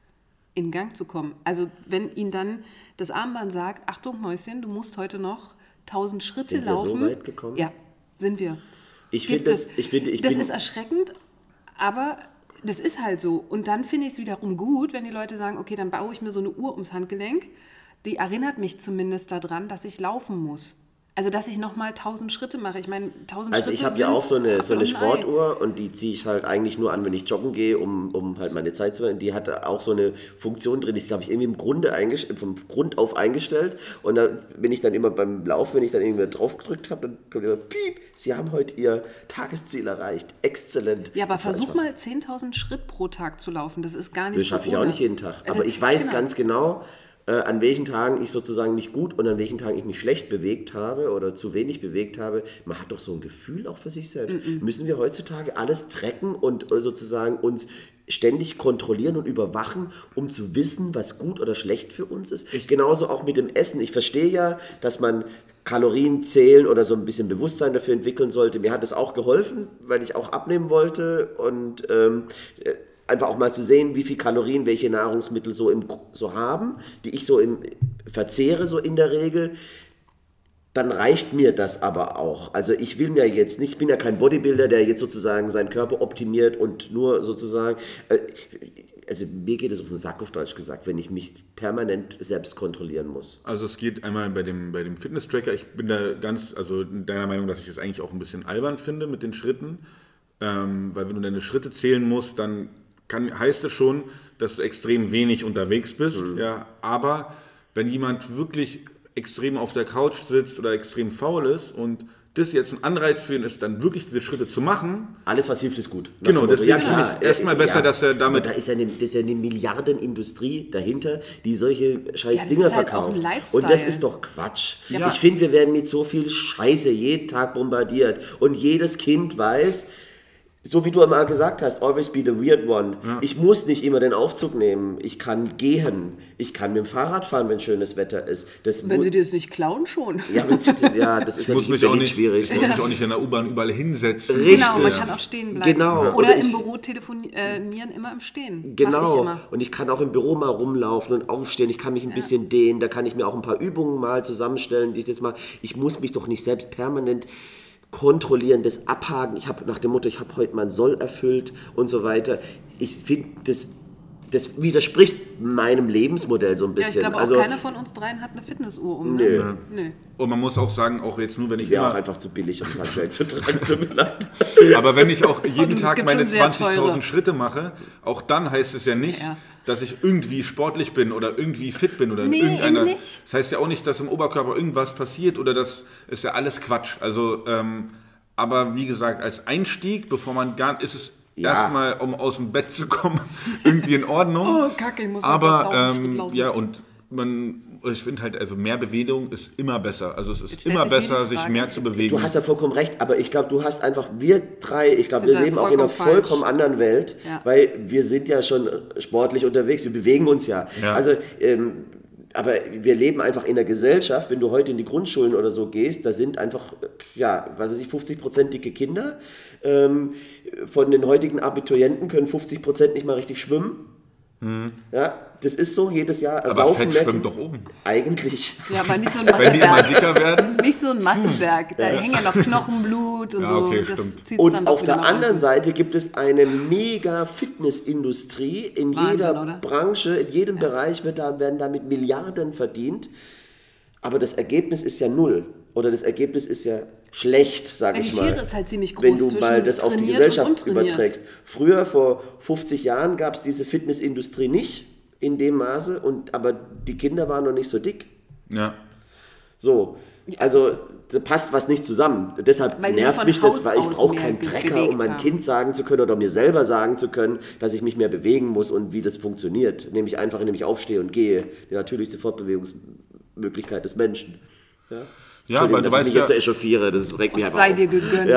in Gang zu kommen. Also wenn ihnen dann das Armband sagt, Achtung Mäuschen, du musst heute noch 1000 Schritte Sind wir so laufen. weit gekommen? Ja, sind wir. Ich finde das, ich bin, ich das bin, ist erschreckend, aber das ist halt so. Und dann finde ich es wiederum gut, wenn die Leute sagen, okay, dann baue ich mir so eine Uhr ums Handgelenk. Die erinnert mich zumindest daran, dass ich laufen muss. Also, dass ich nochmal 1000 Schritte mache. Ich meine, 1000 Also Schritte ich habe ja auch so eine, so eine. Sportuhr und die ziehe ich halt eigentlich nur an, wenn ich joggen gehe, um, um halt meine Zeit zu hören. Die hat auch so eine Funktion drin, die ist glaube ich irgendwie im Grunde vom Grund auf eingestellt und dann bin ich dann immer beim Lauf, wenn ich dann irgendwie drauf gedrückt habe, dann kommt immer piep, Sie haben heute Ihr Tagesziel erreicht. Exzellent. Ja, aber Das versuch mal 10.000 Schritt pro Tag zu laufen. Das ist gar nicht Das so schaffe ich auch nicht jeden Tag. Äh, Aber ich weiß genau. ganz genau, an welchen Tagen ich sozusagen mich gut und an welchen Tagen ich mich schlecht bewegt habe oder zu wenig bewegt habe. Man hat doch so ein Gefühl auch für sich selbst. Müssen wir heutzutage alles trecken und äh, sozusagen uns ständig kontrollieren und überwachen, um zu wissen, was gut oder schlecht für uns ist. Genauso auch mit dem Essen. Ich verstehe ja, dass man Kalorien zählen oder so ein bisschen Bewusstsein dafür entwickeln sollte. Mir hat es auch geholfen, weil ich auch abnehmen wollte und ähm, äh, einfach auch mal zu sehen, wie viel Kalorien welche Nahrungsmittel so, im, so haben, die ich so im, verzehre so in der Regel dann reicht mir das aber auch. Also ich will mir jetzt nicht, ich bin ja kein Bodybuilder, der jetzt sozusagen seinen Körper optimiert und nur sozusagen, äh, also mir geht es auf den Sack auf Deutsch gesagt, wenn ich mich permanent selbst kontrollieren muss. Also es geht einmal bei dem, bei dem Fitness-Tracker, ich bin da ganz, also deiner Meinung, dass ich das eigentlich auch ein bisschen albern finde mit den Schritten, ähm, weil wenn du deine Schritte zählen musst, dann kann, heißt es schon, dass du extrem wenig unterwegs bist, ja, aber wenn jemand wirklich extrem auf der Couch sitzt oder extrem faul ist und das jetzt ein Anreiz für ihn ist, dann wirklich diese Schritte zu machen, Alles, was hilft, ist gut. Nach Genau, deswegen finde ich erstmal besser, dass er damit- Aber da ist ja eine, das ist ja eine Milliardenindustrie dahinter, die solche scheiß Ja, das Dinger halt verkauft. Und das ist doch Quatsch. Ja. Ich finde, wir werden mit so viel Scheiße jeden Tag bombardiert. Und jedes Kind weiß, so wie du einmal gesagt hast, always be the weird one. Ich muss nicht immer den Aufzug nehmen. Ich kann gehen. Ich kann mit dem Fahrrad fahren, wenn schönes Wetter ist. Das Wenn sie dir das nicht klauen, schon. ja, wenn sie- ja, das ist ich muss natürlich auch nicht, schwierig. ich muss mich auch nicht in der U-Bahn überall hinsetzen. Richtig. Genau, man kann auch stehen bleiben. Genau. Oder Oder im ich- Büro telefonieren, immer im Stehen. Ich Genau. immer. Und ich kann auch im Büro mal rumlaufen und aufstehen. Ich kann mich ein bisschen dehnen. Da kann ich mir auch ein paar Übungen mal zusammenstellen, die ich das mal. Ich muss mich doch nicht selbst permanent kontrollieren, das abhaken. Ich habe nach dem Motto, ich habe heute mein Soll erfüllt und so weiter. Ich finde, das, das widerspricht meinem Lebensmodell so ein Ja, ich bisschen. glaube auch, also, keiner von uns dreien hat eine Fitnessuhr um. Nö. Ne? Nö. Und man muss auch sagen, auch jetzt nur, wenn ich wäre auch immer, einfach zu billig, um es aktuell zu tragen. Tut mir leid. aber wenn ich auch jeden es Tag meine schon sehr 20.000 teure. Schritte mache, auch dann heißt es ja nicht, Ja. dass ich irgendwie sportlich bin oder irgendwie fit bin oder Nee, irgendeiner. eben nicht. Das heißt ja auch nicht, dass im Oberkörper irgendwas passiert oder das ist ja alles Quatsch. Also, ähm, aber wie gesagt, als Einstieg, bevor man gar ist es Ja. erstmal, um aus dem Bett zu kommen, irgendwie in Ordnung. Oh, Kacke, ich muss Aber 1000 Schritt ähm, ja, und man ich finde halt, also mehr Bewegung ist immer besser. Also es ist immer besser, sich mehr zu bewegen. Du hast ja vollkommen recht, aber ich glaube, du hast einfach, wir drei, ich glaube, wir leben auch in einer vollkommen falsch. vollkommen anderen Welt, Ja. weil wir sind ja schon sportlich unterwegs, wir bewegen uns ja. Ja. Also, ähm, aber wir leben einfach in einer Gesellschaft, wenn du heute in die Grundschulen oder so gehst, da sind einfach, ja, was weiß ich, 50 Prozent dicke Kinder. Ähm, von den heutigen Abiturienten können 50 Prozent nicht mal richtig schwimmen. Ja, das ist so, jedes Jahr aber saufen Fett schwimmt doch oben. Eigentlich. Ja, aber nicht so ein Wenn die immer Massenberg. dicker werden. Nicht so ein Massenberg. Da hängen ja noch Knochenblut und Ja, so. okay, das stimmt. Und dann auf der anderen unten. Seite gibt es eine mega Fitnessindustrie. In Wahnsinn, jeder oder? Branche, in jedem Bereich wird da, werden damit Milliarden verdient. Aber das Ergebnis ist ja null. Oder das Ergebnis ist ja schlecht, sage Ja, die ich mal. Schere ist halt ziemlich groß wenn du mal das auf die Gesellschaft überträgst. Früher, vor 50 Jahren, gab es diese Fitnessindustrie nicht in dem Maße. Und, aber die Kinder waren noch nicht so dick. Ja. So, also da passt was nicht zusammen. Deshalb Weil nervt mich das, Haus weil ich brauche keinen Trecker, um mein haben. Kind sagen zu können oder mir selber sagen zu können, dass ich mich mehr bewegen muss und wie das funktioniert. Nämlich einfach, indem ich aufstehe und gehe. Die natürlichste Fortbewegungsmöglichkeit des Menschen. Ja, Ja, weil du weißt mich ja, jetzt so echauffiere, das regt mich Es einfach sei auf. dir gegönnt,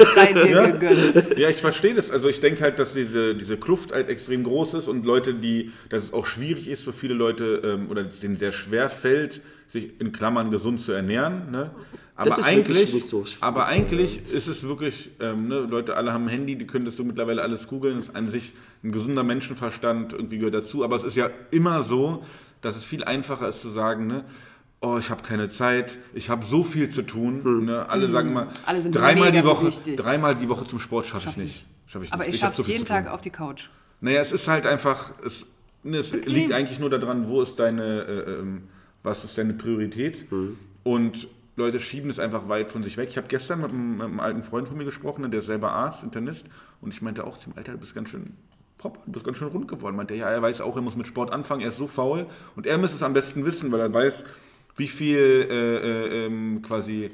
es sei dir gegönnt. Ja, ich verstehe das. Also ich denke halt, dass diese, diese Kluft halt extrem groß ist und Leute, die, dass es auch schwierig ist für viele Leute ähm, oder es denen sehr schwer fällt, sich in Klammern gesund zu ernähren. Ne? Aber Das ist wirklich eigentlich, nicht so schwierig, aber eigentlich ist es wirklich, ähm, ne, Leute alle haben ein Handy, die können das so mittlerweile alles googeln. Das ist an sich ein gesunder Menschenverstand irgendwie gehört dazu. Aber es ist ja immer so, dass es viel einfacher ist zu sagen, ne, oh, ich habe keine Zeit, ich habe so viel zu tun. Hm. Ne? Alle sagen mal, Alle sind dreimal die Woche, wichtig. dreimal die Woche zum Sport schaffe ich nicht. Schaff ich Aber nicht. ich hab schaff's so jeden. Tag auf die Couch. Naja, es ist halt einfach, es, ne, es Bequem. liegt eigentlich nur daran, wo ist deine, äh, ähm, was ist deine Priorität? Und Leute schieben es einfach weit von sich weg. Ich habe gestern mit einem, mit einem alten Freund von mir gesprochen, ne, der ist selber Arzt, Internist, und ich meinte auch zum Alter, du bist ganz schön proper, du bist ganz schön rund geworden. Meinte, er, ja, er weiß auch, er muss mit Sport anfangen, er ist so faul und er müsste es am besten wissen, weil er weiß, wie viel äh, äh, ähm, quasi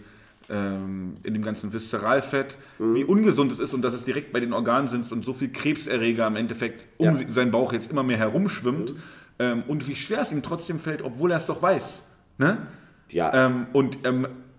ähm, in dem ganzen Viszeralfett, wie ungesund es ist und dass es direkt bei den Organen sind und so viel Krebserreger im Endeffekt um Ja. seinen Bauch jetzt immer mehr herumschwimmt ähm, und wie schwer es ihm trotzdem fällt, obwohl er es doch weiß. Ne? Ja. Ähm, und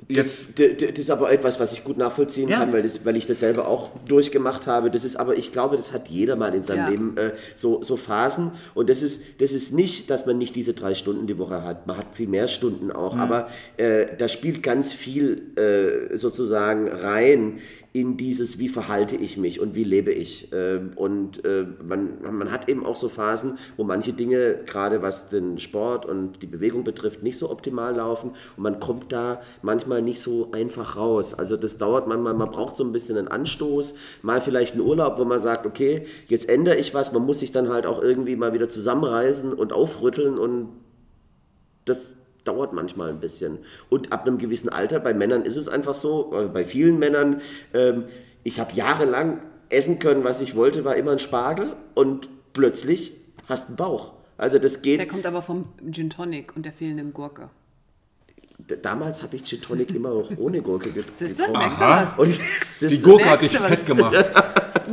Das, d- d- das ist aber etwas, was ich gut nachvollziehen Ja. kann, weil, das, weil ich das selber auch durchgemacht habe. Das ist aber, ich glaube, das hat jeder mal in seinem Ja. Leben äh, so, so Phasen. Und das ist, das ist nicht, dass man nicht diese drei Stunden die Woche hat. Man hat viel mehr Stunden auch. Aber äh, da spielt ganz viel äh, sozusagen rein in dieses, wie verhalte ich mich und wie lebe ich. Ähm, und äh, man, man hat eben auch so Phasen, wo manche Dinge, gerade was den Sport und die Bewegung betrifft, nicht so optimal laufen. Und man kommt da manchmal nicht so einfach raus. Also das dauert manchmal, man braucht so ein bisschen einen Anstoß, mal vielleicht einen Urlaub, wo man sagt, okay, jetzt ändere ich was. Man muss sich dann halt auch irgendwie mal wieder zusammenreißen und aufrütteln und das dauert manchmal ein bisschen. Und ab einem gewissen Alter, bei Männern ist es einfach so, äh, bei vielen Männern, ähm, ich habe jahrelang essen können, was ich wollte, war immer ein Spargel und plötzlich hast du einen Bauch. Also das Der geht, kommt aber vom Gin Tonic und der fehlenden Gurke. Damals habe ich Gin Tonic immer auch ohne Gurke ge- Siehst du? getrunken. Aha. Und das die ist, Gurke hat dich fett gemacht.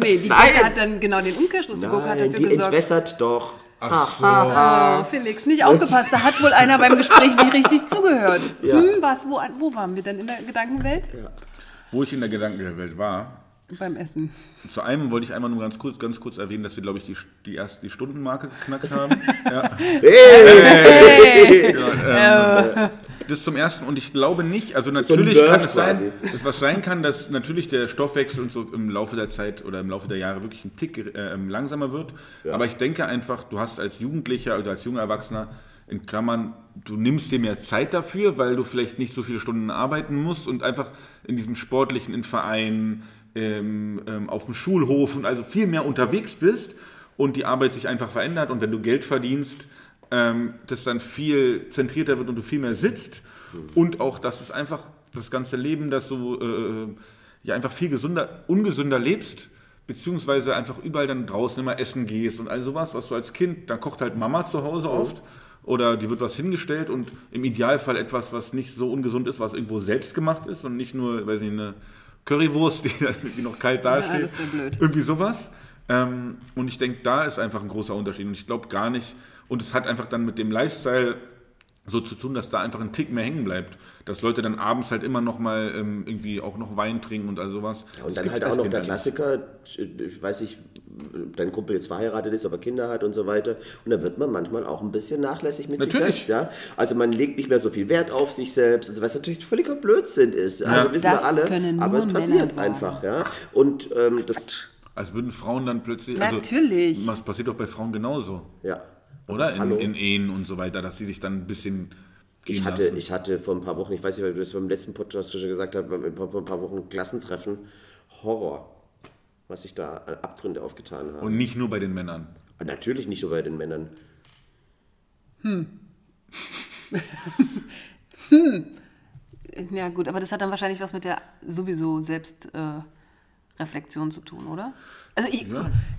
Nee, die Nein. Gurke hat dann genau den Umkehrschluss. Die Gurke hat nein, dafür die gesorgt. entwässert doch. Ach so. Oh, Felix, nicht aufgepasst. Da hat wohl einer beim Gespräch nicht richtig zugehört. Hm, was? Wo, wo waren wir denn in der Gedankenwelt? Wo ich in der Gedankenwelt war, Beim Essen. zu einem wollte ich einmal nur ganz kurz, ganz kurz erwähnen, dass wir, glaube ich, die, die erst die Stundenmarke geknackt haben. ja. Das zum ersten und ich glaube nicht, also natürlich Nerv kann es sein, dass was sein kann, dass natürlich der Stoffwechsel und so im Laufe der Zeit oder im Laufe der Jahre wirklich ein Tick äh, langsamer wird. Aber ich denke einfach, du hast als Jugendlicher oder als junger Erwachsener in Klammern, du nimmst dir mehr Zeit dafür, weil du vielleicht nicht so viele Stunden arbeiten musst und einfach in diesem sportlichen, in Vereinen, ähm, ähm, auf dem Schulhof und also viel mehr unterwegs bist und die Arbeit sich einfach verändert und wenn du Geld verdienst, ähm, das dann viel zentrierter wird und du viel mehr sitzt und auch, dass es einfach das ganze Leben, das du äh, ja einfach viel gesunder, ungesünder lebst, beziehungsweise einfach überall dann draußen immer essen gehst und all sowas, was du als Kind, da kocht halt Mama zu Hause oft oder die wird was hingestellt und im Idealfall etwas, was nicht so ungesund ist, was irgendwo selbst gemacht ist und nicht nur, weiß nicht, eine Currywurst, die, dann irgendwie noch kalt dasteht. das wär blöd. Irgendwie sowas. Ähm, und ich denke, da ist einfach ein großer Unterschied. Und ich glaube gar nicht, und es hat einfach dann mit dem Lifestyle so zu tun, dass da einfach ein Tick mehr hängen bleibt. Dass Leute dann abends halt immer noch mal ähm, irgendwie auch noch Wein trinken und all sowas. Und Das dann halt auch noch der. Klassiker, ich weiß nicht, dein Kumpel jetzt verheiratet ist, aber Kinder hat und so weiter. Und da wird man manchmal auch ein bisschen nachlässig mit sich Natürlich. selbst. Ja? Also man legt nicht mehr so viel Wert auf sich selbst, also was natürlich völliger Blödsinn ist. Also wissen Das wir alle, aber es Männer passiert sagen. einfach. Ja? Und ähm, das, Als würden Frauen dann plötzlich. Natürlich. Also, das passiert doch bei Frauen genauso. ja. Oder? In, in Ehen und so weiter, dass sie sich dann ein bisschen. Ich hatte, lassen. ich hatte vor ein paar Wochen, ich weiß nicht, ob ich das beim letzten Podcast schon gesagt habe, vor ein paar Wochen Klassentreffen, Horror, was sich da an Abgründe aufgetan haben. und nicht nur bei den Männern. Und natürlich nicht nur bei den Männern. Ja, gut, aber das hat dann wahrscheinlich was mit der sowieso Selbstreflexion äh, Reflexion zu tun, oder? Also ich,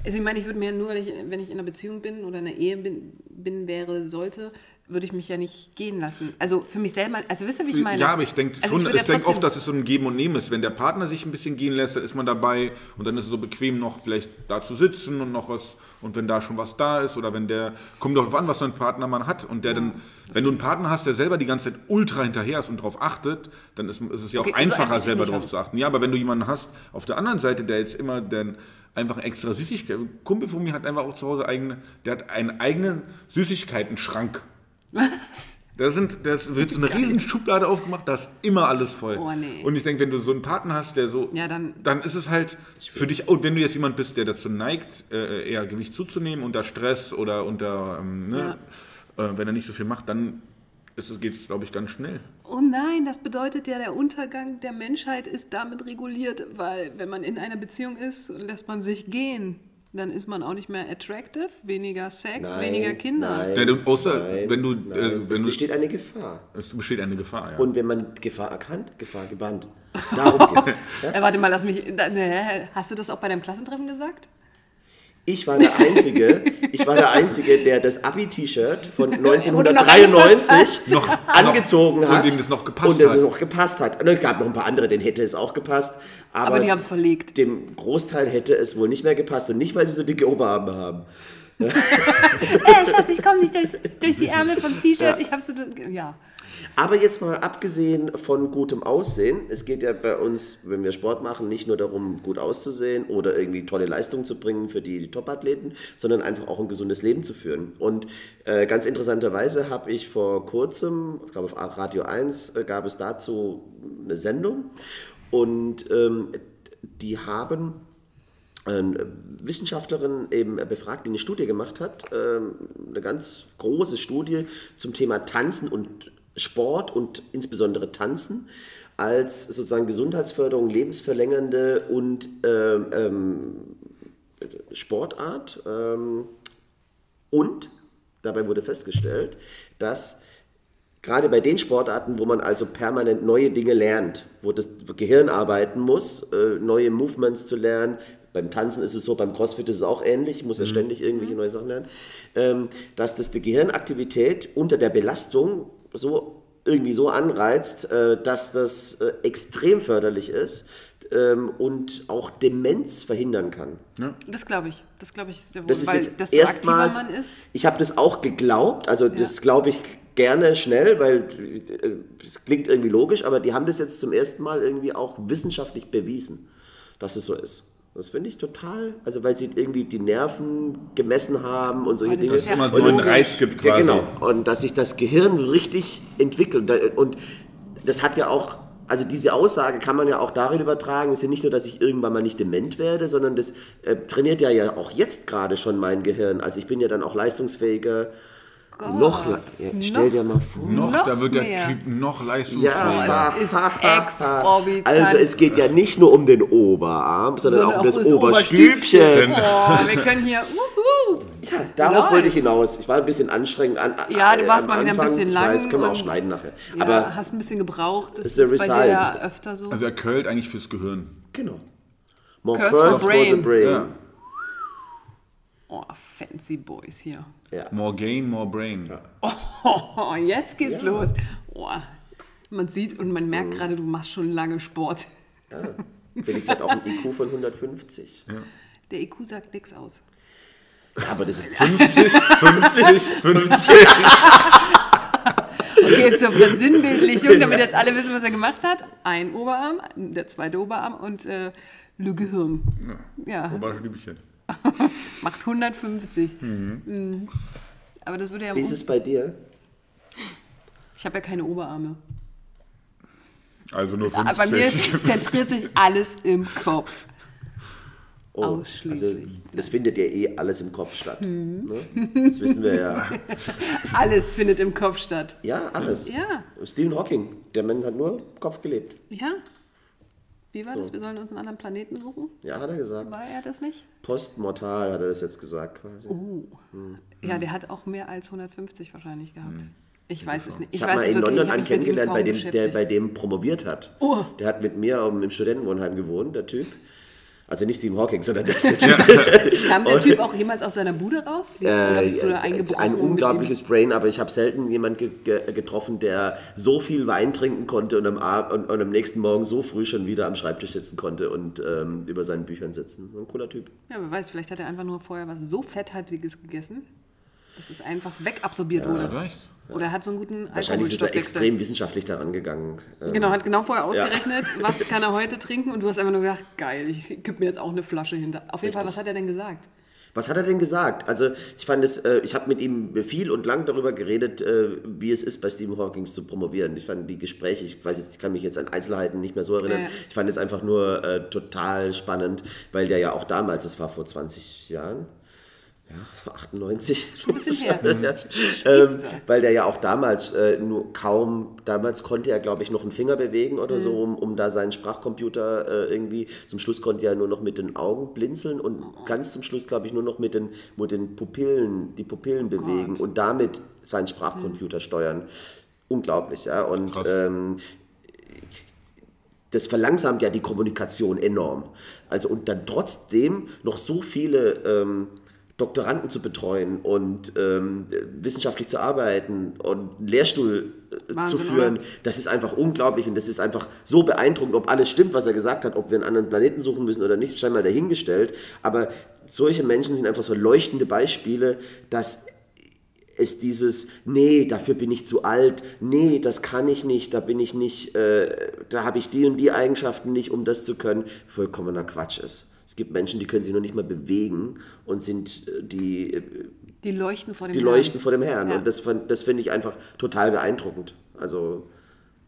also ich meine, ich würde mir nur, wenn ich, wenn ich in einer Beziehung bin oder in einer Ehe bin, bin wäre, sollte, würde ich mich ja nicht gehen lassen. Also für mich selber, also wisst ihr, wie ich meine? Ja, aber ich denke Also schon, würde ich ja denke oft, dass es so ein Geben und Nehmen ist. Wenn der Partner sich ein bisschen gehen lässt, dann ist man dabei und dann ist es so bequem noch vielleicht da zu sitzen und noch was und wenn da schon was da ist oder wenn der, kommt doch an, was für einen Partner man hat und der dann, wenn du einen Partner hast, der selber die ganze Zeit ultra hinterher ist und drauf achtet, dann ist, ist es ja auch Okay, so einen einfacher, ich selber haben. zu achten. Ja, aber wenn du jemanden hast, auf der anderen Seite, der jetzt immer dann einfach extra Süßigkeiten, ein Kumpel von mir hat einfach auch zu Hause eigene, der hat einen eigenen Süßigkeiten-Schrank. Was? Da sind, das wird so eine riesen Schublade aufgemacht, da ist immer alles voll. Oh, nee. Und ich denke, wenn du so einen Partner hast, der so, Ja, dann- dann ist es halt für dich, und wenn du jetzt jemand bist, der dazu neigt, äh, eher Gewicht zuzunehmen unter Stress oder unter, ähm, ne, äh, wenn er nicht so viel macht, dann geht es, glaube ich, ganz schnell. Oh nein, das bedeutet ja, der Untergang der Menschheit ist damit reguliert, weil wenn man in einer Beziehung ist, lässt man sich gehen. Dann ist man auch nicht mehr attractive, weniger Sex, Nein, weniger Kinder. Nein, Ja, du- außer nein, wenn du, nein. äh, es wenn du, besteht eine Gefahr. es besteht eine Gefahr, ja. Und wenn man Gefahr erkannt, Gefahr gebannt. Darum geht's. ja? Äh, warte mal, lass mich. da- ne, Hast du das auch bei deinem Klassentreffen gesagt? Ich war der Einzige, ich war der Einzige, der das Abi-T-Shirt von Wo du noch 1993 Noch- angezogen noch- hat. und dem das noch gepasst Und das hat. noch gepasst hat. Und es gab noch ein paar andere, denen hätte es auch gepasst. Aber, Aber die haben es verlegt. dem Großteil hätte es wohl nicht mehr gepasst. Und nicht, weil sie so dicke Oberarme haben. Ey, Schatz, ich komme nicht durchs, durch die Ärmel vom T-Shirt. Ich habe so. Ja. Aber jetzt mal abgesehen von gutem Aussehen, es geht ja bei uns, wenn wir Sport machen, nicht nur darum, gut auszusehen oder irgendwie tolle Leistungen zu bringen für die Top-Athleten, sondern einfach auch ein gesundes Leben zu führen. Und äh, ganz interessanterweise habe ich vor kurzem, ich glaube auf Radio 1 äh, gab es dazu eine Sendung und ähm, die haben eine Wissenschaftlerin eben befragt, die eine Studie gemacht hat, ähm, eine ganz große Studie zum Thema Tanzen und Sport und insbesondere Tanzen als sozusagen Gesundheitsförderung, lebensverlängernde und ähm, ähm, Sportart. Ähm, und dabei wurde festgestellt, dass gerade bei den Sportarten, wo man also permanent neue Dinge lernt, wo das Gehirn arbeiten muss, äh, neue Movements zu lernen, beim Tanzen ist es so, beim Crossfit ist es auch ähnlich, ich muss ja ständig irgendwelche neue Sachen lernen, ähm, dass das die Gehirnaktivität unter der Belastung so irgendwie so anreizt, äh, dass das äh, extrem förderlich ist ähm, und auch Demenz verhindern kann. Das glaube ich. Das glaube ich wohl. Das ist weil jetzt erstmals. aktiver man ist. Ich habe das auch geglaubt, also das glaube ich gerne schnell, weil äh, es klingt irgendwie logisch, aber die haben das jetzt zum ersten Mal irgendwie auch wissenschaftlich bewiesen, dass es so ist. Das finde ich total, also weil sie irgendwie die Nerven gemessen haben und solche das Dinge. ist ja immer und nur einen Reiz gibt Ja, quasi. genau. Und dass sich das Gehirn richtig entwickelt. Und das hat ja auch, also diese Aussage kann man ja auch darin übertragen, es ist ja nicht nur, dass ich irgendwann mal nicht dement werde, sondern das äh, trainiert ja, ja auch jetzt gerade schon mein Gehirn. Also ich bin ja dann auch leistungsfähiger. Noch, le- ja, stell noch dir mal vor. Noch, Noch da wird der mehr. Typ noch leistungsfähiger. Ja, Es ist exorbitant. Also es geht ja nicht nur um den Oberarm, sondern Sondern auch um das, das Oberstübchen. Oh, wir können hier. Wuhu. Ja, darauf Läuft. wollte ich hinaus. Ich war ein bisschen anstrengend an. Ja, du äh, warst mal wieder ein bisschen Ich lang weiß, können wir auch schneiden nachher. Ja, Aber hast ein bisschen gebraucht. Das It's the ist bei dir ja öfter so. Also er curlt eigentlich fürs Gehirn. genau. More Curls curls, for for the brain. brain. Ja. oh, fancy boys hier. Ja. More gain, more brain. Oh, jetzt geht's Ja. los. Oh, man sieht und man Mhm. merkt gerade, du machst schon lange Sport. Felix hat auch ein IQ von 150. Der IQ sagt nichts aus. Ja, aber das ist 50, 50, 50. Okay, zur Versinnbildlichung, damit jetzt alle wissen, was er gemacht hat. Ein Oberarm, der zweite Oberarm und äh, Le Gehirn. Ja, Oberstübchen. macht 150. Mhm. Aber das würde ja... Wie ist es bei dir? Ich habe ja keine Oberarme. Also nur 50. Aber bei mir zentriert sich alles im Kopf. Oh, Ausschließlich. Also, das findet ja eh alles im Kopf statt. Ne? Das wissen wir ja. Alles findet im Kopf statt. Ja, alles. Ja. Stephen Hawking, der Mann hat nur im Kopf gelebt. Ja. Wie war das? Wir sollen uns einen anderen Planeten suchen? Ja, hat er gesagt. War er das nicht? Postmortal hat er das jetzt gesagt quasi. Oh. Ja, der hat auch mehr als 150 wahrscheinlich gehabt. Ich weiß es nicht. Ich, weiß habe mal es in wirklich London nicht. Ich einen kennengelernt, bei dem, der bei dem promoviert hat. Oh. Der hat mit mir um, im Studentenwohnheim gewohnt, der Typ. Also nicht Stephen Hawking, sondern der, der Typ. Kam der Typ auch jemals aus seiner Bude raus? Oder bist du da Äh, eingebrochen? ein unglaubliches Brain, aber ich habe selten jemanden ge ge getroffen, der so viel Wein trinken konnte und am, Ab und, und am nächsten Morgen so früh schon wieder am Schreibtisch sitzen konnte und ähm, über seinen Büchern sitzen. Ein cooler Typ. Ja, wer weiß, vielleicht hat er einfach nur vorher was so Fetthaltiges gegessen, dass es einfach wegabsorbiert wurde. Vielleicht. Oder er hat so einen guten Wahrscheinlich ist er extrem wissenschaftlich daran gegangen. Ähm, Genau, hat genau vorher ausgerechnet, was kann er heute trinken und du hast einfach nur gedacht, geil, ich gebe mir jetzt auch eine Flasche hinter. Auf jeden Fall, was hat er denn gesagt? Was hat er denn gesagt? Also ich fand es, äh, ich habe mit ihm viel und lang darüber geredet, äh, wie es ist, bei Stephen Hawking zu promovieren. Ich fand die Gespräche, ich weiß jetzt, ich kann mich jetzt an Einzelheiten nicht mehr so erinnern. Ja. Ich fand es einfach nur äh, total spannend, weil der ja auch damals, das war vor 20 Jahren, ja, 98. Ein bisschen her. ja, ähm, weil der ja auch damals äh, nur kaum, damals konnte er, glaube ich, noch einen Finger bewegen oder Mhm. so, um, um da seinen Sprachcomputer äh, irgendwie, zum Schluss konnte er nur noch mit den Augen blinzeln und ganz zum Schluss, glaube ich, nur noch mit den, mit den Pupillen, die Pupillen bewegen und damit seinen Sprachcomputer steuern. Unglaublich, ja. Und ähm, das verlangsamt ja die Kommunikation enorm. Also und dann trotzdem noch so viele ähm, Doktoranden zu betreuen und ähm, wissenschaftlich zu arbeiten und einen Lehrstuhl äh, Wahnsinn, zu führen, oder? das ist einfach unglaublich und das ist einfach so beeindruckend, ob alles stimmt, was er gesagt hat, ob wir einen anderen Planeten suchen müssen oder nicht, scheinbar dahingestellt. Aber solche Menschen sind einfach so leuchtende Beispiele, dass ist dieses, nee, dafür bin ich zu alt, nee, das kann ich nicht, da bin ich nicht, äh, da habe ich die und die Eigenschaften nicht, um das zu können, vollkommener Quatsch ist. Es gibt Menschen, die können sich noch nicht mal bewegen und sind äh, die, äh, Die leuchten vor dem die Herrn. leuchten vor dem Herrn. Ja. Und das, das finde ich einfach total beeindruckend. Also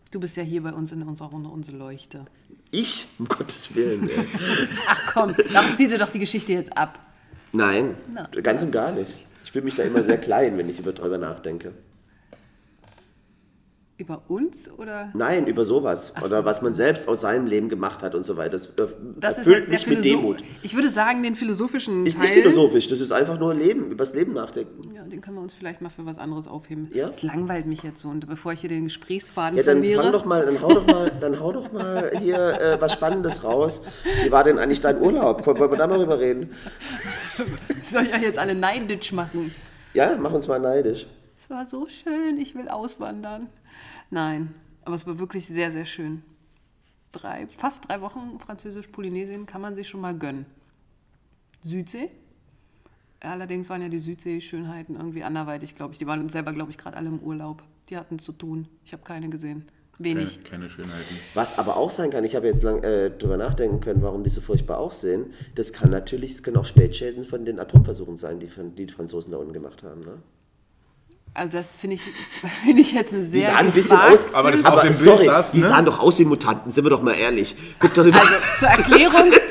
Du bist ja hier bei uns in unserer Runde unsere Leuchte. ich, um Gottes Willen. ey. Ach komm, darauf zieh dir doch die Geschichte jetzt ab. Nein, Na. ganz und gar nicht. Ich fühle mich da immer sehr klein, wenn ich über drüber nachdenke. Über uns oder? Nein, über sowas. Oder was man selbst aus seinem Leben gemacht hat und so weiter. Das, äh, Das erfüllt mich mit. Demut. Ich würde sagen, den philosophischen Ist Teil, nicht philosophisch, das ist einfach nur Leben, übers Leben nachdenken. Ja, den können wir uns vielleicht mal für was anderes aufheben. Ja. Das langweilt mich jetzt so. Und bevor ich hier den Gesprächsfaden Ja, dann verliere. fang doch mal, dann hau doch mal, dann hau doch mal hier äh, was Spannendes raus. Wie war denn eigentlich dein Urlaub? Wollen wir da mal drüber reden? Soll ich euch jetzt alle neidisch machen? Ja, mach uns mal neidisch. Es war so schön, ich will auswandern. Nein, aber es war wirklich sehr, sehr schön. Drei, fast drei Wochen Französisch-Polynesien kann man sich schon mal gönnen. Südsee. Allerdings waren ja die Südsee-Schönheiten irgendwie anderweitig, glaube ich. Die waren selber, glaube ich, gerade alle im Urlaub. Die hatten zu tun. Ich habe keine gesehen. Wenig. Keine, keine Schönheiten. Was aber auch sein kann, ich habe jetzt lang äh, drüber nachdenken können, warum die so furchtbar aussehen. Das kann natürlich, es können auch Spätschäden von den Atomversuchen sein, die, von, die, die Franzosen da unten gemacht haben. Ne? Also das finde ich, finde ich jetzt eine sehr Die sahen ein bisschen aus, Aber das aber dem Bild sorry, saß, die ne? sahen doch aus wie Mutanten, sind wir doch mal ehrlich. Guck doch Also zur Erklärung,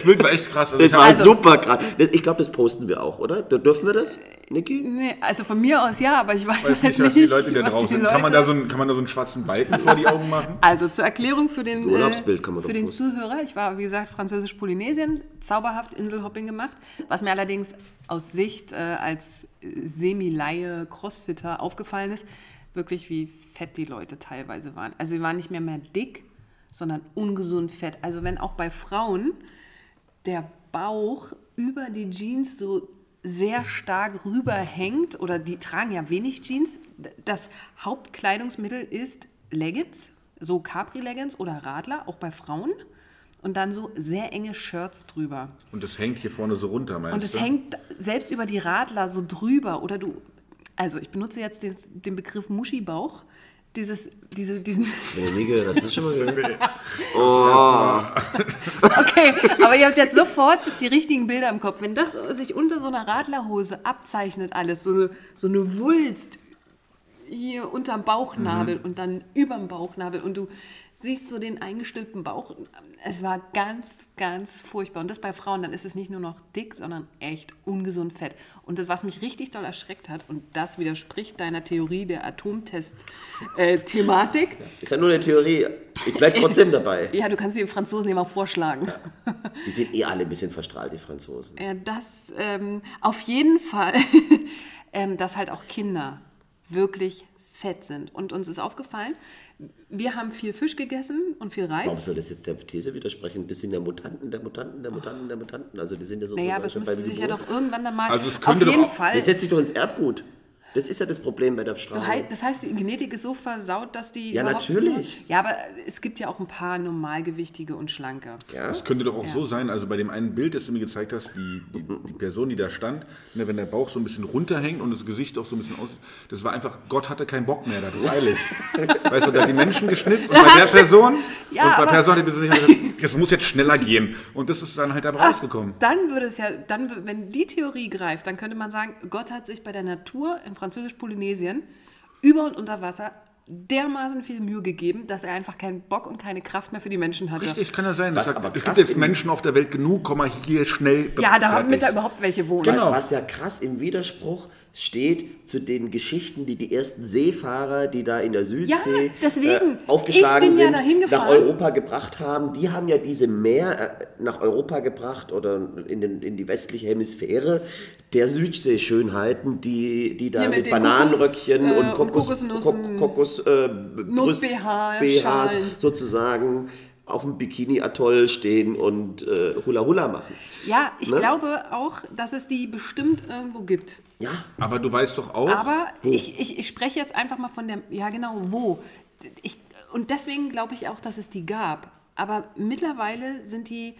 Das Bild war echt krass. Also Das ich war Also- super krass. Ich glaube, das posten wir auch, oder? Dürfen wir das, Niki? nee, also von mir aus ja, aber ich weiß, weiß halt nicht, nicht, was die Leute da die sind. Kann man, da so einen, kann man da so einen schwarzen Balken vor die Augen machen? Also zur Erklärung für den, ein Urlaubsbild, äh, kann man für den posten. Zuhörer. Ich war, wie gesagt, französisch-Polynesien, zauberhaft Inselhopping gemacht. Was mir allerdings aus Sicht äh, als äh, Semi-Laie Crossfitter aufgefallen ist, wirklich wie fett die Leute teilweise waren. Also sie waren nicht mehr mehr dick, sondern ungesund fett. Also wenn auch bei Frauen der Bauch über die Jeans so sehr stark rüberhängt oder die tragen ja wenig Jeans. Das Hauptkleidungsmittel ist Leggings, so Capri-Leggings oder Radler, auch bei Frauen. Und dann so sehr enge Shirts drüber. Und das hängt hier vorne so runter, meinst Und es du? hängt selbst über die Radler so drüber oder du, Also ich benutze jetzt den, den Begriff Muschibauch. Dieses, diese, diesen. Gehört, das ist schon mal gehört. Okay, aber ihr habt jetzt sofort die richtigen Bilder im Kopf. Wenn das sich unter so einer Radlerhose abzeichnet, alles, so eine, so eine Wulst hier unterm Bauchnabel Mhm. und dann überm Bauchnabel und du siehst so den eingestülpten Bauch. Es war ganz, ganz furchtbar. Und das bei Frauen, dann ist es nicht nur noch dick, sondern echt ungesund fett. Und das, was mich richtig doll erschreckt hat, und das widerspricht deiner Theorie der Atomtest-Thematik, Ist ja nur eine Theorie. Ich bleib trotzdem dabei. ja, du kannst die Franzosen ja mal vorschlagen. Die sind eh alle ein bisschen verstrahlt, die Franzosen. Ja, das ähm, auf jeden Fall, ähm, dass halt auch Kinder wirklich fett sind. Und uns ist aufgefallen, wir haben viel Fisch gegessen und viel Warum Reis. soll das jetzt der These widersprechen? Das sind ja Mutanten der Mutanten der Mutanten der Mutanten. Also die sind ja sozusagen Naja, aber es schon müsste sich ja doch irgendwann dann mal. Also es auf könnte doch jeden auch- Fall. Das setzt sich doch ins Erbgut. Das ist ja das Problem bei der Du Strahlung. hei- Das heißt, die Genetik ist so versaut, dass die. Ja, natürlich. Nur, ja, aber es gibt ja auch ein paar normalgewichtige und schlanke. Ja? Das könnte doch auch Ja. so sein, also bei dem einen Bild, das du mir gezeigt hast, die, die, die Person, die da stand, ne, wenn der Bauch so ein bisschen runterhängt und das Gesicht auch so ein bisschen aussieht, das war einfach, Gott hatte keinen Bock mehr, das ist eilig. weißt du, da die Menschen geschnitzt und bei der. Person Ja, und bei aber- Person, die Person gesagt, es muss jetzt schneller gehen. Und das ist dann halt dabei rausgekommen. Dann würde es ja, dann, wenn die Theorie greift, dann könnte man sagen, Gott hat sich bei der Natur in Französisch-Polynesien über und unter Wasser dermaßen viel Mühe gegeben, dass er einfach keinen Bock und keine Kraft mehr für die Menschen hatte. Richtig, kann ja sein. Was Das aber hat, es gibt jetzt Menschen auf der Welt genug, komm mal hier schnell. Ja, da, fertig. damit da überhaupt welche wohnen. Genau. Was ja krass im Widerspruch steht zu den Geschichten, die die ersten Seefahrer, die da in der Südsee Ja, deswegen. äh, aufgeschlagen ja sind, dahin nach. Europa gebracht haben. Die haben ja diese Meer äh, nach Europa gebracht oder in, den, in die westliche Hemisphäre der Südseeschönheiten, die, die da Hier mit, mit Bananenröckchen Kokos, äh, und Kokos, Kokosnussen, Kok- Kokos äh, Brust- Nuss-BH, BHs Schalen. sozusagen auf dem Bikini-Atoll stehen und äh, Hula Hula machen. Ja, ich Ne? glaube auch, dass es die bestimmt irgendwo gibt. Ja, Aber du weißt doch auch, Aber ich, ich, ich spreche jetzt einfach mal von der, ja genau, wo. Ich, und deswegen glaube ich auch, dass es die gab. Aber mittlerweile sind die,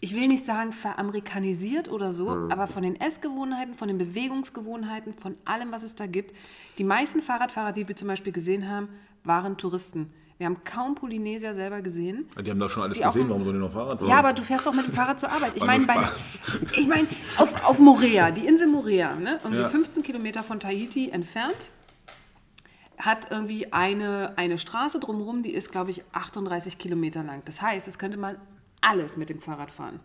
ich will nicht sagen veramerikanisiert oder so, aber von den Essgewohnheiten, von den Bewegungsgewohnheiten, von allem, was es da gibt. Die meisten Fahrradfahrer, die wir zum Beispiel gesehen haben, waren Touristen. Wir haben kaum Polynesier selber gesehen. die haben doch schon alles gesehen, warum sollen die noch Fahrrad fahren? Ja, aber du fährst doch mit dem Fahrrad zur Arbeit. Ich meine, ich meine auf, auf Morea, die Insel Morea, ne? irgendwie Ja. 15 Kilometer von Tahiti entfernt, hat irgendwie eine, eine Straße drumherum, die ist, glaube ich, 38 Kilometer lang. Das heißt, es könnte man alles mit dem Fahrrad fahren,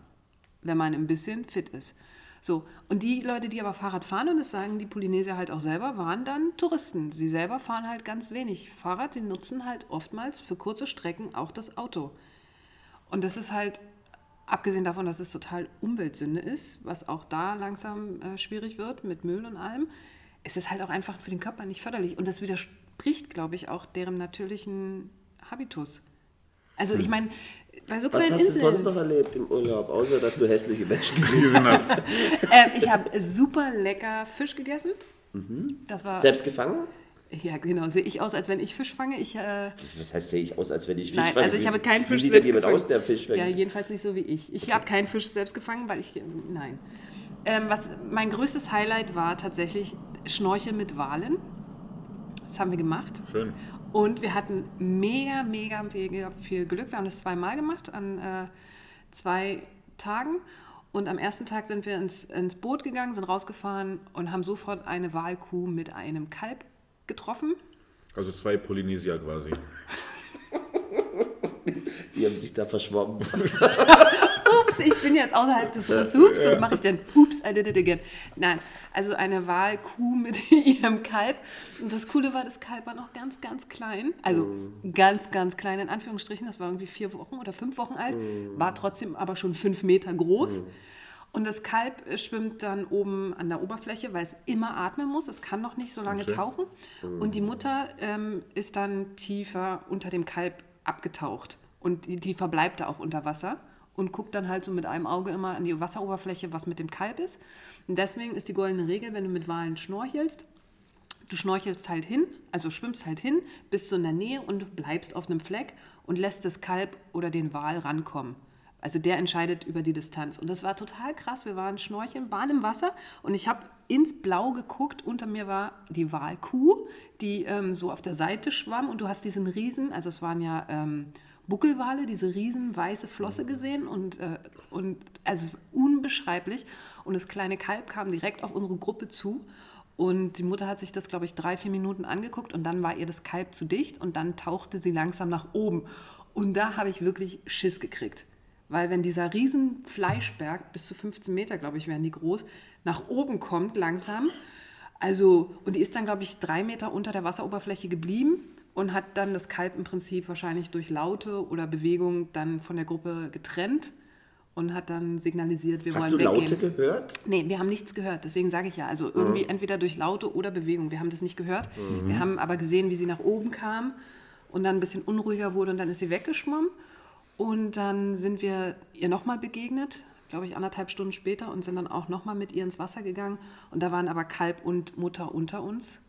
wenn man ein bisschen fit ist. So, und die Leute, die aber Fahrrad fahren, und das sagen die Polynesier halt auch selber, waren dann Touristen. Sie selber fahren halt ganz wenig Fahrrad, die nutzen halt oftmals für kurze Strecken auch das Auto. Und das ist halt, abgesehen davon, dass es total Umweltsünde ist, was auch da langsam äh, schwierig wird mit Müll und allem, ist es halt auch einfach für den Körper nicht förderlich. Und das widerspricht, glaube ich, auch deren natürlichen Habitus. Also ich meine, bei so was hast du Inseln, sonst noch erlebt im Urlaub, außer dass du hässliche Menschen gesehen Gesehen hast. äh, ich habe super lecker Fisch gegessen. Mhm. Das war, Selbst gefangen? ja genau, sehe ich aus, als wenn ich Fisch fange. Ich, äh, Was heißt, sehe ich aus, als wenn ich Fisch Nein, fange? also ich habe keinen Wie Fisch sieht denn jemand gefangen. aus, der Fisch fängt? Ja, jedenfalls nicht so wie ich. Ich habe keinen Fisch selbst gefangen, weil ich. Nein. Ähm, was mein größtes Highlight war tatsächlich Schnorcheln mit Walen. Das haben wir gemacht. Schön. Und wir hatten mega, mega, mega viel Glück. Wir haben das zweimal gemacht an äh, zwei Tagen. Und am ersten Tag sind wir ins, ins Boot gegangen, sind rausgefahren und haben sofort eine Walkuh mit einem Kalb getroffen. Also zwei Polynesier quasi. Die haben sich da verschwommen. Ups, ich bin jetzt außerhalb des Ressorts. Was mache ich denn? Ups, I did it again. Nein, also eine Wahlkuh mit ihrem Kalb. Und das Coole war, das Kalb war noch ganz, ganz klein. Also ganz, ganz klein in Anführungsstrichen. Das war irgendwie vier Wochen oder fünf Wochen alt. War trotzdem aber schon fünf Meter groß. Und das Kalb äh, schwimmt dann oben an der Oberfläche, weil es immer atmen muss. Es kann noch nicht so lange tauchen. Und die Mutter ähm, ist dann tiefer unter dem Kalb abgetaucht. Und die, die verbleibt da auch unter Wasser und guckt dann halt so mit einem Auge immer an die Wasseroberfläche, was mit dem Kalb ist. Und deswegen ist die goldene Regel, wenn du mit Walen schnorchelst, du schnorchelst halt hin, also schwimmst halt hin, bist du in der Nähe und bleibst auf einem Fleck und lässt das Kalb oder den Wal rankommen. Also der entscheidet über die Distanz. Und das war total krass. Wir waren schnorcheln, waren im Wasser und ich habe ins Blau geguckt. Unter mir war die Walkuh, die ähm, so auf der Seite schwamm und du hast diesen riesen, also es waren ja ähm, Buckelwale, diese riesen weiße Flosse gesehen und, äh, und also unbeschreiblich. Und das kleine Kalb kam direkt auf unsere Gruppe zu und die Mutter hat sich das, glaube ich, drei, vier Minuten angeguckt und dann war ihr das Kalb zu dicht und dann tauchte sie langsam nach oben. Und da habe ich wirklich Schiss gekriegt. Weil wenn dieser riesen Fleischberg, bis zu 15 Meter, glaube ich, wären die groß, nach oben kommt langsam, also, und die ist dann, glaube ich, drei Meter unter der Wasseroberfläche geblieben und hat dann das Kalb im Prinzip wahrscheinlich durch Laute oder Bewegung dann von der Gruppe getrennt und hat dann signalisiert, wir Hast wollen du Laute weggehen. gehört? Nee, wir haben nichts gehört. Deswegen sage ich ja. Also irgendwie entweder durch Laute oder Bewegung. Wir haben das nicht gehört. Wir haben aber gesehen, wie sie nach oben kam und dann ein bisschen unruhiger wurde und dann ist sie weggeschwommen. Und dann sind wir ihr nochmal begegnet, glaube ich, anderthalb Stunden später und sind dann auch nochmal mit ihr ins Wasser gegangen. Und da waren aber Kalb und Mutter unter uns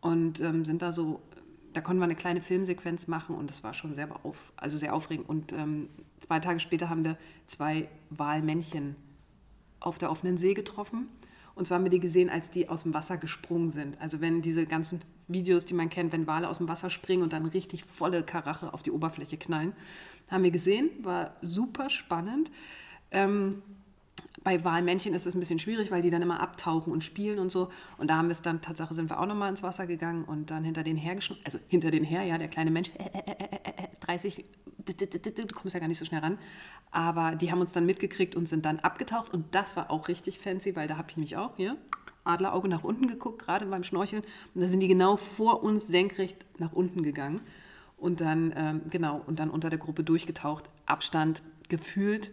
und ähm, sind da so, da konnten wir eine kleine Filmsequenz machen und das war schon sehr, auf, also sehr aufregend. Und ähm, zwei Tage später haben wir zwei Walmännchen auf der offenen See getroffen. Und zwar haben wir die gesehen, als die aus dem Wasser gesprungen sind. Also wenn diese ganzen Videos, die man kennt, wenn Wale aus dem Wasser springen und dann richtig volle Karache auf die Oberfläche knallen, haben wir gesehen, war super spannend. Ähm, bei Walmännchen ist es ein bisschen schwierig, weil die dann immer abtauchen und spielen und so. Und da haben wir es dann, Tatsache sind wir auch nochmal ins Wasser gegangen und dann hinter den her also hinter den her, ja, der kleine Mensch, äh, äh, äh, äh, 30, du kommst ja gar nicht so schnell ran. Aber die haben uns dann mitgekriegt und sind dann abgetaucht und das war auch richtig fancy, weil da habe ich nämlich auch hier Adlerauge nach unten geguckt, gerade beim Schnorcheln. Und da sind die genau vor uns senkrecht nach unten gegangen. Und dann, ähm, genau, und dann unter der Gruppe durchgetaucht. Abstand gefühlt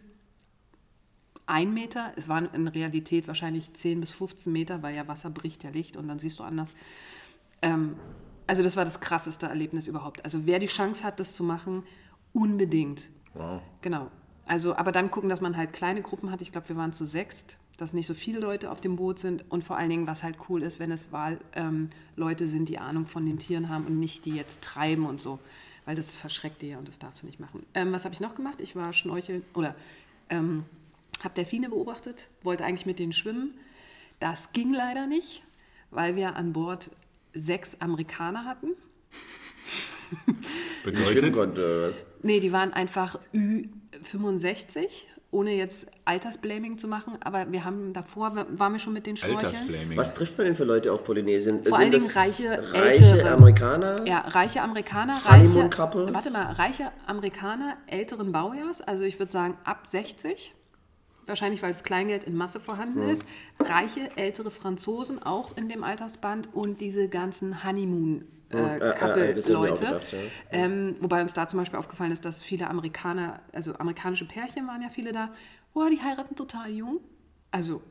ein Meter. Es waren in Realität wahrscheinlich 10 bis 15 Meter, weil ja Wasser bricht ja Licht und dann siehst du anders. Ähm, also das war das krasseste Erlebnis überhaupt. Also wer die Chance hat, das zu machen, unbedingt. Wow. Genau. Also, aber dann gucken, dass man halt kleine Gruppen hat. Ich glaube, wir waren zu sechst, dass nicht so viele Leute auf dem Boot sind. Und vor allen Dingen, was halt cool ist, wenn es Wahl, ähm, Leute sind, die Ahnung von den Tieren haben und nicht die jetzt treiben und so. Weil das verschreckt die ja und das darfst du nicht machen. Ähm, was habe ich noch gemacht? Ich war schnorcheln oder ähm, habe Delfine beobachtet, wollte eigentlich mit denen schwimmen. Das ging leider nicht, weil wir an Bord sechs Amerikaner hatten. Die schwimmen Bedeutet, konnte oder was? Nee, die waren einfach Ü65, ohne jetzt Altersblaming zu machen, aber wir haben davor, waren wir schon mit den Schnorcheln. Altersblaming. Was trifft man denn für Leute auf Polynesien? Vor allen Dingen reiche, reiche ältere. Amerikaner? Ja, reiche Amerikaner, reiche, Couples? warte mal, reiche Amerikaner älteren Baujahrs, also ich würde sagen ab 60, wahrscheinlich weil das Kleingeld in Masse vorhanden ist, reiche ältere Franzosen auch in dem Altersband und diese ganzen Honeymoon äh, äh, äh, Couple-Leute. ja. Ähm, wobei uns da zum Beispiel aufgefallen ist, dass viele Amerikaner, also amerikanische Pärchen waren ja viele da, boah, die heiraten total jung. Also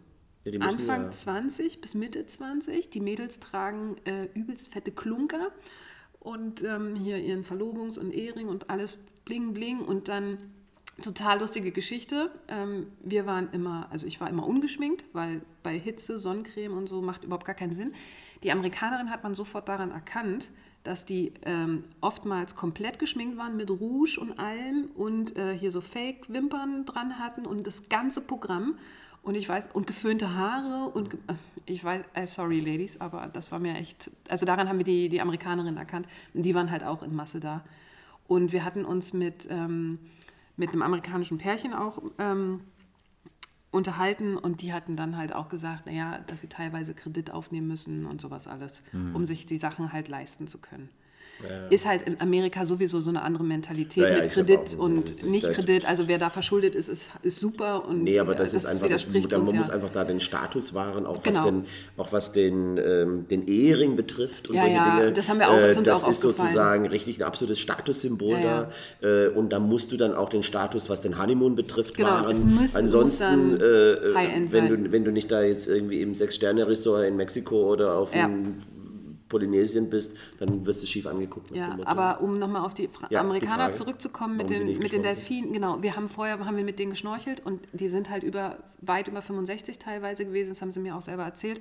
Ja, Anfang ja- 20 bis Mitte 20. Die Mädels tragen äh, übelst fette Klunker und ähm, hier ihren Verlobungs- und Ehering und alles bling bling und dann total lustige Geschichte. Ähm, wir waren immer, also ich war immer ungeschminkt, weil bei Hitze, Sonnencreme und so macht überhaupt gar keinen Sinn. Die Amerikanerin hat man sofort daran erkannt, dass die ähm, oftmals komplett geschminkt waren mit Rouge und allem und äh, hier so Fake-Wimpern dran hatten und das ganze Programm. Und ich weiß, und geföhnte Haare und äh, ich weiß, äh, sorry Ladies, aber das war mir echt, also daran haben wir die, die Amerikanerin erkannt. Und die waren halt auch in Masse da. Und wir hatten uns mit, ähm, mit einem amerikanischen Pärchen auch ähm, unterhalten und die hatten dann halt auch gesagt, naja, dass sie teilweise Kredit aufnehmen müssen und sowas alles, um sich die Sachen halt leisten zu können. Ist halt in Amerika sowieso so eine andere Mentalität Ja, ja, mit Kredit auch- und das nicht halt- Kredit. Also wer da verschuldet ist, ist, ist super. Und Nee, aber das, äh, ist einfach, das, da, man muss ja. einfach da den Status wahren, auch Genau. was den, auch was den, ähm, den Ehering betrifft und Ja, solche ja, Dinge. das haben wir auch- uns das auch ist sozusagen richtig ein absolutes Statussymbol Ja, da. Äh, und da musst du dann auch den Status, was den Honeymoon betrifft, Genau, wahren. muss- Ansonsten, äh, äh, wenn, sein. du, wenn du nicht da jetzt irgendwie im Sechs-Sterne-Ressort in Mexiko oder auf Ja. Polynesien bist, dann wirst du schief angeguckt. Ja, aber um nochmal auf die Fra Ja, die Amerikaner Frage, zurückzukommen mit warum den, mit den. Delfinen, genau, wir haben vorher haben wir mit denen geschnorchelt und die sind halt über weit über 65 teilweise gewesen, das haben sie mir auch selber erzählt.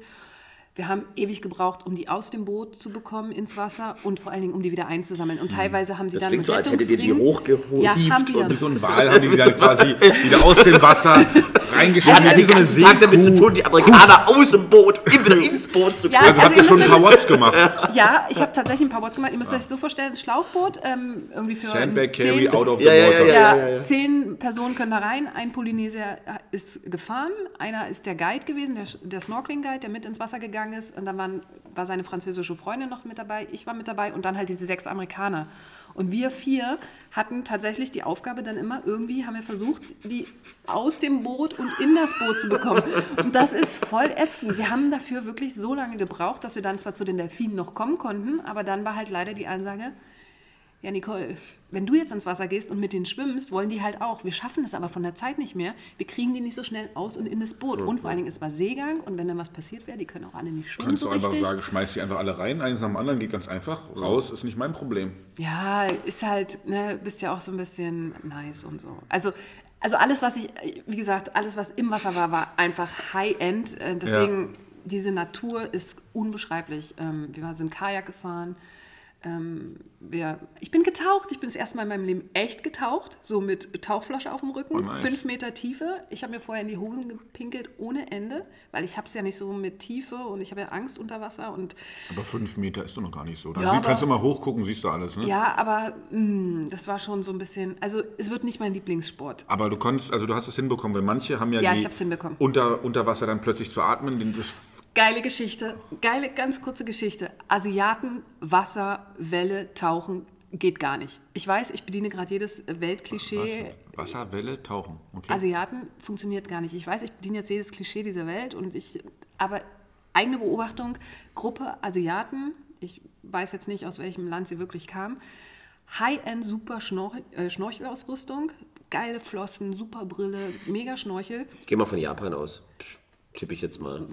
Wir haben ewig gebraucht, um die aus dem Boot zu bekommen ins Wasser und vor allen Dingen, um die wieder einzusammeln. Und teilweise haben die Das dann klingt so, als hättet ihr die hochgehievt Ja, haben wir. Wie so ein Wal haben die die dann quasi wieder aus dem Wasser reingeschmissen. Hat ja wie den so eine ganzen Tag damit zu tun, die Amerikaner aus dem Boot wieder ins Boot zu Ja, kriegen. Also, Also habt ihr schon ein paar Watts gemacht. Ja, ich habe tatsächlich ein paar Boards gemacht. Ihr müsst euch so vorstellen, ein Schlauchboot, ähm, irgendwie für Sandbag zehn- carry out of the Ja, ja, water. ja, Ja, zehn Personen können da rein. Ein Polynesier ist gefahren. Einer ist der Guide gewesen, der, der Snorkeling-Guide, der mit ins Wasser gegangen ist. Und dann waren, war seine französische Freundin noch mit dabei. Ich war mit dabei und dann halt diese sechs Amerikaner. Und wir vier hatten tatsächlich die Aufgabe dann immer, irgendwie haben wir versucht, die aus dem Boot und in das Boot zu bekommen. Und das ist voll ätzend. Wir haben dafür wirklich so lange gebraucht, dass wir dann zwar zu den Delfinen noch kommen konnten, aber dann war halt leider die Ansage, ja, Nicole, wenn du jetzt ins Wasser gehst und mit denen schwimmst, wollen die halt auch. Wir schaffen es aber von der Zeit nicht mehr. Wir kriegen die nicht so schnell aus und in das Boot. Und vor allen Dingen, es war Seegang und wenn dann was passiert wäre, die können auch alle nicht schwimmen Kannst so du einfach richtig. sagen, schmeiß die einfach alle rein, eins nach dem anderen, geht ganz einfach. Raus ist nicht mein Problem. Ja, ist halt, ne, bist ja auch so ein bisschen nice und so. Also, also alles, was ich, wie gesagt, alles, was im Wasser war, war einfach High-End. Äh, Deswegen, diese Natur ist unbeschreiblich. Ähm, Wir sind Kajak gefahren. Ähm, wir, ich bin getaucht. Ich bin das erste Mal in meinem Leben echt getaucht. So mit Tauchflasche auf dem Rücken. Oh, nice. Fünf Meter Tiefe. Ich habe mir vorher in die Hosen gepinkelt ohne Ende, weil ich habe es ja nicht so mit Tiefe und ich habe ja Angst unter Wasser und Aber fünf Meter ist doch noch gar nicht so. Da Ja, kannst du mal hochgucken, siehst du alles. Ne? ja, aber mh, das war schon so ein bisschen, also es wird nicht mein Lieblingssport. Aber du konntest, also du hast es hinbekommen, weil manche haben ja, Ja, die. Unter, unter Wasser dann plötzlich zu atmen. Das, Geile Geschichte, geile, ganz kurze Geschichte. Asiaten, Wasser, Welle, Tauchen, geht gar nicht. Ich weiß, ich bediene gerade jedes Weltklischee. Wasser, Welle, Tauchen. Okay. Asiaten funktioniert gar nicht. Ich weiß, ich bediene jetzt jedes Klischee dieser Welt und ich, aber eigene Beobachtung, Gruppe Asiaten, ich weiß jetzt nicht, aus welchem Land sie wirklich kamen, High-End super Schnorchel, äh, Schnorchelausrüstung, geile Flossen, super Brille, mega Schnorchel. Geh mal von Japan aus. Tippe ich jetzt mal.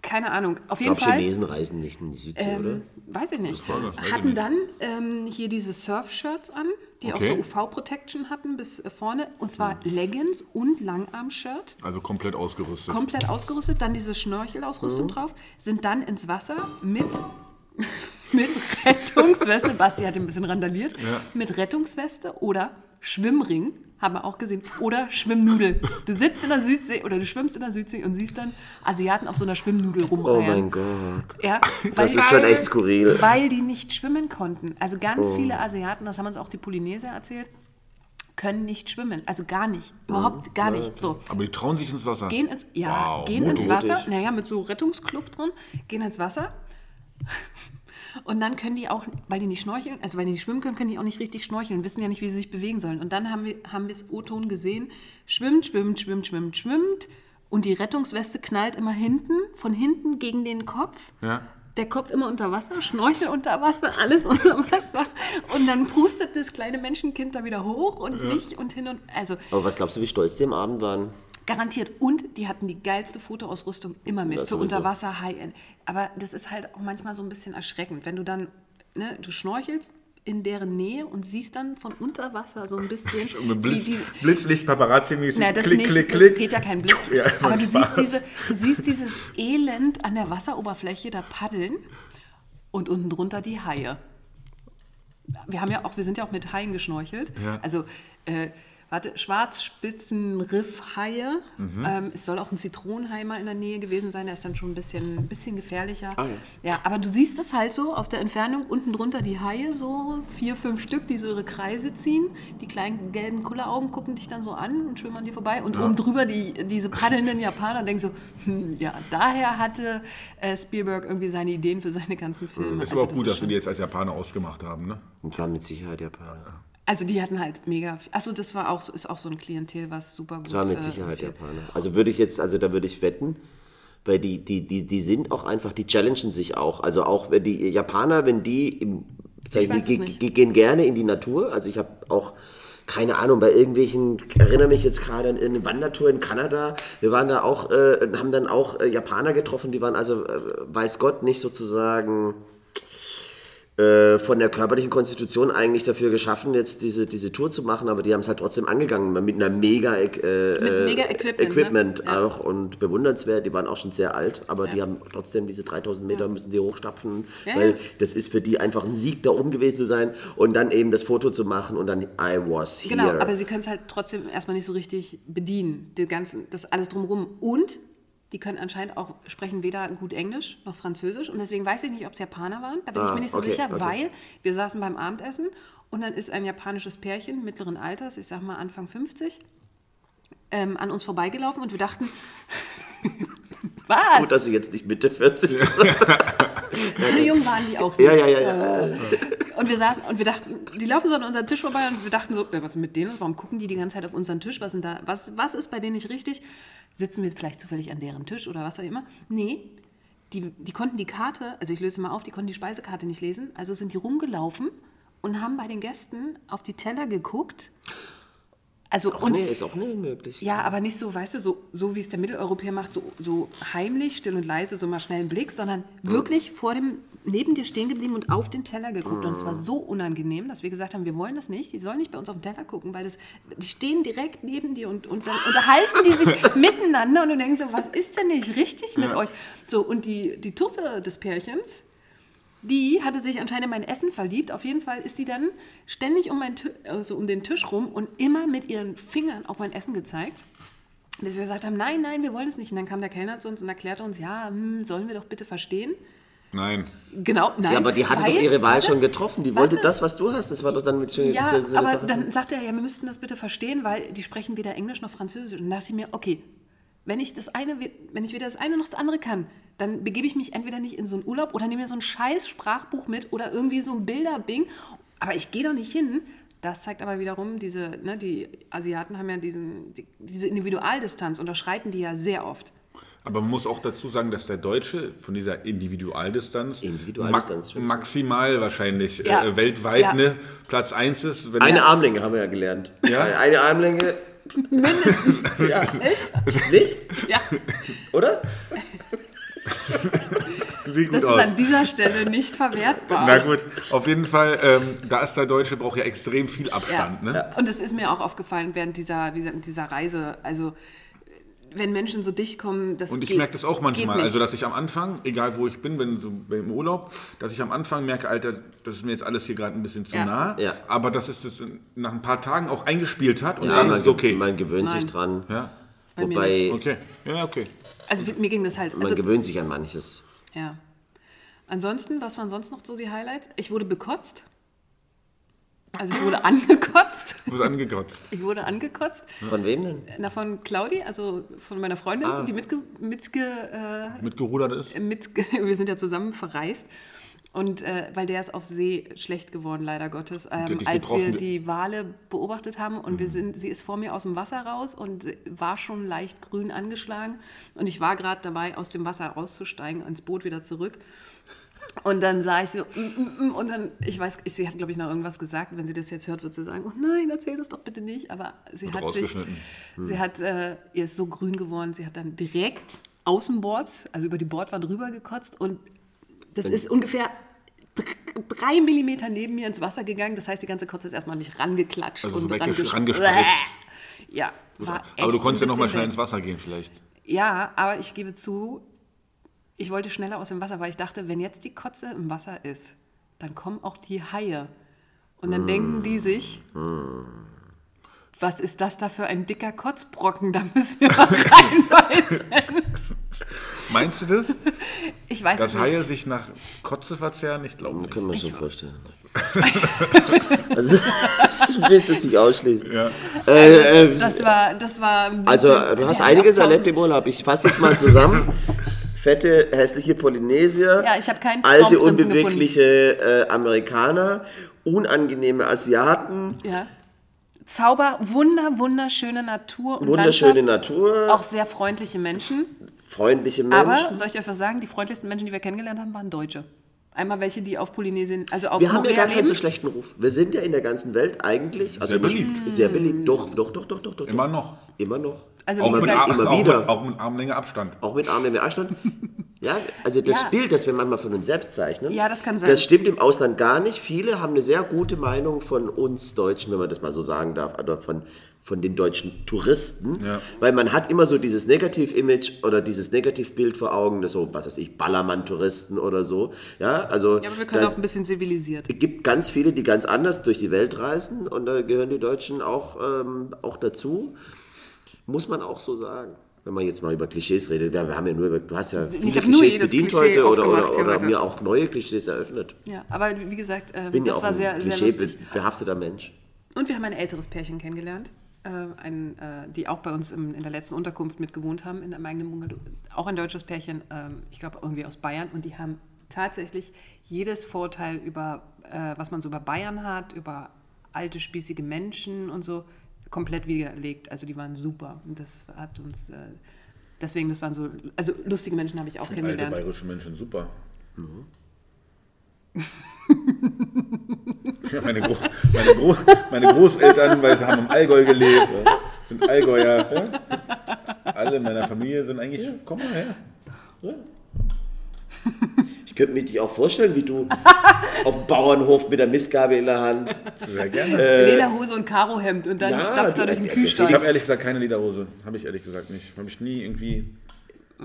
Keine Ahnung. Auf Ich jeden glaube, Fall. Chinesen reisen nicht in die Südsee, oder? Ähm, weiß ich nicht. Frage, weiß ich hatten nicht. dann ähm, hier diese Surf-Shirts an, die Okay. auch so UV-Protection hatten bis äh, vorne. Und zwar Leggings und Langarm-Shirt. also komplett ausgerüstet. Komplett ausgerüstet. Dann diese Schnorchelausrüstung drauf. Sind dann ins Wasser mit, mit Rettungsweste. Basti hat ein bisschen randaliert. Mit Rettungsweste oder Schwimmring. Haben wir auch gesehen. Oder Schwimmnudel. Du sitzt in der Südsee oder du schwimmst in der Südsee und siehst dann Asiaten auf so einer Schwimmnudel Oh rumreiern. mein Gott. Ja, Das weil- ist schon echt skurril. weil die nicht schwimmen konnten. Also Oh. ganz viele Asiaten, das haben uns auch die Polynesier erzählt, können nicht schwimmen. Also gar nicht. Überhaupt gar nicht. So. Aber die trauen sich ins Wasser. Gehen ins, ja, Wow, gehen mutig. ins Wasser, naja, mit so Rettungskluft drin, gehen ins Wasser. Und dann können die auch, weil die nicht schnorcheln, also weil die nicht schwimmen können, können die auch nicht richtig schnorcheln, wissen ja nicht, wie sie sich bewegen sollen. Und dann haben wir, haben es O-Ton gesehen, schwimmt, schwimmt, schwimmt, schwimmt, schwimmt. Und die Rettungsweste knallt immer hinten, von hinten gegen den Kopf. Ja. Der Kopf immer unter Wasser, Schnorchel unter Wasser, alles unter Wasser. Und dann pustet das kleine Menschenkind da wieder hoch und mich und hin und also Aber was glaubst du, wie stolz die am Abend waren? Garantiert. Und die hatten die geilste Fotoausrüstung immer mit. Das für sowieso. Unterwasser High-End. Aber das ist halt auch manchmal so ein bisschen erschreckend, wenn du dann, ne, du schnorchelst in deren Nähe und siehst dann von unter Wasser so ein bisschen. Blitz, wie die, Blitzlicht, Paparazzi-mäßig. das klick, nicht, klick, das klick. geht ja kein Blitz. Ja, Aber du Spaß. siehst, diese, du siehst dieses Elend an der Wasseroberfläche da paddeln und unten drunter die Haie. Wir haben ja auch, wir sind ja auch mit Haien geschnorchelt. Ja. Also, äh, warte, Schwarzspitzenriffhaie. Mhm. Ähm, es soll auch ein Zitronenhai mal in der Nähe gewesen sein. Der ist dann schon ein bisschen, ein bisschen gefährlicher. Ah, ja. aber du siehst es halt so auf der Entfernung, unten drunter die Haie, so vier, fünf Stück, die so ihre Kreise ziehen. Die kleinen gelben Kulleraugen gucken dich dann so an und schwimmen an dir vorbei. Und oben drüber die, diese paddelnden Japaner denken so, hm, ja, daher hatte äh, Spielberg irgendwie seine Ideen für seine ganzen Filme. Ist Also aber auch gut, ist dass wir die jetzt als Japaner ausgemacht haben. Ne? Und waren mit Sicherheit Japaner. Also die hatten halt mega. Achso, das war auch so, ist auch so ein Klientel, was super gut. Das waren mit äh, Sicherheit viel- Japaner. Also würde ich jetzt, also da würde ich wetten, weil die, die, die, die sind auch einfach, die challengen sich auch. Also auch wenn die Japaner, wenn die im, Ich die, die gehen gerne in die Natur. Also ich habe auch keine Ahnung, bei irgendwelchen, ich erinnere mich jetzt gerade an eine Wandertour in Kanada, wir waren da auch, äh, haben dann auch äh, Japaner getroffen, die waren also, äh, weiß Gott, nicht sozusagen äh, von der körperlichen Konstitution eigentlich dafür geschaffen, jetzt diese, diese Tour zu machen, aber die haben es halt trotzdem angegangen mit einer mega, äh, Mit mega Equipment, Equipment ne? Ja. auch und bewundernswert. Die waren auch schon sehr alt, aber die haben trotzdem diese 3000 Meter müssen die hochstapfen, Ja, weil ja. das ist für die einfach ein Sieg, da oben gewesen zu sein und dann eben das Foto zu machen und dann I was here. Genau, aber sie können es halt trotzdem erstmal nicht so richtig bedienen, die ganzen, das alles drumherum. Und die können anscheinend auch sprechen weder gut Englisch noch Französisch. Und deswegen weiß ich nicht, ob es Japaner waren. Da bin ich Ah, mir nicht so okay, sicher, okay. weil wir saßen beim Abendessen und dann ist ein japanisches Pärchen mittleren Alters, ich sag mal Anfang 50, ähm, an uns vorbeigelaufen und wir dachten, was? Gut, dass sie jetzt nicht Mitte 40 so jung waren die auch nicht. Ja, ja, ja, ja. Und wir saßen und wir dachten, die laufen so an unserem Tisch vorbei und wir dachten so, äh, was ist mit denen? Warum gucken die die ganze Zeit auf unseren Tisch? Was, sind da, was, was ist bei denen nicht richtig? Sitzen wir vielleicht zufällig an deren Tisch oder was auch immer? Nee, die, die konnten die Karte, also ich löse mal auf, die konnten die Speisekarte nicht lesen. Also sind die rumgelaufen und haben bei den Gästen auf die Teller geguckt. Also Auch und nee, ist auch nie möglich. ja, aber nicht so, weißt du, so, so wie es der Mitteleuropäer macht, so, so heimlich, still und leise, so mal schnell einen Blick, sondern wirklich vor dem, neben dir stehen geblieben und auf den Teller geguckt. Und es war so unangenehm, dass wir gesagt haben, wir wollen das nicht, die sollen nicht bei uns auf den Teller gucken, weil das, die stehen direkt neben dir und, und dann unterhalten die sich miteinander und du denkst so, was ist denn nicht richtig mit euch? So, und die, die Tusse des Pärchens, die hatte sich anscheinend in mein Essen verliebt. Auf jeden Fall ist sie dann ständig um, also um den Tisch rum und immer mit ihren Fingern auf mein Essen gezeigt. Bis wir gesagt haben, nein, nein, wir wollen es nicht. Und dann kam der Kellner zu uns und erklärte uns, ja, hm, sollen wir doch bitte verstehen. Nein. Genau, nein. Ja, aber die hatte weil- doch ihre Wahl warte, schon getroffen. Die wollte warte. das, was du hast. Das war doch dann mit schön. Ja, diese- diese aber Sache. dann sagte er, ja, wir müssten das bitte verstehen, weil die sprechen weder Englisch noch Französisch. Und dann dachte ich mir, okay, wenn ich das eine, wenn ich weder das eine noch das andere kann, dann begebe ich mich entweder nicht in so einen Urlaub oder nehme mir so ein scheiß Sprachbuch mit oder irgendwie so ein Bilderbing. Aber ich gehe doch nicht hin. Das zeigt aber wiederum, diese, ne, die Asiaten haben ja diesen, die, diese Individualdistanz, unterschreiten die ja sehr oft. Aber man muss auch dazu sagen, dass der Deutsche von dieser Individualdistanz, Individualdistanz, ma maximal wahrscheinlich Ja. äh, weltweit Ja. ne, Platz 1 ist. Wenn Eine Armlänge haben wir ja gelernt. Ja? Eine Armlänge. Mindestens. ja. Nicht? Ja, Oder? Das ist aus. an dieser Stelle nicht verwertbar. Na gut, auf jeden Fall, ähm, da ist der Deutsche, braucht ja extrem viel Ja. Abstand. Ne? Und es ist mir auch aufgefallen während dieser, dieser Reise. Also, wenn Menschen so dicht kommen, das Und ich geht- merke das auch manchmal, also dass ich am Anfang, egal wo ich bin, wenn so wenn im Urlaub, dass ich am Anfang merke, Alter, das ist mir jetzt alles hier gerade ein bisschen zu Ja. nah, Ja. aber dass es das nach ein paar Tagen auch eingespielt hat und Ja, dann man, ist es okay. man gewöhnt sich Nein. dran. Ja, Wobei, okay. Ja, okay. Also, mir ging das halt. man Also, gewöhnt sich an manches. ja. Ansonsten, was waren sonst noch so die Highlights? Ich wurde bekotzt. Also, ich wurde angekotzt. Du bist angekotzt. Ich wurde angekotzt. Von wem denn? Na, von Claudi, also von meiner Freundin, Ah. die mitge, mitge, äh, Mitgerudert ist. mit, wir sind ja zusammen verreist. Und äh, weil der ist auf See schlecht geworden, leider Gottes, ähm, als wir die Wale beobachtet haben und wir sind, sie ist vor mir aus dem Wasser raus und war schon leicht grün angeschlagen. Und ich war gerade dabei, aus dem Wasser rauszusteigen, ins Boot wieder zurück. Und dann sah ich so, mm, mm, mm, und dann, ich weiß, sie hat, glaube ich, noch irgendwas gesagt. Wenn sie das jetzt hört, wird sie sagen, oh nein, erzähl das doch bitte nicht. Aber sie Wird hat sich, sie hat, äh, ihr ist so grün geworden, sie hat dann direkt außenbords, also über die Bordwand rüber gekotzt und das ist ungefähr dr- drei Millimeter neben mir ins Wasser gegangen. Das heißt, die ganze Kotze ist erstmal nicht rangeklatscht Also so und rangespritzt. Ja, war Aber du echt konntest ja noch mal schnell ins Wasser gehen vielleicht. Ja, aber ich gebe zu, ich wollte schneller aus dem Wasser, weil ich dachte, wenn jetzt die Kotze im Wasser ist, dann kommen auch die Haie. Und dann denken die sich, was ist das da für ein dicker Kotzbrocken? Da müssen wir mal reinbeißen. Meinst du das? Ich weiß Dass es Haie nicht. sich nach Kotze verzehren? Ich glaube nicht. Können wir schon vorstellen. also, das willst du jetzt nicht ausschließen. Ja. Äh, äh, Das war, das war ein bisschen- also, du hast einiges erlebt im Urlaub. Ich fasse jetzt mal zusammen. Fette, hässliche Polynesier, Ja, ich keinen alte, unbewegliche äh, Amerikaner, unangenehme Asiaten, Ja. Zauber, wunder, wunderschöne Natur und wunderschöne Landschaft. Natur, Auch sehr freundliche Menschen. freundliche Aber, Menschen. soll ich euch was sagen, die freundlichsten Menschen, die wir kennengelernt haben, waren Deutsche. Einmal welche, die auf Polynesien, also auf Wir haben ja Korea gar keinen leben. so schlechten Ruf. Wir sind ja in der ganzen Welt eigentlich also Sehr beliebt. Sehr beliebt. Doch, doch, doch, doch, doch, doch. Immer doch. noch. Immer noch. Also Auch wie mit, gesagt, immer auch, wieder. mit, auch mit Armlänge Abstand. Auch mit Arm im Abstand. Ja, also das Ja. Bild, das wir manchmal von uns selbst zeichnen, Ja, das kann sein. das stimmt im Ausland gar nicht. Viele haben eine sehr gute Meinung von uns Deutschen, wenn man das mal so sagen darf, oder von, von den deutschen Touristen. Ja. Weil man hat immer so dieses Negativ-Image oder dieses Negativbild vor Augen, so, was weiß ich, Ballermann-Touristen oder so. Ja, also Ja, aber wir können das- auch ein bisschen zivilisiert. es gibt ganz viele, die ganz anders durch die Welt reisen und da gehören die Deutschen auch, ähm, auch dazu. Muss man auch so sagen. Wenn man jetzt mal über Klischees redet, wir haben ja nur über, du hast ja viele Klischees bedient Klischee heute oder, oder, oder heute. mir auch neue Klischees eröffnet. Ja, aber wie gesagt, ähm, Bin ja das auch war ein sehr, sehr lustig. klischeebehafteter Mensch. Und wir haben ein älteres Pärchen kennengelernt, äh, ein, äh, die auch bei uns im, in der letzten Unterkunft mit gewohnt haben, in einem eigenen Bungalow. Auch ein deutsches Pärchen, ähm, ich glaube irgendwie aus Bayern. Und die haben tatsächlich jedes Vorteil über, äh, was man so über Bayern hat, über alte, spießige Menschen und so, komplett widerlegt. Also die waren super. Und das hat uns, äh, deswegen, das waren so, also lustige Menschen habe ich auch Alte kennengelernt. bayerische Menschen, super. Ja, meine, Gro meine, Gro meine Großeltern, weil sie haben im Allgäu gelebt, ja, sind Allgäuer. Ja? Alle in meiner Familie sind eigentlich, komm mal her. Ich könnte mir dich auch vorstellen, wie du auf dem Bauernhof mit der Mistgabel in der Hand. Sehr gerne. Lederhose und Karohemd und dann ja, stapft er du- durch den äh, Kühlschrank. Ich habe ehrlich gesagt keine Lederhose. Habe ich ehrlich gesagt nicht. Habe ich nie irgendwie.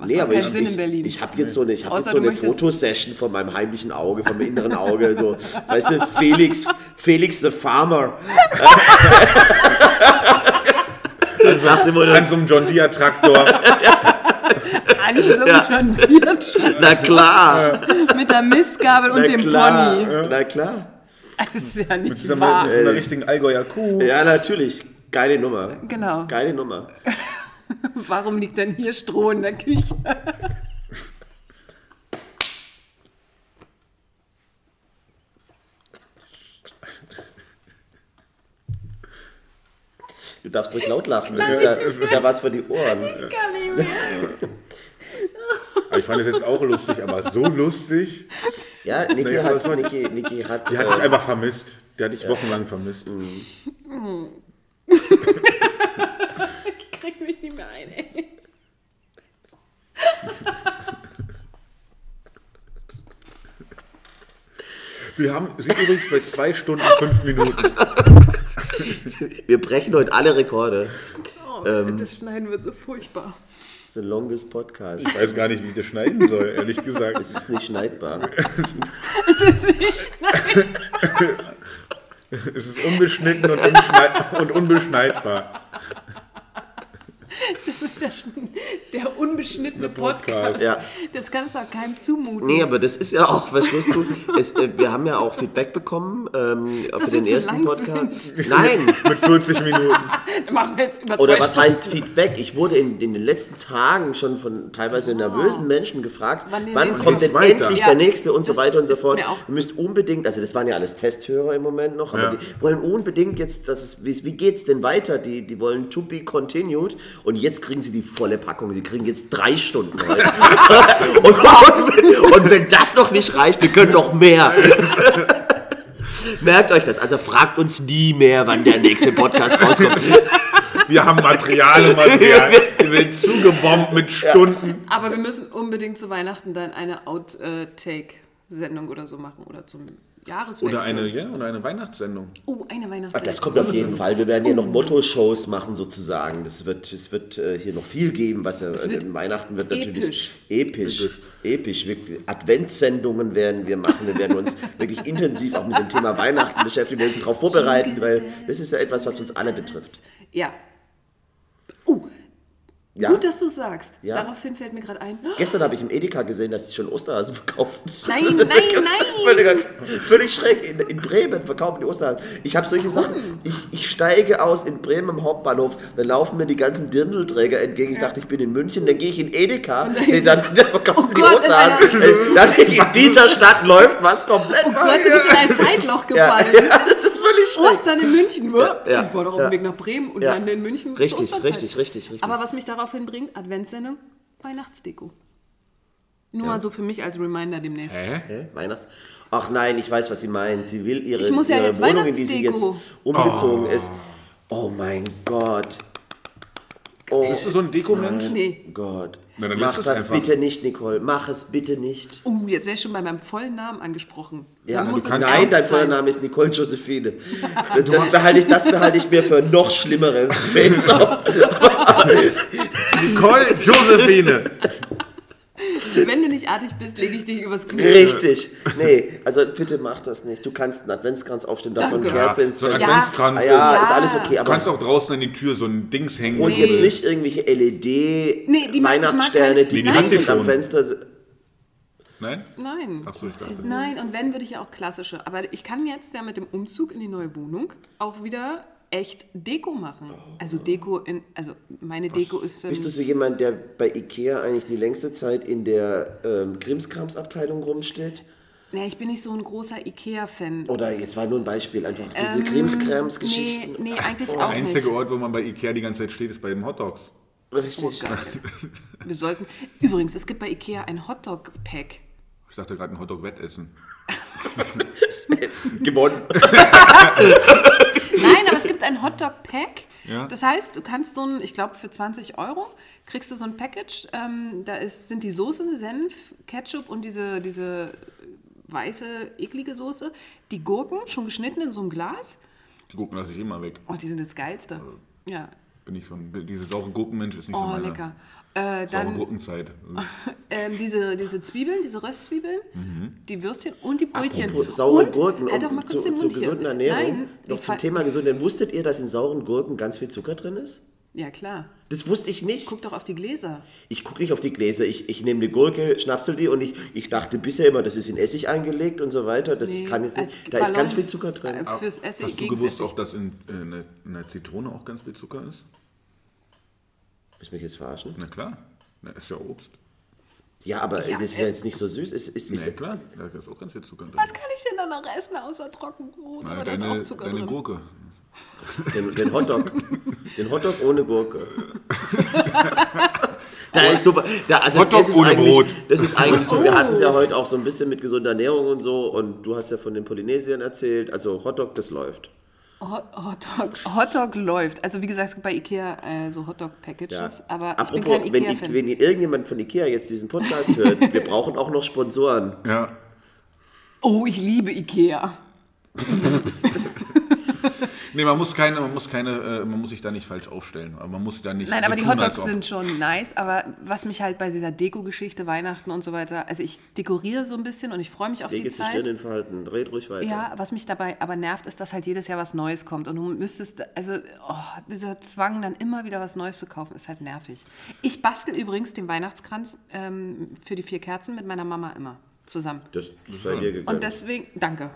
Nee, aber ich, Sinn in ich, Berlin. ich habe jetzt so eine, ich hab Außer jetzt so eine Fotosession von meinem heimlichen Auge, von meinem inneren Auge. So, weißt du, Felix, Felix the Farmer. Dann sagt immer, An so einem John Deere Traktor. So einem jondiert na klar, mit der Mistgabel und na dem klar, Pony. na klar. Das ist ja Mit nicht einer, wahr. mit so einer richtigen Allgäuer Kuh. Ja, natürlich. Geile Nummer. Genau. Geile Nummer. Warum liegt denn hier Stroh in der Küche? Du darfst ruhig laut lachen. Das ist ja, ist ja was für die Ohren. Gar nicht mehr. Aber ich fand es jetzt auch lustig, aber so lustig. Ja, Niki hat, Niki, Niki hat, Die hatte ich äh, einfach vermisst. Die hatte ich wochenlang vermisst. Krieg mich nicht mehr ein, ey. Wir haben, sind übrigens bei zwei Stunden, fünf Minuten. wir brechen heute alle Rekorde. Oh, Ähm. das Schneiden wird so furchtbar. Ist ein longest Podcast. Ich weiß gar nicht, wie ich das schneiden soll, ehrlich gesagt. Es ist nicht schneidbar. Es ist nicht schneiden. Es ist unbeschnitten und, unschneid und unbeschneidbar. Das ist der, schn- der unbeschnittene Podcast. Podcast. Ja. Das kannst du auch keinem zumuten. Nee, aber das ist ja auch, verstehst du, es, äh, wir haben ja auch Feedback bekommen ähm, für den ersten lang Podcast. Nein, Mit 40 Minuten. Dann machen wir jetzt über oder was Stunden. heißt Feedback? Ich wurde in, in den letzten Tagen schon von teilweise nervösen Menschen gefragt, Wann wann, kommt denn. Weiter. endlich Ja, der nächste und so das weiter und so fort. Ihr müsst unbedingt, also das waren ja alles Testhörer im Moment noch, aber Ja. die wollen unbedingt jetzt, dass es, wie, wie geht's denn weiter? Die, die wollen to be continued und jetzt kriegen sie die volle Packung. Sie kriegen jetzt drei Stunden heute. und, und, wenn, und wenn das noch nicht reicht, wir können noch mehr. Merkt euch das, also fragt uns nie mehr, wann der nächste Podcast rauskommt. Wir haben Material und Material. Wir sind zugebombt mit Stunden. Aber wir müssen unbedingt zu Weihnachten dann eine Outtake-Sendung oder so machen. Oder zum Jahreswechsel. Oder eine, ja, oder eine Weihnachtssendung. Oh, eine Weihnachtssendung. Das kommt auf jeden Fall. Wir werden hier noch Motto-Shows machen sozusagen. Das wird, es wird äh, hier noch viel geben, was ja wird äh, Weihnachten wird natürlich episch. episch. Episch. Wirklich. Adventssendungen werden wir machen. Wir werden uns wirklich intensiv auch mit dem Thema Weihnachten beschäftigen, wir uns darauf vorbereiten, weil das ist ja etwas, was uns alle betrifft. Ja. Oh, Ja? gut, dass du sagst. Ja. Daraufhin fällt mir gerade ein. Gestern habe ich im Edeka gesehen, dass sie schon Osterhasen verkaufen. Nein, nein, nein. Völlig, schräg. In, in Bremen verkaufen die Osterhasen. Ich habe solche Sachen. Ich, ich steige aus in Bremen am Hauptbahnhof, dann laufen mir die ganzen Dirndlträger entgegen. Ich dachte, ich bin in München. Dann gehe ich in Edeka, dann- sehe dann, da verkaufen Oh die Gott, Osterhasen. Ey, Dann in dieser Stadt läuft was komplett Oh Gott, du bist in ein Zeitloch ja, gefallen. ja, das ist völlig schräg. Ostern in München. Ja, ja, ich war doch auf ja. dem Weg nach Bremen und Ja. lande in München. Richtig, richtig, richtig, richtig. Aber was mich daraufhin bringt, Adventssendung, Weihnachtsdeko. Nur mal so für mich als Reminder demnächst. Hä? Hä? Weihnachts? Ach nein, ich weiß, was sie meint. Sie will ihre, Ich muss ja ihre jetzt Wohnung, in die sie jetzt Weihnachtsdeko. umgezogen ist. Oh mein Gott. Bist du so ein Dekomensch? Nee. Gott. Na, dann Mach das einfach. bitte nicht, Nicole. Mach es bitte nicht. Oh, jetzt wäre ich schon bei meinem vollen Namen angesprochen. Ja, du muss kannst, nein, dein voller. Name ist Nicole Josephine. Das, das, behalte ich, das behalte ich mir für noch schlimmere Fans. Nicole Josephine. Wenn du nicht artig bist, lege ich dich übers Knie. Richtig. Nee, also bitte mach das nicht. Du kannst einen Adventskranz aufstellen, da so eine. Kerze Ja, ins so ein Fenster. Ja. Adventskranz. Ah, ja, Ja. ist alles okay, Du aber kannst auch draußen an die Tür so ein Dings hängen. und Nee. jetzt nicht irgendwelche LED Nee, die mag- ich mag die Nee, die hat sie blinkend am schon. Fenster sind. Nein? Nein. Achso, ich dachte. Nein, und wenn, würde ich ja auch klassische. Aber ich kann jetzt ja mit dem Umzug in die neue Wohnung auch wieder echt Deko machen. Also Deko in, also meine Deko ist. ähm, Bist du so jemand, der bei Ikea eigentlich die längste Zeit in der ähm, Krimskrams-Abteilung rumsteht? nee, ich bin nicht so ein großer Ikea-Fan. Oder jetzt war nur ein Beispiel, einfach diese Ähm, Krimskrams-Geschichten. Nee, nee, eigentlich Der auch einzige nicht. Ort, wo man bei Ikea die ganze Zeit steht, ist bei den Hotdogs. Richtig. Oh. Wir sollten. Übrigens, es gibt bei Ikea ein Hotdog-Pack. Ich dachte gerade ein Hotdog-Wettessen. Gewonnen. Nein, aber es gibt ein Hotdog-Pack. Ja. Das heißt, du kannst so ein, ich glaube, für 20 Euro kriegst du so ein Package. Ähm, da ist, sind die Soßen, Senf, Ketchup und diese, diese weiße, eklige Soße. Die Gurken, schon geschnitten in so einem Glas. Die Gurken lasse ich immer weg. Oh, die sind das Geilste. Ja. Bin ich so ein, diese saure Gurkenmensch ist nicht so Oh, meine. lecker. Äh, dann Gurkenzeit. ähm, diese, diese Zwiebeln, diese Röstzwiebeln, die Würstchen und die Brötchen. Apropos saure und, Gurken, halt um, kurz zu, zur gesunden Ernährung. Nein, noch zum Thema Gesundheit. Wusstet ihr, dass in sauren Gurken ganz viel Zucker drin ist? Ja, klar. Das wusste ich nicht. Guck doch auf die Gläser. Ich gucke nicht auf die Gläser. Ich, ich nehme eine Gurke, schnapsel die und ich, ich dachte bisher immer, das ist in Essig eingelegt und so weiter. Das Nee, kann jetzt nicht. Da ist ganz Balance, viel Zucker drin. äh, Fürs Essen, Hast du gewusst Essig. auch, dass in, äh, in, in der Zitrone auch ganz viel Zucker ist? Willst du mich jetzt verarschen? Na klar. Na, ist ja Obst. Ja, aber Ja, das ist äh, ja jetzt nicht so süß. Es, Na ist, klar, da ist auch ganz viel Zucker drin. Was kann ich denn da noch essen außer Trockenbrot? Na, Aber da ist auch deine Zucker deine drin. Gurke. Den, den Hotdog. den Hotdog ohne Gurke. Da ist super. Da, also Hotdog das ist ohne eigentlich, Brot. Das ist eigentlich so. Wir Oh. hatten es ja heute auch so ein bisschen mit gesunder Ernährung und so. Und du hast ja von den Polynesiern erzählt. Also Hotdog, das läuft. Hot, Hotdog, Hotdog läuft. Also wie gesagt, es gibt bei Ikea äh, so Hotdog-Packages, aber ich bin Apropos, kein wenn, ich, wenn irgendjemand von Ikea jetzt diesen Podcast hört, wir brauchen auch noch Sponsoren. Ja. Oh, ich liebe Ikea. Nee, man muss keine, man muss keine, äh, man muss sich da nicht falsch aufstellen. Aber man muss da nicht. Nein, so aber die Hotdogs sind schon nice. Aber was mich halt bei dieser Deko-Geschichte, Weihnachten und so weiter, also ich dekoriere so ein bisschen und ich freue mich auf Lege die jetzt die Stirn Zeit. in Verhalten. Dreht ruhig weiter. Ja, was mich dabei aber nervt, ist, dass halt jedes Jahr was Neues kommt. Und du müsstest, also oh, dieser Zwang, dann immer wieder was Neues zu kaufen, ist halt nervig. Ich bastel übrigens den Weihnachtskranz ähm, für die vier Kerzen mit meiner Mama immer zusammen. Das sei dir gegönnt. Und deswegen, danke.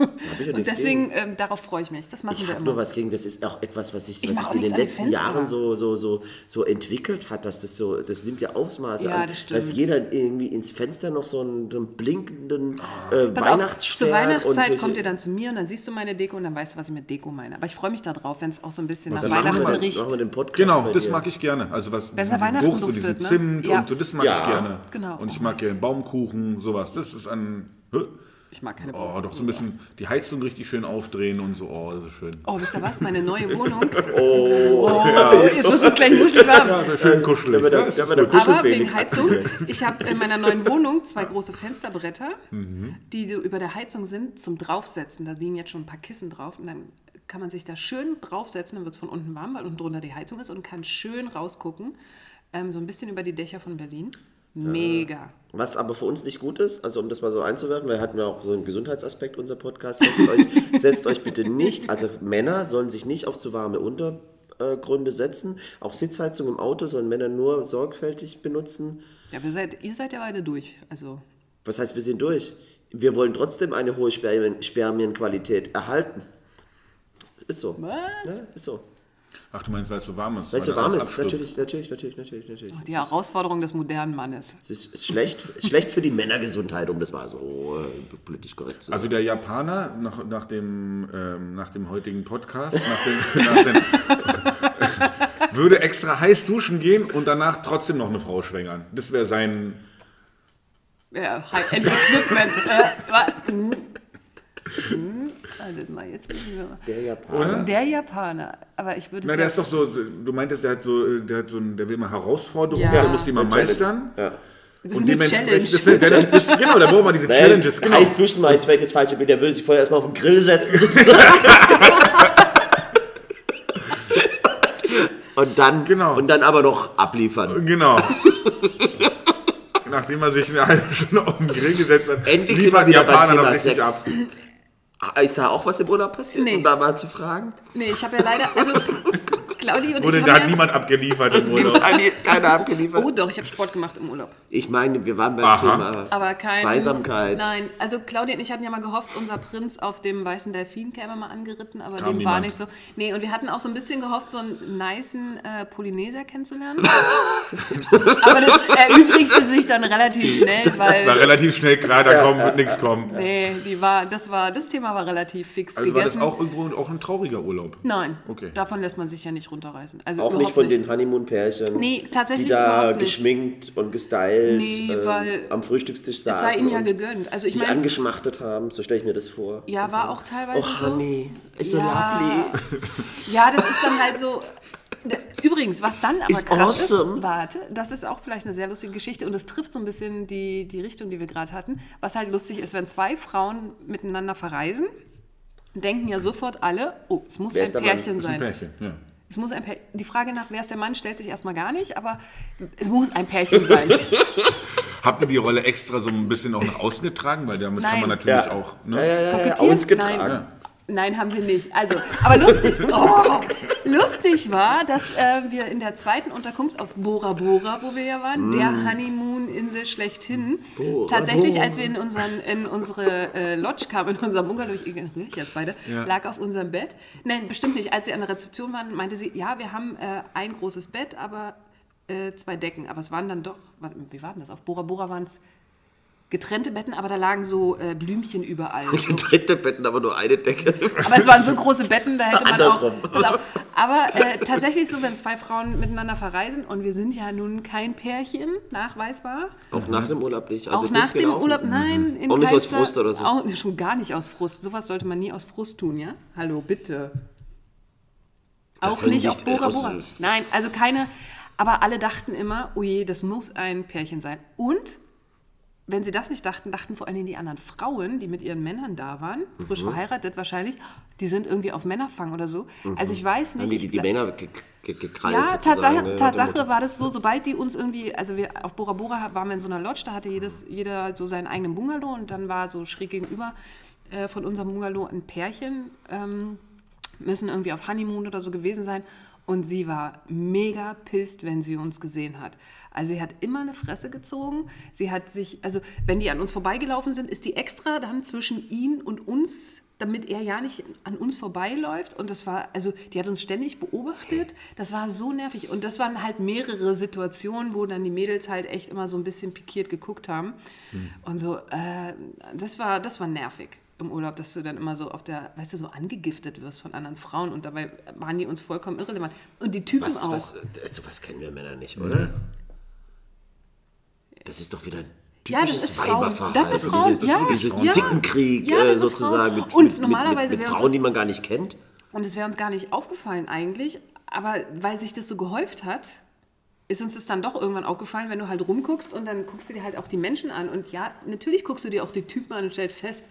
Hab ich ja Und deswegen, ähm, darauf freue ich mich. Das machen Ich wir habe immer. nur was gegen, das ist auch etwas, was sich, Ich was in den letzten Fenster. Jahren so, so, so, so entwickelt hat, dass das so, das nimmt ja Ausmaße Ja, an, das stimmt. dass jeder irgendwie ins Fenster noch so einen, so einen blinkenden äh, Pass auf, Weihnachtsstern zur Weihnachtszeit und kommt ihr dann zu mir und dann siehst du meine Deko und dann weißt du, was ich mit Deko meine. Aber ich freue mich darauf, wenn es auch so ein bisschen nach machen wir, Weihnachten mal, riecht. machen wir den Podcast Genau, bei das dir. mag ich gerne. Also was nach diesen Weihnachten so diesen ne? Zimt Ja. und so, das mag Ja. ich gerne. Genau. Und ich mag gerne Baumkuchen, sowas. Das ist ein. Hä? Ich mag keine Oh, doch so ein bisschen die Heizung richtig schön aufdrehen und so. Oh, das ist schön. Oh, wisst ihr was? Meine neue Wohnung. Oh, jetzt wird es gleich muschelig warm. Ja, das ist schön kuschelig. Da wird der, Ja, das da ist wird der. Aber wegen Heizung, ich habe in meiner neuen Wohnung zwei große Fensterbretter, Mhm. die so über der Heizung sind, zum Draufsetzen. Da liegen jetzt schon ein paar Kissen drauf und dann kann man sich da schön draufsetzen, dann wird es von unten warm, weil unten drunter die Heizung ist und kann schön rausgucken, ähm, so ein bisschen über die Dächer von Berlin. Mega. Was aber für uns nicht gut ist, also um das mal so einzuwerfen, wir hatten ja auch so einen Gesundheitsaspekt unser Podcast, setzt euch, setzt euch bitte nicht, also Männer sollen sich nicht auf zu warme Untergründe setzen, auch Sitzheizung im Auto sollen Männer nur sorgfältig benutzen. Ja, wir seid, ihr seid ja beide durch. Also, Was heißt, wir sind durch? Wir wollen trotzdem eine hohe Spermien, Spermienqualität erhalten. Ist so. was? Ja, ist so. Ach, du meinst, weil es so warm ist? Weil es so warm ist, natürlich, natürlich, natürlich, natürlich, natürlich. Die Herausforderung des modernen Mannes. Es ist, ist, schlecht, ist schlecht für die Männergesundheit, um das mal so äh, politisch korrekt zu sagen. Also der Japaner nach, nach, dem, ähm, nach dem heutigen Podcast nach dem, nach dem, würde extra heiß duschen gehen und danach trotzdem noch eine Frau schwängern. Das wäre sein. Ja, High-End-Equipment. äh, hm. Hm. Wartet mal, jetzt wir mal. Der Japaner. Der Japaner. Aber ich würde Na, der ist doch so, du meintest, der hat so, der hat so ein, der will immer Herausforderungen, Ja. der muss die mal meistern. Ja. Das ist eine Challenge. Das, ist- der, das, ist- genau, da brauchen wir diese Challenges, genau. Heiß duschen war jetzt das falsche Bild. Der würde sich vorher erstmal auf den Grill setzen, sozusagen. und, dann, Genau. und dann aber noch abliefern. Genau. Nachdem man sich eine halbe Stunde auf den Grill gesetzt hat, Endlich sind liefert wir wieder die beim Japaner Thema noch richtig Sex. Ah, Ist da auch was im Urlaub passiert, Nee. um da mal zu fragen? Nee, ich habe ja leider. Also, Claudi und Wurde, ich da ja, niemand abgeliefert im Urlaub. Nein, die- Keiner abgeliefert. Oh doch, ich habe Sport gemacht im Urlaub. Ich meine, wir waren beim Aha. Thema Aber kein. Zweisamkeit. Nein, also Claudia und ich hatten ja mal gehofft, unser Prinz auf dem weißen Delfin käme mal angeritten, aber Kam dem war niemand. nicht so. Nee, und wir hatten auch so ein bisschen gehofft, so einen nicen äh, Polyneser kennenzulernen. aber das erübrigte sich dann relativ schnell, War weil. relativ schnell klar, da kommt, wird nichts kommen. Nee, die war, das war, das Thema war relativ fix Also war das gegessen. auch irgendwo auch ein trauriger Urlaub? Nein, Okay. davon lässt man sich ja nicht runterreißen. Also Auch nicht von den Honeymoon-Pärchen. Nee, tatsächlich Die da nicht. geschminkt und gestylt Nee, ähm, weil am Frühstückstisch Es saßen. sei ihnen ja gegönnt. Also ich sich meine, angeschmachtet haben, so stelle ich mir das vor. Ja, war so, auch teilweise Oh, so. Honey, ist so Ja. lovely. ja, das ist dann halt so. Übrigens, was dann aber Ist krass awesome. ist, warte, das ist auch vielleicht eine sehr lustige Geschichte und das trifft so ein bisschen die, die Richtung, die wir gerade hatten. Was halt lustig ist, wenn zwei Frauen miteinander verreisen, denken ja sofort alle, oh, es muss Wer ein? Pärchen ist ein sein. Pärchen, ja. Es muss ein Pär die Frage nach, wer ist der Mann, stellt sich erstmal gar nicht, aber es muss ein Pärchen sein. Habt ihr die Rolle extra so ein bisschen auch nach außen getragen? Weil damit kann man Nein. natürlich Ja. auch. Ne? ja, ja, ja, ausgetragen. Nein. Nein, haben wir nicht. Also, aber lustig, oh, lustig war, dass äh, wir in der zweiten Unterkunft aus Bora Bora, wo wir ja waren, der Honeymoon-Insel schlechthin, Bora tatsächlich, als wir in, unseren, in unsere äh, Lodge kamen, in unser Bungalow, ich ignoriere ich jetzt beide, Ja. lag auf unserem Bett. Nein, bestimmt nicht. Als sie an der Rezeption waren, meinte sie, ja, wir haben äh, ein großes Bett, aber äh, zwei Decken. Aber es waren dann doch, wie war denn das? Auf Bora Bora waren es getrennte Betten, aber da lagen so äh, Blümchen überall. So. Dritte Betten, aber nur eine Decke. Aber es waren so große Betten, da hätte man Andersrum. auch. Auf. Aber äh, tatsächlich so, wenn zwei Frauen miteinander verreisen und wir sind ja nun kein Pärchen, nachweisbar. Auch nach dem Urlaub nicht. Also auch nach dem gelaufen. Urlaub, nein. In Auch nicht aus Frust oder so? Auch, schon gar nicht aus Frust. Sowas sollte man nie aus Frust tun, ja? Hallo, bitte. Auch können nicht auf Bora Bora. Nein, also keine. Aber alle dachten immer, oh je, das muss ein Pärchen sein. Und wenn sie das nicht dachten, dachten vor allen Dingen die anderen Frauen, die mit ihren Männern da waren, frisch Mhm. verheiratet wahrscheinlich, die sind irgendwie auf Männerfang oder so. Also ich weiß nicht. Haben die, die, die Männer ge ge gekrallt ja, Tatsache, ne? Tatsache war das so, sobald die uns irgendwie, also wir auf Bora Bora waren wir in so einer Lodge, da hatte jedes, jeder so seinen eigenen Bungalow und dann war so schräg gegenüber äh, von unserem Bungalow ein Pärchen, ähm, müssen irgendwie auf Honeymoon oder so gewesen sein und sie war mega pisst, wenn sie uns gesehen hat. Also sie hat immer eine Fresse gezogen, sie hat sich, also wenn die an uns vorbeigelaufen sind, ist die extra dann zwischen ihn und uns damit er ja nicht an uns vorbeiläuft. Und das war, also die hat uns ständig beobachtet. Das war so nervig. Und das waren halt mehrere Situationen, wo dann die Mädels halt echt immer so ein bisschen pikiert geguckt haben. Und so, äh, das war, das war nervig im Urlaub, dass du dann immer so auf der, weißt du, so angegiftet wirst von anderen Frauen. Und dabei waren die uns vollkommen irrelevant. Und die Typen Was, auch. was, also was kennen wir Männer nicht, oder? Das ist doch wieder ein Ja, das typisches ist Frauen. Weiberverhalten. Das ist Frauen, dieses, ja, dieses ja. Zickenkrieg Ja, äh, sozusagen mit, Und mit, normalerweise mit, mit Frauen, die man gar nicht kennt. Und es wäre uns gar nicht aufgefallen eigentlich, aber weil sich das so gehäuft hat, ist uns das dann doch irgendwann aufgefallen, wenn du halt rumguckst und dann guckst du dir halt auch die Menschen an. Und ja, natürlich guckst du dir auch die Typen an und stellst fest,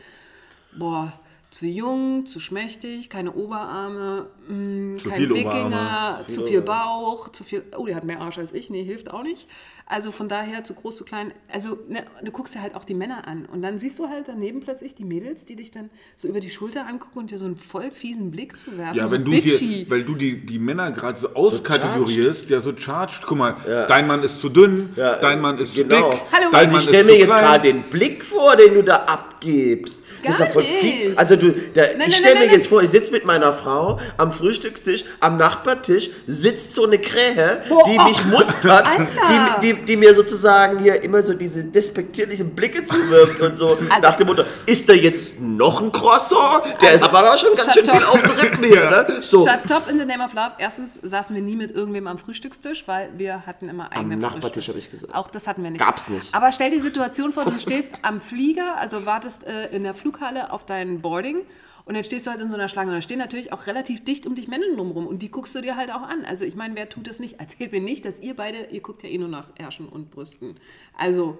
boah, zu jung, zu schmächtig, keine Oberarme, mh, Zu kein viel Wikinger, Oberarme, zu viel, Bauch, zu viel, oh, der hat mehr Arsch als ich, nee, hilft auch nicht. Also von daher zu groß, zu klein. Also ne, du guckst dir halt auch die Männer an und dann siehst du halt daneben plötzlich die Mädels, die dich dann so über die Schulter angucken und dir so einen voll fiesen Blick zu werfen. Ja, so wenn du hier, weil du die, die Männer gerade so auskategorierst, ja, so charged. Guck mal, dein Mann ist zu dünn, Ja, dein Mann ist genau. zu dick, Hallo. dein Also Mann ich stelle mir jetzt gerade den Blick vor, den du da abgibst. das ist Gar doch voll viel. nicht. Also du, da, Nein, ich nein, stelle nein, mir nein, jetzt vor, ich sitze mit meiner Frau am Frühstückstisch, am Nachbartisch, sitzt so eine Krähe, Boah. die mich mustert, Alter. die, die, die mir sozusagen hier immer so diese despektierlichen Blicke zuwirft und so Also nach dem Motto, ist da jetzt noch ein Croissant? Der Also, ist aber auch schon ganz schön shut viel up. aufgeritten hier, ne? So, Shut top in the name of love. Erstens saßen wir nie mit irgendwem am Frühstückstisch, weil wir hatten immer eigene Nachbartisch, Frühstücke. habe ich gesagt. Auch das hatten wir nicht. Gab's nicht. Aber stell die Situation vor, du stehst am Flieger, also wartest wartest äh, in der Flughalle auf dein Boarding und dann stehst du halt in so einer Schlange und da stehen natürlich auch relativ dicht um dich Menschen drumherum und die guckst du dir halt auch an. Also ich meine, wer tut das nicht? Erzählt mir nicht, dass ihr beide, ihr guckt ja eh nur nach Ärschen und Brüsten. Also,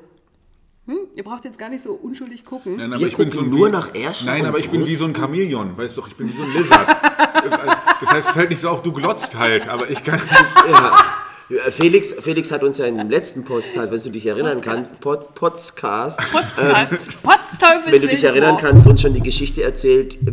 hm, ihr braucht jetzt gar nicht so unschuldig gucken. Nein, Wir gucken nur nach Ärschen Nein, und aber ich bin wie so ein Brüsten. Chamäleon. Weißt du, ich bin wie so ein Lizard. Das heißt, das heißt, es fällt nicht so auf, du glotzt halt. Aber ich kann. Ja. Felix, Felix hat uns ja im letzten Podcast, wenn du dich erinnern kannst, Pod, Podcast, Potzkatz, Potzteufels wenn du dich erinnern kannst, uns schon die Geschichte erzählt, äh,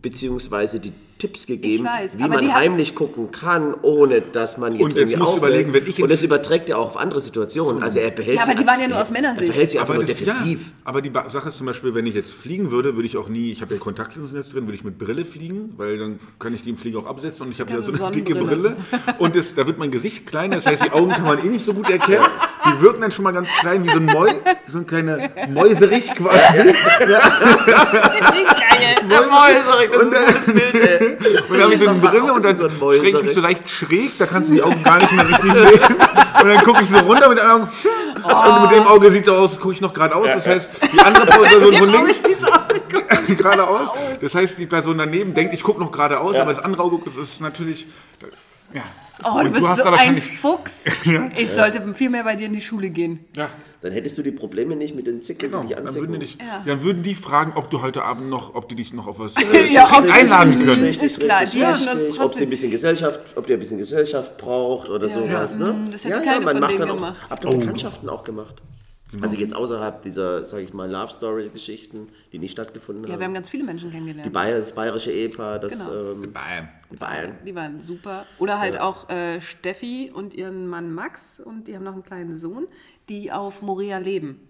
beziehungsweise die Tipps gegeben, weiß, wie aber man heimlich gucken kann, ohne dass man jetzt Und jetzt irgendwie musst auffällt. überlegen, wenn ich Und das überträgt er auch auf andere Situationen. Also er behält Ja, aber die waren ja nur aus Männersicht. Er verhält sich einfach nur das- defensiv. Ja, aber die Sache ist zum Beispiel, wenn ich jetzt fliegen würde, würde ich auch nie, ich habe ja Kontaktlinsen jetzt drin, würde ich mit Brille fliegen, weil dann kann ich die im Flieger auch absetzen und ich habe ja so eine dicke. Brille. Und das, da wird mein Gesicht kleiner, das heißt, die Augen kann man eh nicht so gut erkennen. Die wirken dann schon mal ganz klein, wie so ein Mäu, so ein kleine Mäuserich quasi. Geil. Mäuserich, das ist ein gutes Bild, ey. Und dann habe ich so eine Brille und dann so ein schräg ich mich so leicht schräg, da kannst du die Augen gar nicht mehr richtig sehen. Und dann gucke ich so runter mit einem Auge. Und mit dem Auge sieht es so aus, gucke ich noch geradeaus. Das heißt, die andere Person von links geradeaus. Das heißt, die Person daneben denkt, ich gucke noch geradeaus, aber das andere Auge das ist natürlich. Ja. Oh, du bist hast so ein Fuchs. Ich sollte viel mehr bei dir in die Schule gehen. Ja, Dann hättest du die Probleme nicht mit den Zicken, genau. die Dann anzicken. würden, die dich, Ja. dann würden die fragen, ob du heute Abend noch, ob die dich noch auf was Ja, ob- einladen Richtig, können. richtig. Ist klar, die hätten uns richtig. Ob sie trotzdem- ein bisschen Gesellschaft, ob der ein bisschen Gesellschaft braucht oder sowas, Ja. ne? Mm, das hätte keine man von macht denen dann auch, gemacht. Habt ihr Bekanntschaften auch gemacht? Also jetzt außerhalb dieser, sag ich mal, Love Story Geschichten, die nicht stattgefunden Ja, wir haben haben. ganz viele Menschen Die kennengelernt. Bayer, das bayerische Ehepaar, das Genau. ähm, die Bayern. Die waren super. Oder halt auch äh, Steffi und ihren Mann Max und die haben noch einen kleinen Sohn, die auf Morea leben.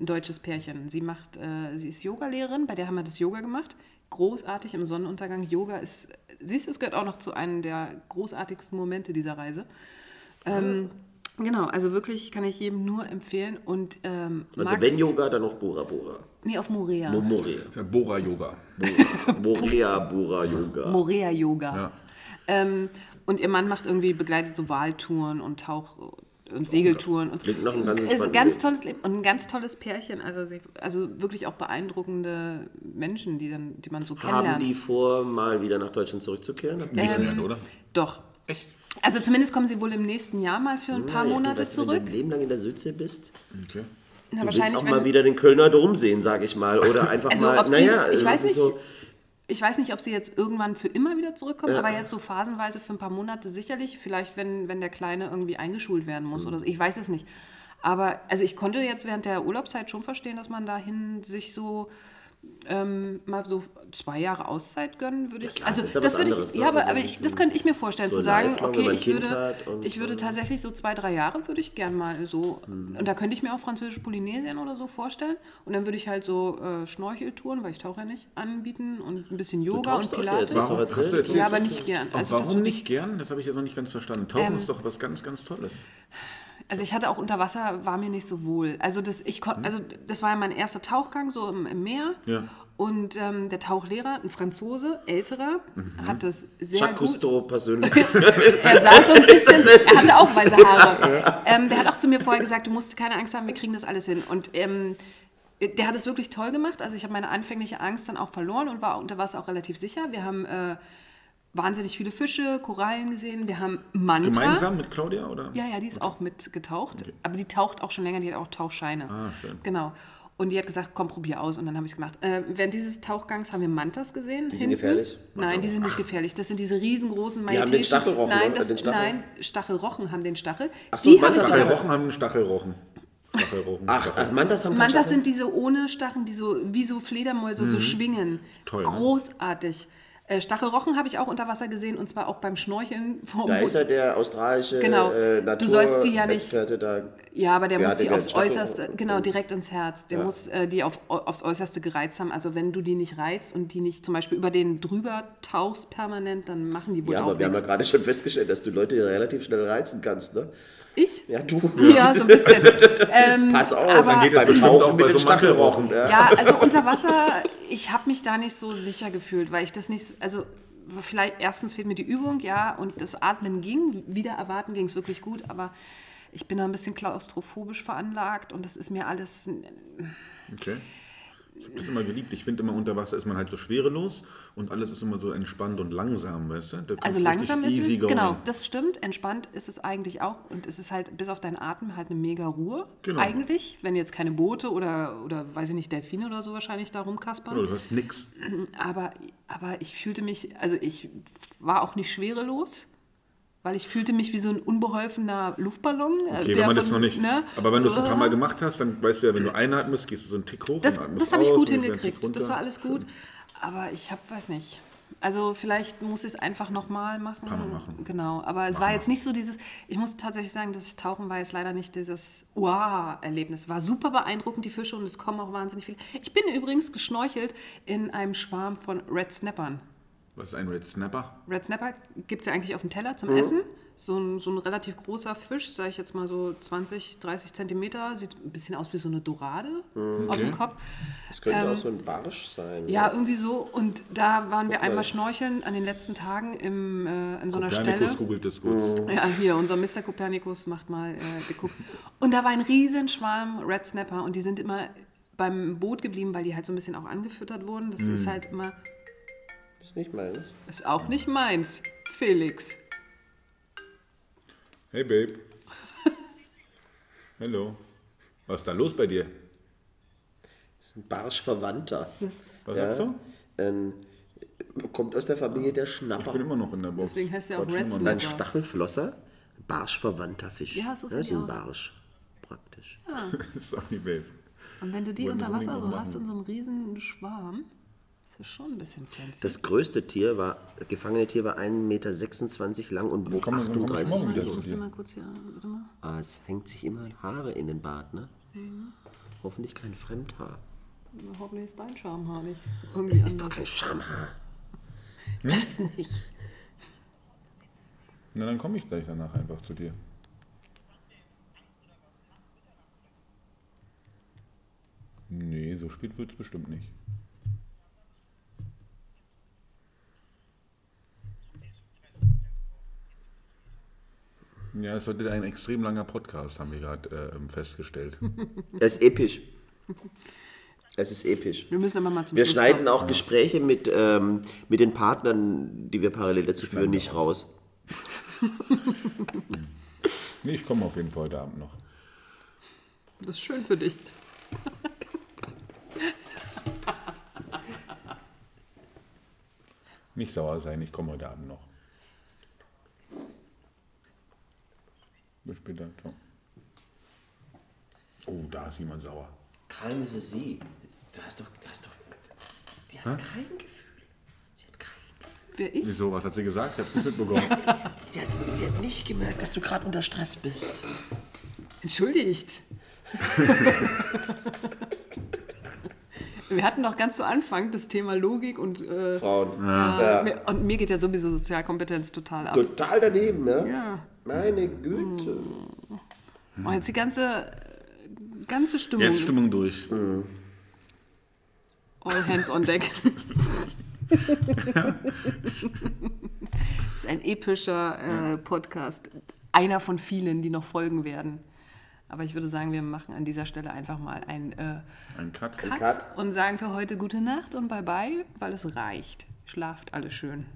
Ein deutsches Pärchen. Sie macht, äh, sie ist Yogalehrerin, bei der haben wir das Yoga gemacht. Großartig im Sonnenuntergang. Yoga ist, siehst du, es gehört auch noch zu einem der großartigsten Momente dieser Reise. Ähm, genau, also wirklich kann ich jedem nur empfehlen. Und ähm, Also Max, wenn Yoga, dann noch Bora Bora. Nee, auf Morea. Momorea. Ja, Bora-Yoga. Morea Bora Yoga. Morea Yoga. Ja. Ähm, und ihr Mann macht irgendwie, begleitet so Wahltouren und Tauch- und Segeltouren. Und Klingt nach einem ganz ist ein ganz Leben. tolles Leben und ein ganz tolles Pärchen. Also, sie, also wirklich auch beeindruckende Menschen, die, dann, die man so Haben kennenlernt. die vor, mal wieder nach Deutschland zurückzukehren? Nicht Ähm, mehr, oder? Doch. Echt? Also zumindest kommen sie wohl im nächsten Jahr mal für ein paar Naja, Monate weißt du, zurück. Wenn du ein Leben lang in der Südsee bist, Okay. Na, du willst auch mal wieder den Kölner Dom sehen, sag ich mal. Oder einfach Also, mal, ob sie- naja, ich also weiß nicht. so, Ich weiß nicht, ob sie jetzt irgendwann für immer wieder zurückkommen, aber jetzt so phasenweise für ein paar Monate sicherlich. Vielleicht, wenn, wenn der Kleine irgendwie eingeschult werden muss oder so. Ich weiß es nicht. Aber also ich konnte jetzt während der Urlaubszeit schon verstehen, dass man dahin sich so ähm, mal so zwei Jahre Auszeit gönnen würde ich. klar, also das ja würde anderes, ich, ne? ja, aber, Also aber ich, das könnte ich mir vorstellen, so zu sagen, okay, ich Kind würde, und- ich würde tatsächlich so zwei, drei Jahre würde ich gern mal so, und da könnte ich mir auch französische Polynesien oder so vorstellen und dann würde ich halt so äh, Schnorcheltouren, weil ich tauche ja nicht, anbieten und ein bisschen Yoga und Pilates. jetzt. Warum? Hast du erzählt? Ja, aber nicht gern. Also das- warum nicht gern? Das habe ich jetzt noch nicht ganz verstanden. Tauchen Ähm, ist doch was ganz, ganz Tolles. Also ich hatte auch unter Wasser, war mir nicht so wohl. Also das, ich kon, also das war ja mein erster Tauchgang so im, im Meer. Ja. Und ähm, der Tauchlehrer, ein Franzose, älterer, hat das sehr Jacques gut. Cousteau persönlich. Er sah so ein bisschen, er hatte auch weiße Haare. Ähm, der hat auch zu mir vorher gesagt, du musst keine Angst haben, wir kriegen das alles hin. Und ähm, der hat es wirklich toll gemacht. Also ich habe meine anfängliche Angst dann auch verloren und war unter Wasser auch relativ sicher. Wir haben äh, wahnsinnig viele Fische, Korallen gesehen. Wir haben Manta. Gemeinsam mit Claudia? Oder? Ja, ja, die ist auch mit getaucht. Aber die taucht auch schon länger, die hat auch Tauchscheine. Ah, schön. Genau. Und die hat gesagt, komm, probier aus. Und dann habe ich es gemacht. Äh, während dieses Tauchgangs haben wir Mantas gesehen. Die sind gefährlich? Nein, die sind nicht gefährlich. Das sind diese riesengroßen Die haben den Stachelrochen, Nein, das, Den Stachel? nein, Stachelrochen haben den Stachel. Ach so, die Mantas haben aber- Stachelrochen haben einen Stachelrochen. Stachelrochen. Ach, ach, Mantas haben Mantas Stachel? sind diese ohne Stacheln, die so wie so Fledermäuse so schwingen. Mhm. Toll, ne? Äh, Stachelrochen habe ich auch unter Wasser gesehen und zwar auch beim Schnorcheln. Vom Da ist ja der australische Genau. äh, Du sollst die ja nicht- Naturexperte da. Ja, aber der Der muss die aufs Äußerste, genau, direkt ins Herz. Der muss äh, die auf, aufs Äußerste gereizt haben. Also wenn du die nicht reizt und die nicht zum Beispiel über den drüber tauchst permanent, dann machen die wohl Ja, aber wir haben ja nichts. gerade schon festgestellt, dass du Leute relativ schnell reizen kannst, ne? Ich? Ja, du. Ja, so ein bisschen. ähm, Pass auf, aber- dann geht Beim Tauchen auch mit den so. Stachelrochen. Ja. Ja, also unter Wasser, ich habe mich da nicht so sicher gefühlt, weil ich das nicht, also vielleicht erstens fehlt mir die Übung, ja, und das Atmen ging, wieder erwarten ging es wirklich gut, aber ich bin da ein bisschen klaustrophobisch veranlagt und das ist mir alles, Okay. Ich habe das immer geliebt. Ich finde immer unter Wasser ist man halt so schwerelos und alles ist immer so entspannt und langsam, weißt du? Also langsam ist es, going. genau, das stimmt. Entspannt ist es eigentlich auch. Und es ist halt bis auf deinen Atem halt eine mega Ruhe. Genau. Eigentlich, wenn jetzt keine Boote oder, oder weiß ich nicht, Delfine oder so wahrscheinlich da rumkaspern. Genau, du hörst nix. Aber, aber ich fühlte mich, also ich war auch nicht schwerelos, weil ich fühlte mich wie so ein unbeholfener Luftballon. äh, Okay, wenn man das von- noch nicht. ne? Aber wenn du es ein paar Mal gemacht hast, dann weißt du ja, wenn du einatmest, gehst du so einen Tick hoch Das, das habe ich gut hingekriegt. Das war alles gut. Aber ich habe, weiß nicht. Also vielleicht muss ich es einfach nochmal machen. Paar Mal machen. Genau. Aber es war jetzt nicht so dieses, ich muss tatsächlich sagen, das Tauchen war jetzt leider nicht dieses Wow-Erlebnis. War super beeindruckend, die Fische, und es kommen auch wahnsinnig viele. Ich bin übrigens geschnorchelt in einem Schwarm von Red Snappern. Was ist ein Red Snapper? Red Snapper gibt es ja eigentlich auf dem Teller zum Essen. So ein, so ein relativ großer Fisch, sage ich jetzt mal so 20, 30 Zentimeter. Sieht ein bisschen aus wie so eine Dorade aus dem. Kopf. Das könnte auch so ein Barsch sein. Ja, irgendwie so. Und da waren wir einmal schnorcheln an den letzten Tagen im, äh, an so einer Kopernikus Stelle. googelt das gut. Ja, hier, unser Mr. Kopernikus macht mal äh, geguckt. Und da war ein riesen Schwarm Red Snapper und die sind immer beim Boot geblieben, weil die halt so ein bisschen auch angefüttert wurden. Das ist halt immer, ist nicht meines. ist auch nicht meins, Felix. Hey Babe. Hallo. Was ist da los bei dir? Das ist ein Barschverwandter. Was Ja. sagst du? Ähm, kommt aus der Familie der Ich Schnapper. bin immer noch in der Box. Deswegen heißt er auch Red. Snapper. Ein Stachelflosser, barschverwandter Fisch. Ja, so sieht das ist die ein aus. Barsch, praktisch. Sorry, Babe. Und wenn du die Wollen unter so Wasser so hast, in so einem riesen Schwarm, ist das schon ein bisschen fancy. Das größte Tier war, das gefangene Tier war 1,26 Meter lang und wog komm, dann komm ich 38 morgen wieder Kilo. Ich dir. muss mal kurz hier, warte mal. Ah, es hängt sich immer Haare in den Bart, ne? Mhm. Hoffentlich kein Fremdhaar. Hoffentlich ist dein Schamhaar nicht. Irgendwie Es ist doch anders. kein Schamhaar. Das nicht. Na, dann komme ich gleich danach einfach zu dir. Nee, so spät wird es bestimmt nicht. Ja, es wird ein extrem langer Podcast, haben wir gerade äh, festgestellt. Es ist episch. Es ist episch. Wir müssen aber mal zum Wir Schluss schneiden kommen. auch Gespräche mit, ähm, mit den Partnern, die wir parallel dazu führen, nicht raus. Nee, ich komme auf jeden Fall heute Abend noch. Das ist schön für dich. Nicht sauer sein, ich komme heute Abend noch. Bis später, ciao. Oh, da ist jemand sauer. Calm Sie sie. Du hast doch, du hast doch. Die hat kein Gefühl. Sie hat kein Gefühl. Wer ich? Wieso, was hat sie gesagt? Ich hab's nicht mitbekommen. Sie hat, sie hat nicht gemerkt, dass du gerade unter Stress bist. Entschuldigt. Wir hatten doch ganz zu Anfang das Thema Logik und, äh, Frauen. mir- und mir geht ja sowieso Sozialkompetenz total ab. Total daneben, ne? Ja. Meine Güte. Oh, jetzt die ganze, ganze Stimmung. Jetzt Stimmung durch. All hands on deck. das ist ein epischer äh, Podcast. Einer von vielen, die noch folgen werden. Aber ich würde sagen, wir machen an dieser Stelle einfach mal einen äh, Ein Cut. Cut, Cut. und sagen für heute gute Nacht und bye bye, weil es reicht. Schlaft alle schön.